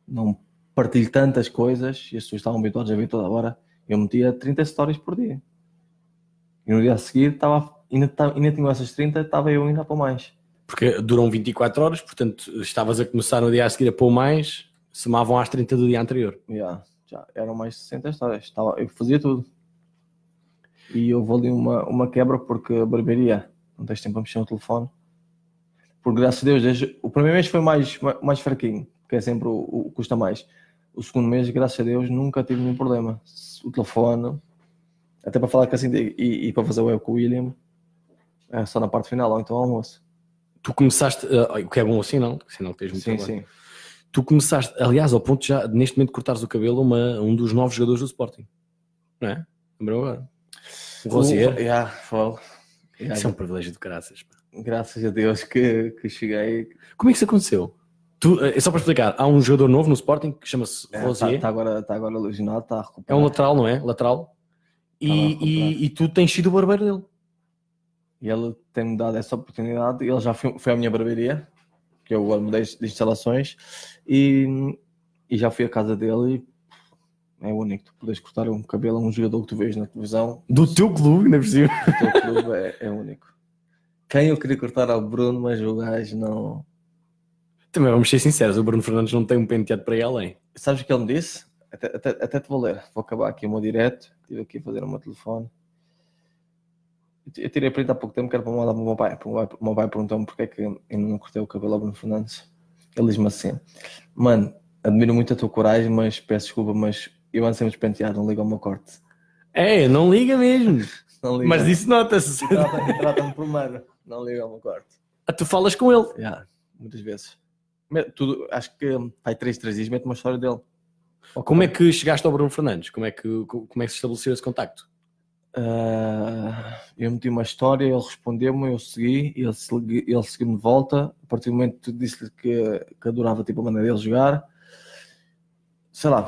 Não, partilho tantas coisas e as pessoas estavam habituadas a ver toda hora. Eu metia 30 stories por dia. E no dia a seguir estava, ainda, estava- ainda tinha essas 30, estava eu ainda para mais. Porque duram 24 horas, portanto, estavas a começar no dia a seguir a pôr mais, somavam às 30 do dia anterior. Já, já eram mais de 60 histórias. Estava, eu fazia tudo. E houve ali uma, uma quebra porque a barbearia não tens tempo a mexer no telefone. Por graças a Deus, desde, o primeiro mês foi mais, mais fraquinho, que é sempre o, o custa mais. O segundo mês, graças a Deus, nunca tive nenhum problema. O telefone, até para falar com assim e, e para fazer o com o William, é só na parte final, ou então ao almoço. Tu começaste, ah, o que é bom assim, não? Senão tens muito Sim, trabalho. sim. Tu começaste, aliás, ao ponto de já, neste momento, cortares o cabelo uma, um dos novos jogadores do Sporting. Não é? Lembrou agora? O Rosier. Yeah, foi. Yeah, Isso é um privilégio de caraças. pá. Graças a Deus que, que cheguei. Como é que isso aconteceu? Tu, é só para explicar, há um jogador novo no Sporting que chama-se Está Rosier. tá agora, tá agora lesionado, está a É recuperar. um lateral, não é? Lateral. E, Tá recuperar. e, e tu tens sido o barbeiro dele. E ele tem-me dado essa oportunidade. Ele já foi, foi à minha barbearia, que eu agora mudei de instalações, e, e já fui à casa dele. É único, tu podes cortar um cabelo a um jogador que tu vês na televisão. Do teu clube, ainda por cima. O teu clube é, é único. Quem eu queria cortar ao Bruno, mas o gajo não. Também vamos ser sinceros, o Bruno Fernandes não tem um penteado para ir além. Sabes o que ele me disse? Até, até, até te vou ler. Vou acabar aqui o meu direto. Estive aqui a fazer o meu telefone. Eu tirei print há pouco tempo, que era para mandar para o meu pai. O meu pai- o meu pai perguntou-me porque é que eu não cortei o cabelo ao Bruno Fernandes. Ele diz-me assim: Mano, admiro muito a tua coragem, mas peço desculpa, mas eu ando sempre despenteado, não ligo ao meu corte. É, não liga mesmo. Não liga. Mas isso nota-se. Trata- Trata-me por mano, não liga ao meu corte. Ah, Tu falas com ele. Já, muitas vezes. Tudo, acho que vai três, três dias, mete uma história dele. Como é que chegaste ao Bruno Fernandes? Como é que, como é que se estabeleceu esse contacto? Ah, eu meti uma história, ele respondeu-me, eu segui, ele, segui, ele seguiu-me de volta. A partir do momento que tu disse-lhe que, que adorava tipo, a maneira dele jogar, sei lá,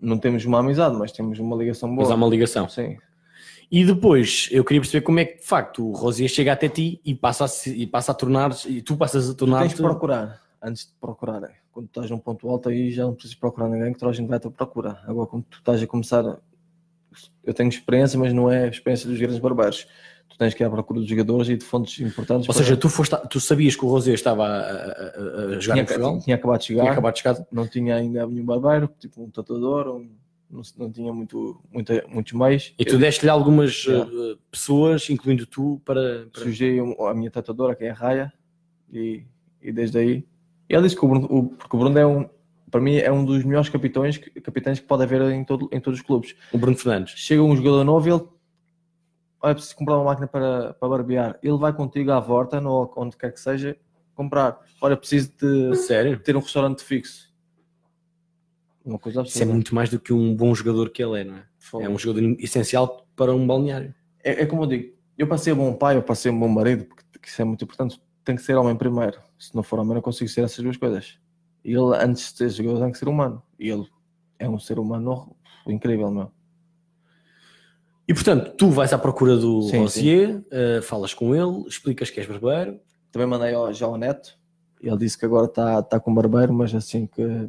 não temos uma amizade, mas temos uma ligação boa. Mas há uma ligação. Sim, E depois, eu queria perceber como é que, de facto, o Rosier chega até ti e passa a, e passa a tornar e tu passas a tornar tens de procurar, antes de procurar. Quando tu estás num ponto alto, aí já não precisas procurar ninguém, que toda a gente vai à tua procura. Agora, quando tu estás a começar, eu tenho experiência, mas não é a experiência dos grandes barbeiros. Tu tens que ir à procura dos jogadores e de fontes importantes. Ou para- seja, tu, foste, tu sabias que o Rosier estava a, a- a- jogar tinha, em Portugal? tinha acabado de chegar. Tinha acabado de chegar? não tinha ainda nenhum barbeiro, tipo um tatuador, um- não, não tinha muito, muita, muitos meios. E tu deste-lhe algumas eh, pessoas, incluindo tu, para... para... Sujei a minha tatuadora, que é a Raya, e, e desde aí. E ela disse que o Bruno, o, porque o Bruno é um, para mim, é um dos melhores capitães, capitães que pode haver em, todo, em todos os clubes. O Bruno Fernandes. Chega um jogador novo e ele. Olha, preciso comprar uma máquina para, para barbear. Ele vai contigo à volta, no, onde quer que seja, comprar. Olha, preciso de Sério? ter um restaurante fixo. Uma coisa Isso é absurda. muito mais do que um bom jogador que ele é, não é? É um jogador essencial para um balneário. É, é como eu digo, eu passei um bom pai, eu passei um bom marido, porque isso é muito importante. Tem que ser homem primeiro. Se não for homem, não consigo ser essas duas coisas. Ele, antes de ser jogador, tem que ser humano. E ele é um ser humano incrível, meu. E portanto, tu vais à procura do Sim, Rosier, eh, falas com ele, explicas que és barbeiro. Também mandei ao, já ao Neto. Ele disse que agora está tá com barbeiro, mas assim que,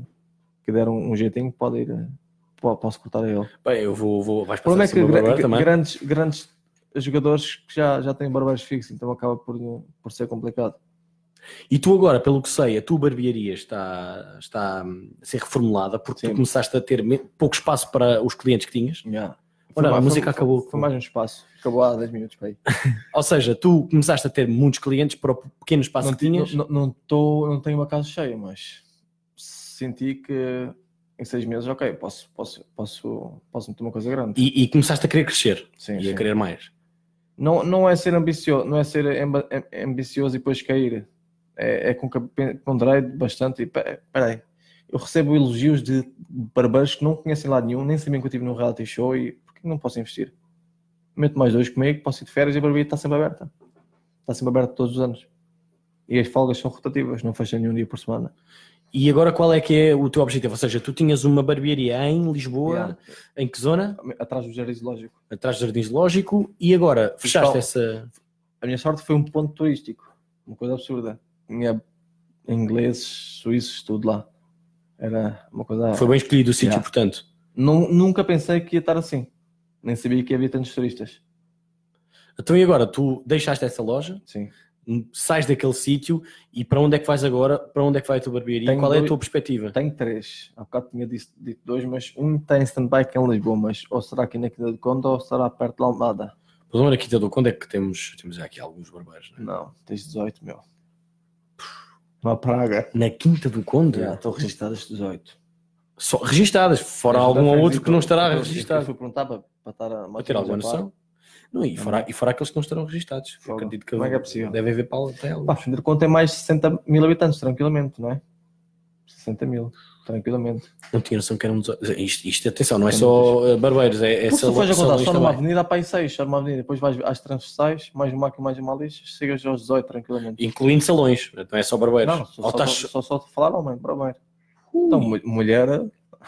que der um, um jeitinho, pode ir. eh, po- Posso cortar a ele. Bem, eu vou, vou vais O problema é passar que gra- também. grandes, grandes jogadores que já, já têm barbeiros fixos, então acaba por, por ser complicado. E tu agora, pelo que sei, a tua barbearia está, está a ser reformulada porque tu começaste a ter pouco espaço para os clientes que tinhas. Yeah. Olha, a música acabou Foi, com- mais um espaço. Acabou há 10 minutos para aí. Ou seja, tu começaste a ter muitos clientes para o pequeno espaço Não, que tinhas. não, não, tô, não tenho uma casa cheia, mas senti que em seis meses, ok, posso, posso, posso, posso meter uma coisa grande. E, e começaste a querer crescer sim, e sim. a querer mais. Não, não é ser ambicioso, não é ser ambicioso e depois cair. É, é com que ponderei bastante e pe- peraí. Eu recebo elogios de barbeiros que não conhecem lado nenhum, nem sabiam que eu estive num reality show e por que não posso investir? Meto mais dois comigo, posso ir de férias e a barbearia está sempre aberta. Está sempre aberta todos os anos. E as folgas são rotativas, não fecha nenhum dia por semana. E agora qual é que é o teu objetivo? Ou seja, tu tinhas uma barbearia em Lisboa, Yeah. em que zona? Atrás do jardim zoológico. Atrás do Jardim Zoológico, e agora fechaste Então, essa. A minha sorte foi um ponto turístico. Uma coisa absurda. Tinha ingleses, suíços, tudo lá. Era uma coisa. Foi bem escolhido o sítio, Yeah. portanto. Nu- nunca pensei que ia estar assim. Nem sabia que havia tantos turistas. Então e agora? Tu deixaste essa loja, Sim. sais daquele sítio e para onde é que vais agora? Para onde é que vai a tua barbearia? Tenho Qual é a dois- tua perspectiva? Tenho três. Há bocado tinha dito, dito dois, mas um está em stand-by que é em Lisboa, mas ou será aqui na Quinta do Conde ou será perto de Almada. Pois olha aqui, Tadeu, quando é que temos, temos aqui alguns barbeiros? né? Não, tens 18, meu. Uma praga. Na Quinta do Conde? Já, estão registadas 18. Só registadas, fora Mas algum ou outro que não estará eu- eu registado. Fui perguntar para, para estar a Para ter alguma noção. Não, e, fora, e fora aqueles que não estarão registados. Eu acredito que Como é que é possível? deve haver para até alguns. Pá, Fender Conde tem mais de 60 mil habitantes, tranquilamente, não é? 60 mil, tranquilamente. Não tinha noção que eram 18. Isto, isto, atenção, não é só eh, barbeiros, é, é Porque se tu fores a contar só numa também. avenida, para aí 6, só numa avenida, depois vais às transversais, mais uma aqui, mais uma ali, chegas aos 18, tranquilamente. Incluindo salões, não é só barbeiros. Não, só, só, estás- só, só te falar homem, barbeiro. Então, mu- mulher,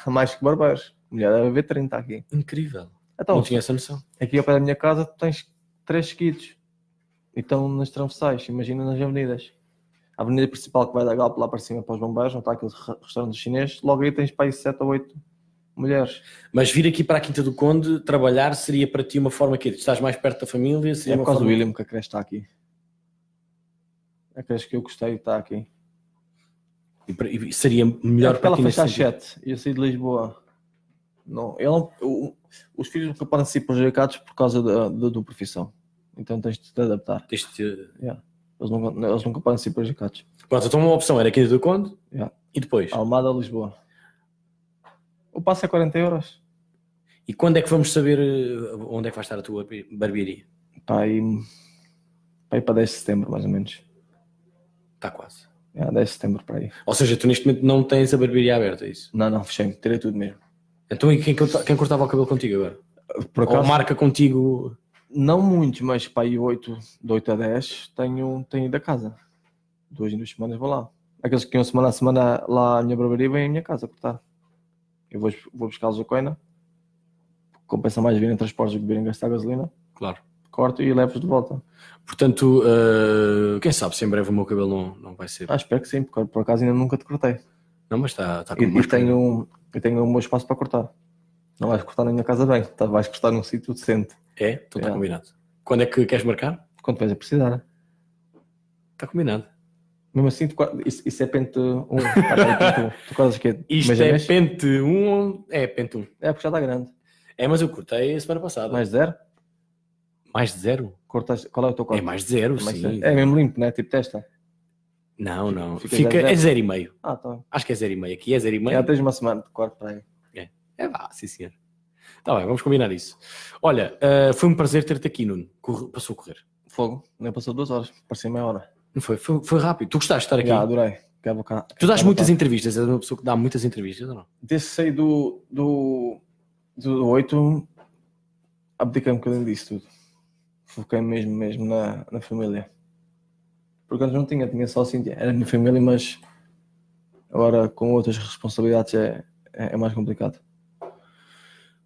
mais que barbeiros. Mulher deve haver 30 aqui. Incrível. Então, não tinha essa noção. aqui ao pé da minha casa, tu tens 3 seguidos. E estão nas transversais, imagina nas avenidas. A avenida principal que vai da Galp lá para cima para os bombeiros, não está aquele re- restaurante chinês, logo aí tens para aí 7 ou 8 mulheres. Mas vir aqui para a Quinta do Conde trabalhar seria para ti uma forma que estás mais perto da família? É por causa do. William que a creche está aqui. A creche que eu gostei está aqui. E seria É melhor porque para ela ti nesse fecha às sentido. 7 e eu saí de Lisboa. Não, ele o- os filhos nunca podem ser prejudicados por causa da, da, profissão. Então tens de te adaptar. Tens de- Eles nunca, eles nunca podem ser prejudicados. Pronto, então uma opção era Quinta do Conde Yeah. e depois. Almada, Lisboa. O passo é 40 euros. E quando é que vamos saber eh, onde é que vai estar a tua barbearia? Para aí, para aí para 10 de setembro, mais ou menos. Está quase. É, 10 de setembro para aí. Ou seja, tu neste momento não tens a barbearia aberta, é isso? Não, não, fechei, tirei tudo mesmo. Então e quem, quem cortava o cabelo contigo agora? Por Ou acaso, marca contigo? Não muitos, mas para aí 8, de 8 a 10 tenho, tenho ido a casa. Duas em duas semanas vou lá. Aqueles que iam semana a semana lá à minha barbearia vêm à minha casa cortar. Eu vou, vou buscá-los a coina. Compensa mais virem transportes do que virem gastar gasolina. Claro. Corto e levo-os de volta. Portanto, eh, quem sabe se em breve o meu cabelo não, não vai ser. Ah, espero que sim, porque por acaso ainda nunca te cortei. Não, mas está, está com E, e tenho, eu tenho um bom espaço para cortar. Não vais cortar na minha casa bem, tá, vais cortar num sítio decente. É? Então está Yeah. combinado. Quando é que queres marcar? Quando vais a precisar. Está combinado. Mesmo assim, tu, isso, isso é pente 1. Um, tu cortas o quê? Isto é mês? pente 1. É pente 1. É, porque já está grande. É, mas eu cortei a semana passada. Mais zero? Mais de zero? Cortas, qual é o teu corte? É mais de zero, Mais sim. zero. É mesmo limpo, né? Tipo testa. Não, não. Fica Fica, zero, é zero. zero e meio. Ah, tá. Acho que é zero e meio. Aqui é zero e Já meio. tens uma semana de corte para aí. É vá, sim senhor. Está bem, vamos combinar isso. Olha, eh, foi um prazer ter-te aqui, Nuno. Corre- passou a correr. Fogo. Nem passou duas horas. Parecia meia hora. Não foi? Foi, foi rápido. Tu gostaste de estar aqui? Já, adorei. Quero cá. tu dás muitas entrevistas. És uma pessoa que dá muitas entrevistas ou não? Desde saí do, do, do 8, abdiquei um bocadinho disso tudo. Foquei mesmo, mesmo na, na família. Porque antes não tinha, tinha só assim, era a minha família, mas agora com outras responsabilidades é, é, é mais complicado.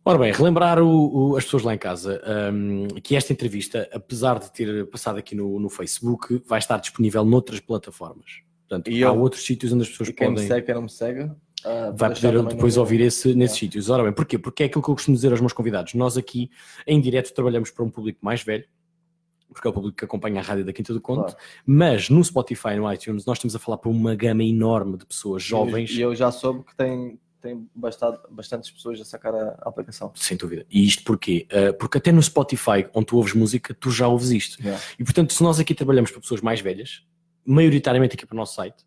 Ora bem, relembrar o- o- as pessoas lá em casa hum, que esta entrevista, apesar de ter passado aqui no, no Facebook, vai estar disponível noutras plataformas. Portanto, E há eu- outros sítios onde as pessoas quem podem. me segue, quem não me segue, vou vai poder depois no- ouvir esse, nesses É. sítios. Ora bem, porquê? Porque é aquilo que eu costumo dizer aos meus convidados. Nós aqui, em direto, trabalhamos para um público mais velho, porque é o público que acompanha a rádio da Quinta do Conto, Claro. mas no Spotify e no iTunes nós estamos a falar para uma gama enorme de pessoas jovens, E eu já soube que tem, tem bastante, bastantes pessoas a sacar a aplicação. sem dúvida. E isto porquê? Uh, porque até no Spotify, onde tu ouves música, tu já ouves isto. Já. E portanto, se nós aqui trabalhamos para pessoas mais velhas, maioritariamente aqui para o nosso site,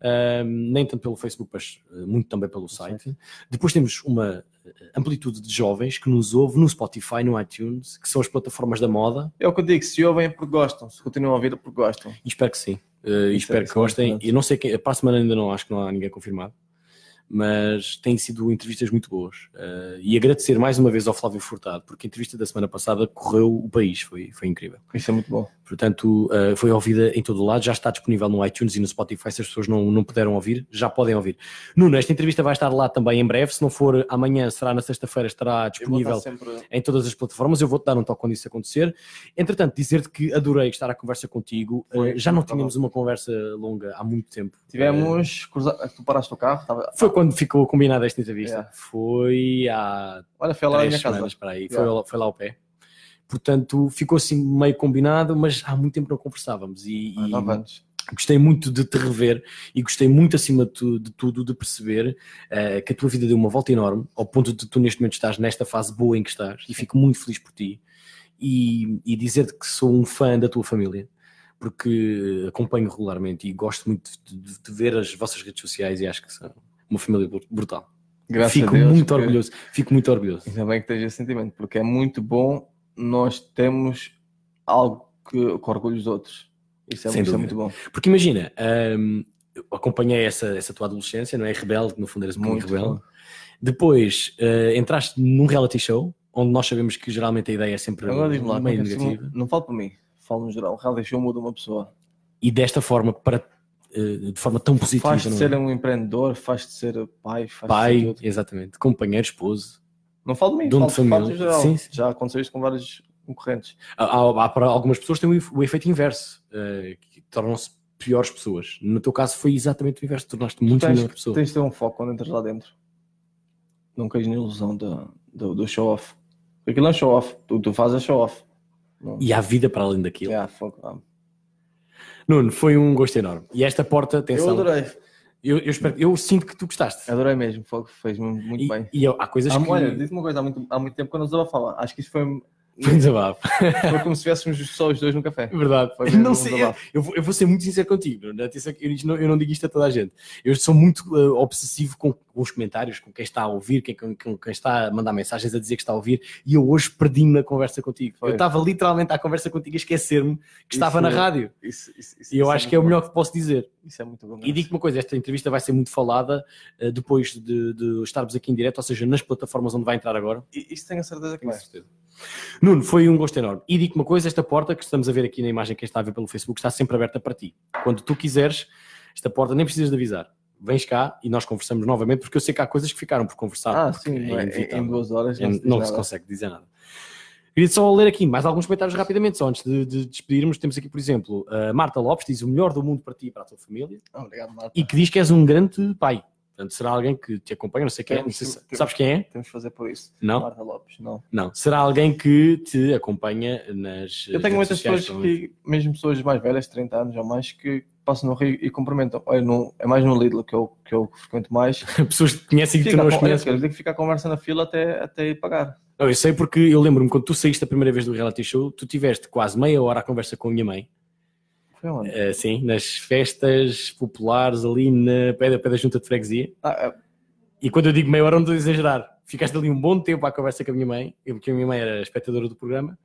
ahm, nem tanto pelo Facebook, mas eh, muito também pelo site. Depois temos uma eh, amplitude de jovens que nos ouve no Spotify, no iTunes, que são as plataformas da moda, É o que eu digo, se ouvem é porque gostam, se continuam a ouvir é porque gostam. e espero que sim. Isso espero que é gostem. E não sei quem, para a semana ainda não, acho que não há ninguém confirmado. Mas têm sido entrevistas muito boas. Eh, e agradecer mais uma vez ao Flávio Furtado, porque a entrevista da semana passada correu o país, foi, foi incrível. Isso é muito bom. Portanto, uh, foi ouvida em todo o lado, já está disponível no iTunes e no Spotify. Se as pessoas não, não puderam ouvir, já podem ouvir. Nuno, esta entrevista vai estar lá também em breve. Se não for amanhã, será na sexta-feira, estará disponível sempre... em todas as plataformas. Eu vou-te dar um toque quando isso acontecer. Entretanto, dizer-te que adorei estar à conversa contigo. Foi, uh, já não tínhamos uma conversa longa há muito tempo. Tivemos. Cruza... Tu paraste o carro? Foi quando ficou combinada esta entrevista. Yeah. Foi há. Olha, foi lá na minha casa. Para aí. Yeah. Foi, foi lá ao pé. Portanto, ficou assim meio combinado, mas há muito tempo não conversávamos. E, ah, e gostei muito de te rever e gostei muito, acima de, de tudo, de perceber uh, que a tua vida deu uma volta enorme, ao ponto de tu neste momento estás nesta fase boa em que estás, e fico muito feliz por ti. E, e dizer-te que sou um fã da tua família, porque acompanho regularmente e gosto muito de, de, de ver as vossas redes sociais e acho que são uma família brutal. Graças fico a Deus, muito orgulhoso, fico muito orgulhoso. Ainda bem que tens esse sentimento, porque é muito bom nós temos algo que, que orgulha os outros. Isso é, Sem isso é muito bom. Porque imagina, um, acompanhei essa, essa tua adolescência, não é? Rebelde, no fundo eras muito, rebelde. Bom. Depois uh, entraste num reality show, onde nós sabemos que geralmente a ideia é sempre Agora, lá, meio é negativa. Não, não falo para mim, falo no geral. O reality show muda uma pessoa. E desta forma, para uh, de forma tão positiva. Faz de ser é? um empreendedor, faz de ser pai, faz pai, ser exatamente, companheiro, esposo. Não falo de mim, Dono falo de família. geral. Sim, sim. Já aconteceu isso com vários concorrentes. Há, há, há para algumas pessoas tem o, o efeito inverso, uh, que tornam-se piores pessoas. No teu caso foi exatamente o inverso, tornaste muito melhor pessoa. Tens de ter um foco quando entras lá dentro. Não caias na ilusão do, do, do show-off. Aquilo é show-off, tu, tu fazes show-off. E há vida para além daquilo. Yeah, foco, Nuno, foi um gosto enorme. E esta porta, atenção. Eu adorei. Eu, eu, espero, eu sinto que tu gostaste. Adorei mesmo, fez muito, e, bem. E eu, há coisas há, que. Olha, disse uma coisa há muito, há muito tempo que eu não estava a falar. Acho que isso foi foi um desabafo. Foi como se estivéssemos só os dois no café. Verdade. Foi não um sei, eu, eu, vou, eu, vou, ser muito sincero contigo. Eu não, eu não digo isto a toda a gente. Eu sou muito uh, obsessivo com, com, os comentários, com quem está a ouvir, quem, com, com, quem está a mandar mensagens a dizer que está a ouvir. E eu hoje perdi-me na conversa contigo. Foi. Eu estava literalmente à conversa contigo a esquecer-me que isso, estava na rádio. Isso, isso, e eu acho é que é o melhor bom. que posso dizer. Isso é muito bom. E digo uma coisa: esta entrevista vai ser muito falada uh, depois de, de, estarmos aqui em direto, ou seja, nas plataformas onde vai entrar agora. E, isso tenho a certeza que vai. certeza. Nuno, foi um gosto enorme. E digo uma coisa: esta porta que estamos a ver aqui na imagem, quem está a ver pelo Facebook, está sempre aberta para ti. Quando tu quiseres, esta porta nem precisas de avisar. Vens cá e nós conversamos novamente, porque eu sei que há coisas que ficaram por conversar. Ah, sim, é em duas horas não, se, não se consegue dizer nada. Queria só ler aqui mais alguns comentários rapidamente, só antes de, de despedirmos. Temos aqui, por exemplo, a Marta Lopes diz o melhor do mundo para ti e para a tua família. Obrigado, Marta. E que diz que és um grande pai. Portanto, será alguém que te acompanha, não sei quem é, não sei, temos, sabes quem é? Temos que fazer por isso. Não? Marta Lopes, não. Não, será alguém que te acompanha nas Eu tenho muitas pessoas que, mesmo pessoas mais velhas, 30 anos ou mais, que passam no Rio e cumprimentam. Olha, no, é mais no Lidl que eu, que eu frequento mais. pessoas que conhecem e que tu não as conheces. Eu tenho que ficar a conversa na fila até, até ir pagar. Não, eu sei porque eu lembro-me quando tu saíste a primeira vez do reality show, tu tiveste quase meia hora a conversa com a minha mãe foi onde? Uh, sim, nas festas populares ali na pé da, pé da junta de freguesia. Ah, e quando eu digo meia hora, não estou a exagerar. Ficaste ali um bom tempo à conversa com a minha mãe, porque a minha mãe era espectadora do programa.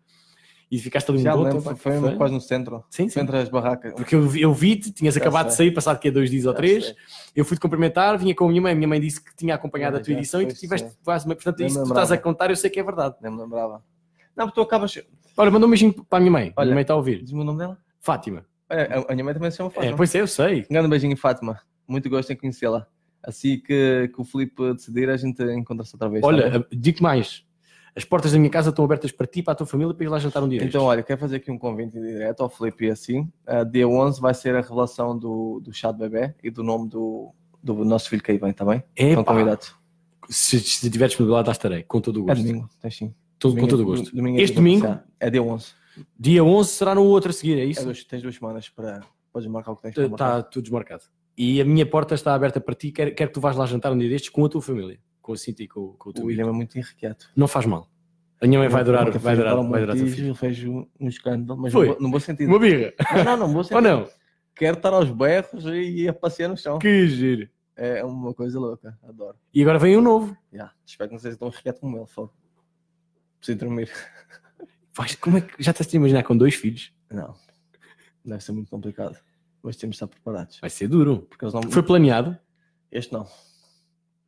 E ficaste ali um Já bom lembro, tempo. Foi, foi quase no centro. Sim, sim. Entre as barracas. Porque eu, eu vi-te, tinhas Já acabado sei. de sair, passado que é dois dias Já ou três. Sei. Eu fui-te cumprimentar, vinha com a minha mãe. A minha mãe disse que tinha acompanhado a tua edição e tu tiveste quase uma. Portanto, isso que tu estás a contar, eu sei que é verdade. Nem me lembrava. Não, porque tu acabas. Olha, manda um beijinho para a minha mãe. Olha, a minha mãe está a ouvir. Diz-me o nome dela? Fátima. É, a minha mãe também se chama Fátima. É, pois é, eu sei. Um grande beijinho, Fátima. Muito gosto em conhecê-la. Assim que, que o Filipe decidir, a gente encontra-se outra vez. Olha, tá digo mais. As portas da minha casa estão abertas para ti, para a tua família, para ir lá jantar um dia. Então, olha, quero fazer aqui um convite direto ao Filipe e assim. Uh, dia 11 vai ser a revelação do, do chá de bebê e do nome do, do nosso filho que aí vem, está bem? Estão convidados. Se, se tiver disponibilidade, lá estarei, com todo o gosto. É domingo, tens sim. Todo, domingo, com todo o gosto. Domingo, este domingo? É dia 11. Dia 11 será no outro a seguir, é isso? É dois, tens duas semanas para Podes marcar o que tens para Está tudo desmarcado. E a minha porta está aberta para ti. Quero, quero que tu vás lá jantar um dia destes com a tua família. Com a Cintia e com, com o teu O William é muito irrequieto. Não faz mal. A minha mãe vai durar, vai durar, vai durar, fez um, escândalo, mas Foi. não vou sentir. Uma birra. Não, não, não vou sentir. Ou não? Quero estar aos berros e a passear no chão. Que giro. É uma coisa louca, adoro. E agora vem um novo. Yeah. Espero que não seja tão irrequieto como ele, fogo. Preciso dormir. Como é que já estás a imaginar com dois filhos? Não. Deve ser muito complicado mas temos de estar preparados. Vai ser duro. Porque eles não... Foi planeado? Este não.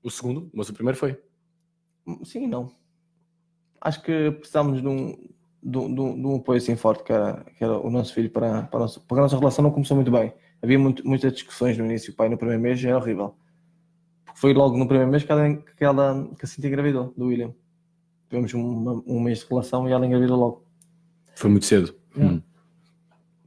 O segundo? Mas o primeiro foi? Sim não. Acho que precisamos de um, de, um- de um de um apoio assim forte que era, que era o nosso filho para, para, a nossa, porque a nossa relação não começou muito bem. Havia muito- muitas discussões no início, o pai no primeiro mês era horrível. Porque foi logo no primeiro mês que ela, que ela que a Cintia engravidou, do William. Tivemos um, um mês de relação e ela engravidou logo. Foi muito cedo. Yeah. Hum.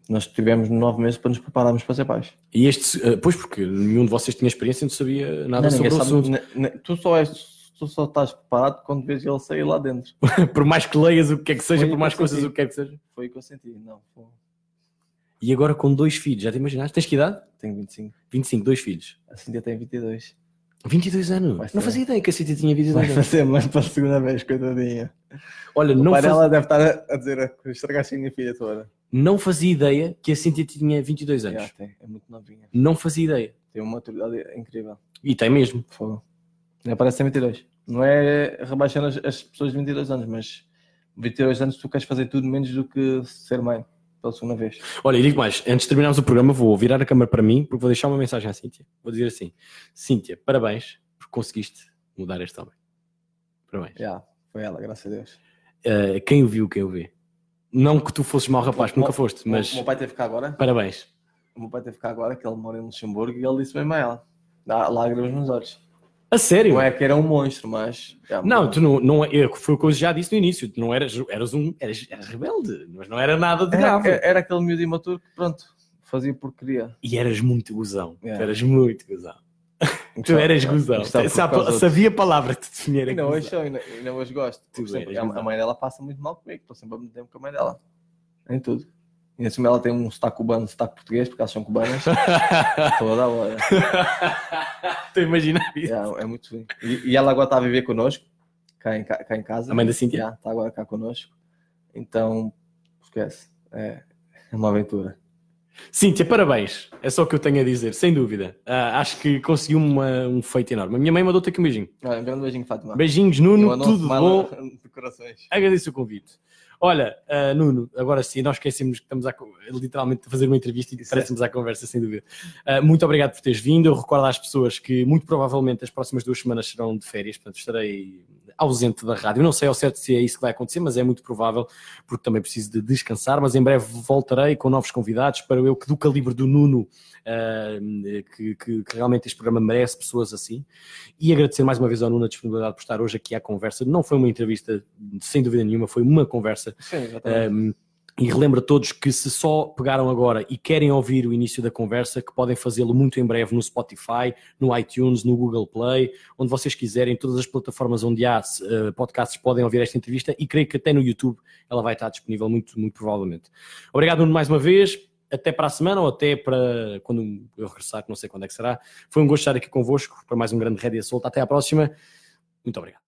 Nós tivemos nove meses para nos prepararmos para ser pais. E este, eh, pois porque nenhum de vocês tinha experiência, não sabia nada Não, sobre o assunto. ne- ne- tu, só és, tu só estás preparado quando vês ele sair lá dentro. por mais que leias o que é que seja, Foi por mais coisas senti. o que quer que seja. Foi o que eu senti. Não, foi- E agora com dois filhos, já te imaginaste? Tens que idade? tenho 25. 25, dois filhos. A Cintia tem 22. 22 anos. Não fazia ideia que a City tinha 22 Vai anos. fazer mais para a segunda vez, coitadinha. Olha, O não, pai faz- dela deve estar a, dizer que estragaste a minha filha toda. não fazia ideia que a Cintia tinha 22 anos. Já, tem, é muito novinha. Não fazia ideia. Tem uma maturidade incrível. E tem mesmo. Fogo. Nem parece ter 22. Não é rebaixando as, as pessoas de 22 anos, mas 22 anos tu queres fazer tudo menos do que ser mãe pela segunda vez. Olha, e digo mais, antes de terminarmos o programa, vou virar a câmera para mim, porque vou deixar uma mensagem à Cíntia. Vou dizer assim: Cíntia, parabéns, porque conseguiste mudar este homem. Parabéns. Já, foi ela, graças a Deus. Uh, quem o viu, quem o vê. Não que tu fosses mau rapaz, que nunca foste, O mas meu pai teve cá agora. parabéns. O meu pai teve cá agora, que ele mora em Luxemburgo, e ele disse mesmo a ela. Dá lágrimas nos olhos. A sério? Não é que era um monstro, mas. já, Não, tu não, não é, foi o que eu já disse no início, tu não eras, eras um, eras, eras rebelde, mas não era nada de grave. era, era aquele miúdo imaturo que, pronto, fazia porcaria. E eras muito gozão, tu eras muito gozão. Tu eras gozão, causa sabia a palavra que te definir Ainda gozão. hoje, sou, ainda, ainda hoje gosto. Eras a, a mãe dela passa muito mal comigo, estou sempre a tempo com a mãe dela. Em tudo. E assim ela tem um sotaque cubano, um sotaque português, porque elas são cubanas. toda hora. Estou a imaginar isso. Yeah, é muito bem. E, e ela agora está a viver connosco, cá em, cá em casa. A mãe da Cíntia? Yeah, Está agora cá connosco. Então, esquece. É, é uma aventura. Cíntia, parabéns. É só o que eu tenho a dizer, sem dúvida. Ah, acho que conseguiu uma- um feito enorme. A minha mãe mandou-te aqui um beijinho. Olha, um grande beijinho, Fátima. Beijinhos, Nuno, tudo bom. de corações. Agradeço o convite. Olha, ah, Nuno, agora sim, nós esquecemos que estamos a, literalmente a fazer uma entrevista e parecemos à conversa, sem dúvida. Ah, muito obrigado por teres vindo. Eu recordo às pessoas que muito provavelmente as próximas duas semanas serão de férias, portanto estarei ausente da rádio. Não sei ao certo se é isso que vai acontecer, mas é muito provável, porque também preciso de descansar. Mas em breve voltarei com novos convidados para eu que do calibre do Nuno, ah, que, que- que realmente este programa merece pessoas assim. E agradecer mais uma vez ao Nuno a disponibilidade por estar hoje aqui à conversa. Não foi uma entrevista, sem dúvida nenhuma, foi uma conversa. Sim, exatamente. Um, e relembro a todos que se só pegaram agora e querem ouvir o início da conversa, que podem fazê-lo muito em breve no Spotify, no iTunes, no Google Play, onde vocês quiserem, todas as plataformas onde há uh, podcasts podem ouvir esta entrevista e creio que até no YouTube ela vai estar disponível muito, muito provavelmente. Obrigado, Nuno, mais uma vez. Até para a semana ou até para quando eu regressar, que não sei quando é que será. Foi um gosto estar aqui convosco para mais um grande Rédia Solta. Até à próxima. Muito obrigado.